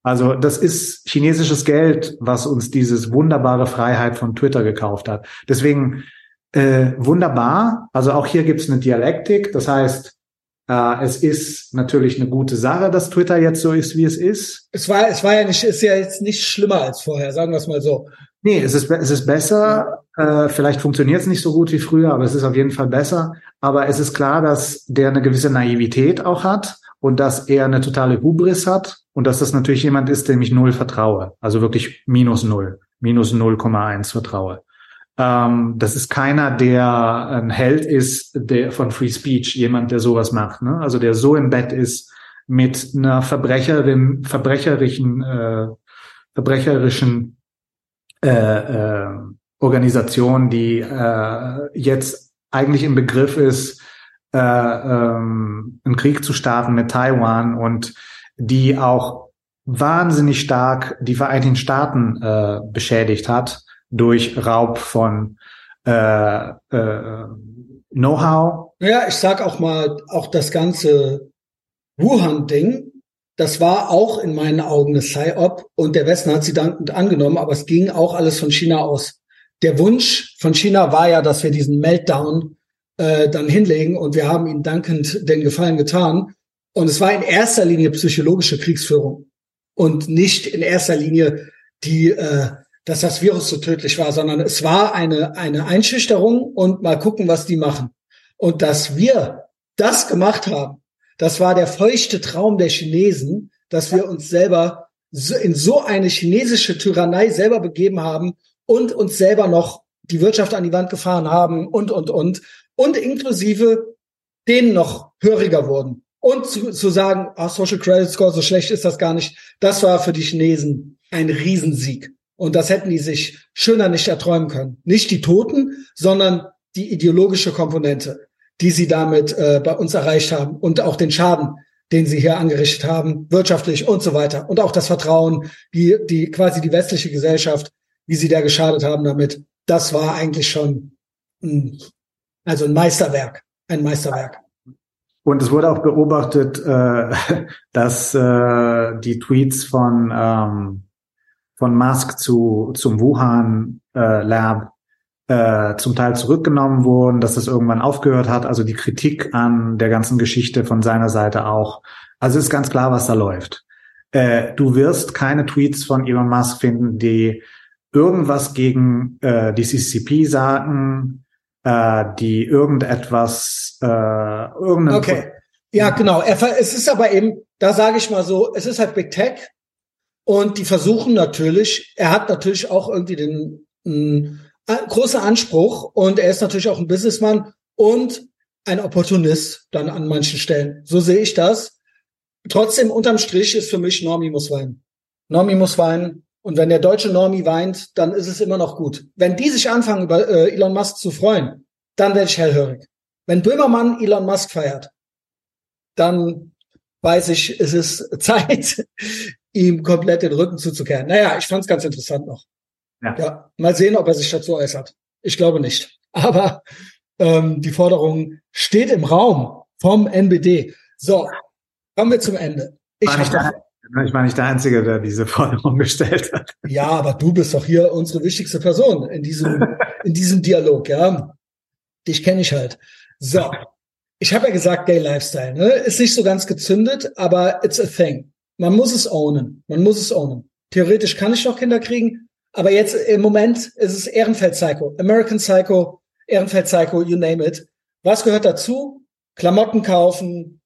Also das ist chinesisches Geld, was uns dieses wunderbare Freiheit von Twitter gekauft hat. Deswegen äh, wunderbar. Also auch hier gibt es eine Dialektik. Das heißt, äh, es ist natürlich eine gute Sache, dass Twitter jetzt so ist, wie es ist. Es war, es war ja nicht, ist ja jetzt nicht schlimmer als vorher, sagen wir es mal so. Nee, es ist, es ist besser. Äh, vielleicht funktioniert es nicht so gut wie früher, aber es ist auf jeden Fall besser. Aber es ist klar, dass der eine gewisse Naivität auch hat und dass er eine totale Hubris hat und dass das natürlich jemand ist, dem ich null vertraue. Also wirklich minus null, minus 0,1 vertraue. Ähm, das ist keiner, der ein Held ist, der von Free Speech, jemand, der sowas macht. Ne? Also der so im Bett ist mit einer Verbrecherin, verbrecherischen, äh, verbrecherischen äh, äh, Organisation, die äh, jetzt eigentlich im Begriff ist, äh, ähm, einen Krieg zu starten mit Taiwan und die auch wahnsinnig stark die Vereinigten Staaten äh, beschädigt hat durch Raub von äh, äh, Know-how. Ja, ich sag auch mal, auch das ganze Wuhan-Ding, das war auch in meinen Augen eine Psy-Op und der Westen hat sie dankend angenommen, aber es ging auch alles von China aus. Der Wunsch von China war ja, dass wir diesen Meltdown äh, dann hinlegen und wir haben ihnen dankend den Gefallen getan. Und es war in erster Linie psychologische Kriegsführung und nicht in erster Linie die äh, dass das Virus so tödlich war, sondern es war eine, eine Einschüchterung und mal gucken, was die machen. Und dass wir das gemacht haben, das war der feuchte Traum der Chinesen, dass wir uns selber in so eine chinesische Tyrannei selber begeben haben und uns selber noch die Wirtschaft an die Wand gefahren haben und, und, und. Und inklusive denen noch höriger wurden. Und zu, zu sagen, ah, Social Credit Score, so schlecht ist das gar nicht, das war für die Chinesen ein Riesensieg. Und das hätten die sich schöner nicht erträumen können. Nicht die Toten, sondern die ideologische Komponente, die sie damit äh, bei uns erreicht haben und auch den Schaden, den sie hier angerichtet haben, wirtschaftlich und so weiter. Und auch das Vertrauen, die, die quasi die westliche Gesellschaft, wie sie da geschadet haben damit. Das war eigentlich schon ein, also ein Meisterwerk, ein Meisterwerk. Und es wurde auch beobachtet, äh, dass äh, die Tweets von ähm, von Musk zu, zum Wuhan äh, Lab äh, zum Teil zurückgenommen wurden, dass das irgendwann aufgehört hat. Also die Kritik an der ganzen Geschichte von seiner Seite auch. Also ist ganz klar, was da läuft. Äh, du wirst keine Tweets von Elon Musk finden, die irgendwas gegen äh, die CCP sagen, äh, die irgendetwas, äh, irgendein Okay. Ja, genau. Es ist aber eben, da sage ich mal so, es ist halt Big Tech und die versuchen natürlich, er hat natürlich auch irgendwie den einen großen Anspruch und er ist natürlich auch ein Businessman und ein Opportunist dann an manchen Stellen. So sehe ich das. Trotzdem unterm Strich ist für mich Normi muss weinen. Normi muss weinen. Und wenn der deutsche Normi weint, dann ist es immer noch gut. Wenn die sich anfangen, über äh, Elon Musk zu freuen, dann werde ich hellhörig. Wenn Böhmermann Elon Musk feiert, dann weiß ich, es ist Zeit, ihm komplett den Rücken zuzukehren. Naja, ich fand es ganz interessant noch. Ja. ja. Mal sehen, ob er sich dazu äußert. Ich glaube nicht. Aber ähm, die Forderung steht im Raum vom NBD. So, kommen wir zum Ende. Ich, war nicht der, ich war nicht der Einzige, der diese Forderung gestellt hat. Ja, aber du bist doch hier unsere wichtigste Person in diesem, in diesem Dialog, ja. Dich kenne ich halt. So, ich habe ja gesagt, Gay Lifestyle, ne? Ist nicht so ganz gezündet, aber it's a thing. Man muss es ownen. Man muss es ownen. Theoretisch kann ich noch Kinder kriegen, aber jetzt im Moment ist es Ehrenfeld Psycho, American Psycho, Ehrenfeld Psycho, you name it. Was gehört dazu? Klamotten kaufen,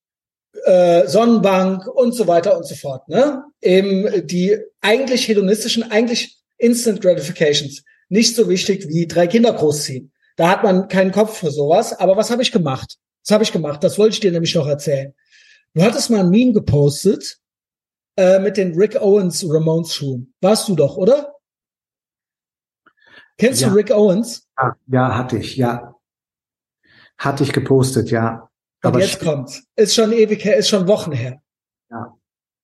äh, Sonnenbank und so weiter und so fort. Ne? Eben die eigentlich hedonistischen, eigentlich Instant Gratifications. Nicht so wichtig wie drei Kinder großziehen. Da hat man keinen Kopf für sowas. Aber was habe ich gemacht? Was habe ich gemacht? Das wollte ich dir nämlich noch erzählen. Du hattest mal ein Meme gepostet äh, mit den Rick Owens Ramones Schuhen. Warst du doch, oder? Kennst ja. du Rick Owens? Ja, ja, hatte ich, ja. Hatte ich gepostet, ja. Und Aber jetzt kommt's. Ist schon ewig her, ist schon Wochen her. Ja.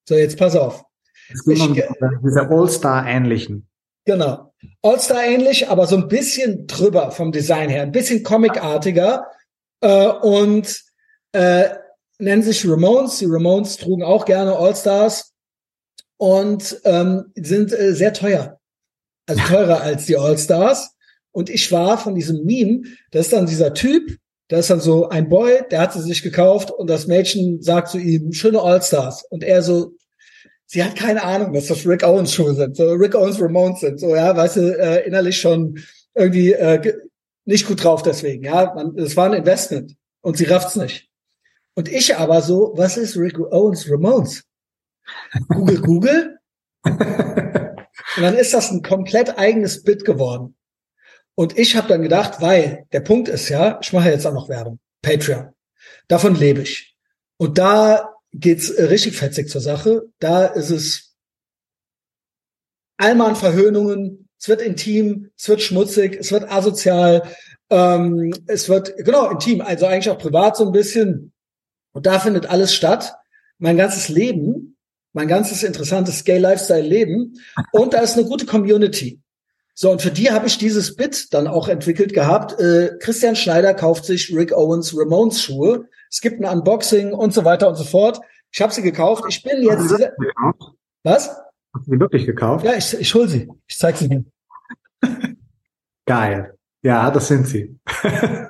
So, jetzt pass auf. Es geht um diese All-Star-ähnlichen. Genau. All-Star ähnlich, aber so ein bisschen drüber vom Design her. Ein bisschen comicartiger. Äh, und äh, nennen sich Ramones. Die Ramones trugen auch gerne All-Stars und ähm, sind äh, sehr teuer. Also teurer als die All-Stars. Und ich war von diesem Meme, das ist dann dieser Typ, da ist dann so ein Boy, der hat sie sich gekauft und das Mädchen sagt zu ihm, schöne All-Stars. Und er so, sie hat keine Ahnung, dass das Rick Owens Schuhe sind, so Rick Owens Ramones sind, so, ja, weißt du, äh, innerlich schon irgendwie äh, nicht gut drauf deswegen, ja, es war ein Investment und sie rafft's nicht. Und ich aber so, was ist Rick Owens Ramones? Google, Google. Und dann ist das ein komplett eigenes Bit geworden. Und ich habe dann gedacht, weil der Punkt ist ja, ich mache jetzt auch noch Werbung, Patreon. Davon lebe ich. Und da geht's richtig fetzig zur Sache. Da ist es allmal Verhöhnungen, es wird intim, es wird schmutzig, es wird asozial, ähm, es wird, genau, intim, also eigentlich auch privat so ein bisschen. Und da findet alles statt. Mein ganzes Leben mein ganzes interessantes Gay Lifestyle Leben und da ist eine gute Community. So, und für die habe ich dieses Bit dann auch entwickelt gehabt. Äh, Christian Schneider kauft sich Rick Owens Ramones Schuhe. Es gibt ein Unboxing und so weiter und so fort. Ich habe sie gekauft. Ich bin jetzt. Diese, was? Hast du sie wirklich gekauft? Ja, ich, ich hol sie. Ich zeig sie dir. Geil. Ja, das sind sie.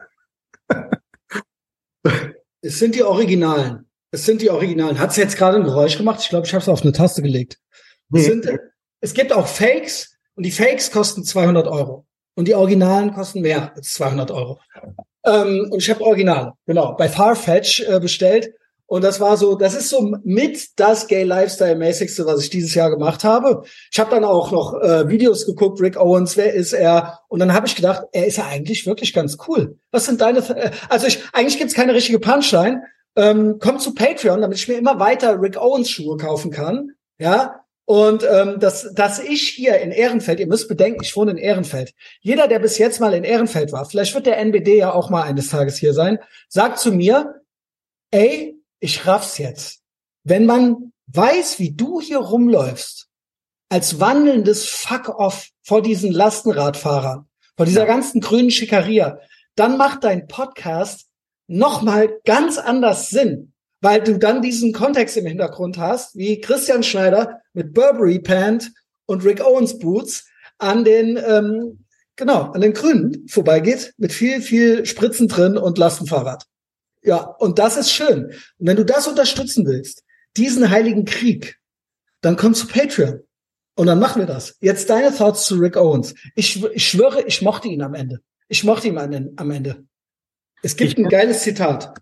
es sind die Originalen. Es sind die Originalen. Hat es jetzt gerade ein Geräusch gemacht? Ich glaube, ich habe es auf eine Taste gelegt. Nee. Es, sind, es gibt auch Fakes und die Fakes kosten 200 Euro. Und die Originalen kosten mehr als 200 Euro. Ähm, und ich habe Originale, genau, bei Farfetch äh, bestellt. Und das war so, das ist so mit das Gay Lifestyle mäßigste, was ich dieses Jahr gemacht habe. Ich habe dann auch noch äh, Videos geguckt, Rick Owens, wer ist er? Und dann habe ich gedacht, er ist ja eigentlich wirklich ganz cool. Was sind deine? Äh, also ich eigentlich gibt's keine richtige Punchline, ähm, kommt zu Patreon, damit ich mir immer weiter Rick Owens Schuhe kaufen kann. Ja, und ähm, dass, dass ich hier in Ehrenfeld, ihr müsst bedenken, ich wohne in Ehrenfeld. Jeder, der bis jetzt mal in Ehrenfeld war, vielleicht wird der NBD ja auch mal eines Tages hier sein, sagt zu mir, ey, ich raff's jetzt. Wenn man weiß, wie du hier rumläufst, als wandelndes Fuck-off vor diesen Lastenradfahrern, vor dieser ganzen grünen Schickeria, dann macht dein Podcast nochmal ganz anders Sinn, weil du dann diesen Kontext im Hintergrund hast, wie Christian Schneider mit Burberry Pant und Rick Owens Boots an den ähm, genau, an den Grünen vorbeigeht mit viel, viel Spritzen drin und Lastenfahrrad. Ja, und das ist schön. Und wenn du das unterstützen willst, diesen heiligen Krieg, dann komm zu Patreon. Und dann machen wir das. Jetzt deine Thoughts zu Rick Owens. Ich, ich schwöre, ich mochte ihn am Ende. Ich mochte ihn am Ende. Es gibt ich, ein geiles Zitat.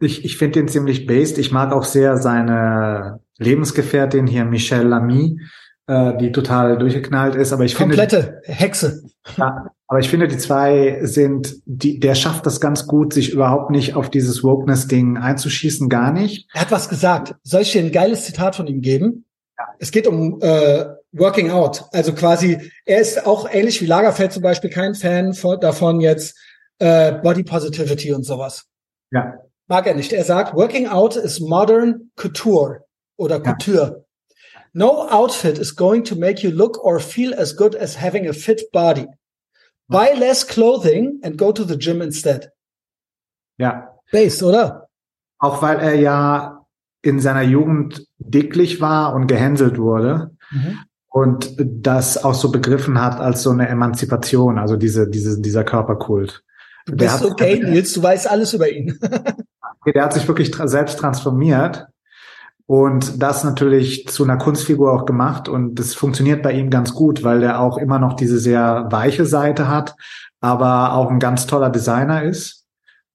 Ich, ich finde ihn ziemlich based. Ich mag auch sehr seine Lebensgefährtin hier, Michelle Lamy, äh, die total durchgeknallt ist. Aber ich Komplette finde. Komplette Hexe. Ja, aber ich finde, die zwei sind, die, der schafft das ganz gut, sich überhaupt nicht auf dieses Wokeness-Ding einzuschießen, gar nicht. Er hat was gesagt. Soll ich dir ein geiles Zitat von ihm geben? Ja. Es geht um äh, Working Out. Also quasi, er ist auch ähnlich wie Lagerfeld zum Beispiel kein Fan von, davon jetzt äh, Body Positivity und sowas. Ja. Mag er nicht. Er sagt, Working Out is modern couture oder Couture. Ja. No outfit is going to make you look or feel as good as having a fit body. Buy less clothing and go to the gym instead. Ja. Based, oder? Auch weil er ja in seiner Jugend dicklich war und gehänselt wurde. Mhm. Und das auch so begriffen hat als so eine Emanzipation, also diese, diese, dieser Körperkult. Du bist der okay, hat, Nils, du weißt alles über ihn. der hat sich wirklich tra selbst transformiert und das natürlich zu einer Kunstfigur auch gemacht und das funktioniert bei ihm ganz gut, weil er auch immer noch diese sehr weiche Seite hat, aber auch ein ganz toller Designer ist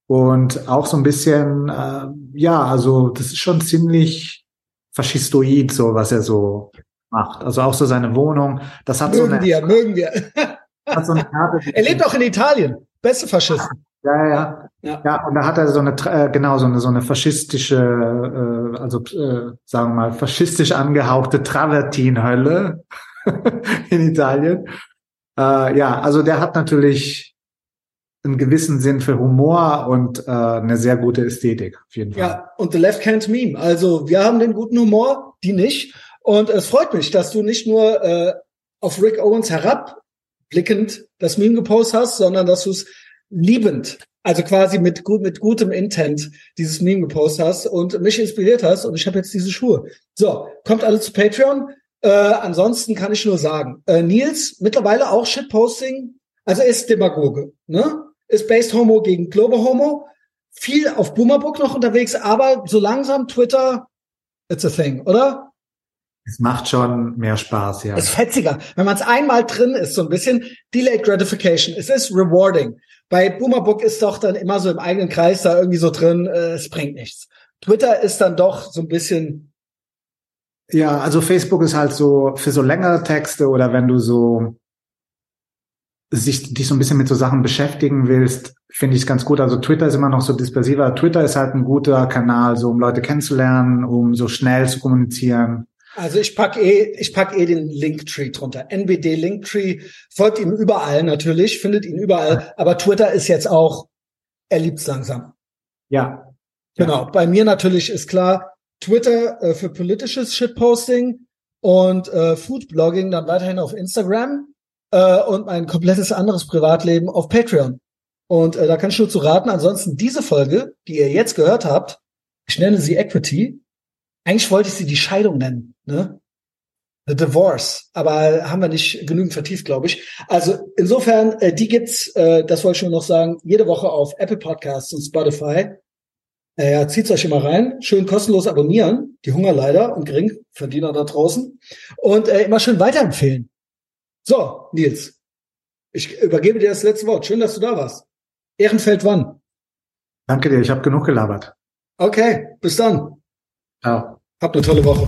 und auch so ein bisschen, äh, ja, also das ist schon ziemlich faschistoid, so was er so macht. Also auch so seine Wohnung, das hat mögen so eine, wir, mögen wir. Hat so eine er lebt auch in Italien. Beste Faschisten. Ja, ja, ja. Ja, und da hat er so eine, äh, genau, so eine, so eine faschistische, äh, also, äh, sagen wir mal, faschistisch angehauchte Travertin-Hölle in Italien. Äh, ja, also der hat natürlich einen gewissen Sinn für Humor und äh, eine sehr gute Ästhetik, auf jeden Fall. Ja, und The Left Can't Meme. Also wir haben den guten Humor, die nicht. Und es freut mich, dass du nicht nur äh, auf Rick Owens herab blickend das Meme gepostet hast, sondern dass du es liebend, also quasi mit, gut, mit gutem Intent dieses Meme gepostet hast und mich inspiriert hast und ich habe jetzt diese Schuhe. So, kommt alle zu Patreon. Äh, ansonsten kann ich nur sagen, äh, Nils, mittlerweile auch Shitposting, also ist Demagoge, ne? Ist Based Homo gegen Global Homo, viel auf Boomerbook noch unterwegs, aber so langsam Twitter, it's a thing, oder? Es macht schon mehr Spaß, ja. Es ist fetziger. Wenn man es einmal drin ist, so ein bisschen Delayed Gratification. Es ist rewarding. Bei Boomerbook ist doch dann immer so im eigenen Kreis da irgendwie so drin, äh, es bringt nichts. Twitter ist dann doch so ein bisschen. Ja, also Facebook ist halt so für so längere Texte oder wenn du so sich dich so ein bisschen mit so Sachen beschäftigen willst, finde ich es ganz gut. Also Twitter ist immer noch so dispersiver. Twitter ist halt ein guter Kanal, so um Leute kennenzulernen, um so schnell zu kommunizieren. Also ich pack eh, ich pack eh den Linktree drunter. NBD Linktree folgt ihm überall natürlich, findet ihn überall. Aber Twitter ist jetzt auch, er liebt's langsam. Ja. Genau. Bei mir natürlich ist klar, Twitter äh, für politisches Shitposting und äh, Foodblogging dann weiterhin auf Instagram äh, und mein komplettes anderes Privatleben auf Patreon. Und äh, da kann ich nur zu raten. Ansonsten diese Folge, die ihr jetzt gehört habt, ich nenne sie Equity, eigentlich wollte ich sie die Scheidung nennen, ne? The Divorce, aber haben wir nicht genügend vertieft, glaube ich. Also insofern, äh, die gibt's, äh, das wollte ich nur noch sagen, jede Woche auf Apple Podcasts und Spotify. Äh, zieht's euch immer rein, schön kostenlos abonnieren, die Hungerleider und Geringverdiener da draußen und äh, immer schön weiterempfehlen. So, Nils, ich übergebe dir das letzte Wort. Schön, dass du da warst. Ehrenfeld wann? Danke dir, ich habe genug gelabert. Okay, bis dann. Ciao. Habt eine tolle Woche.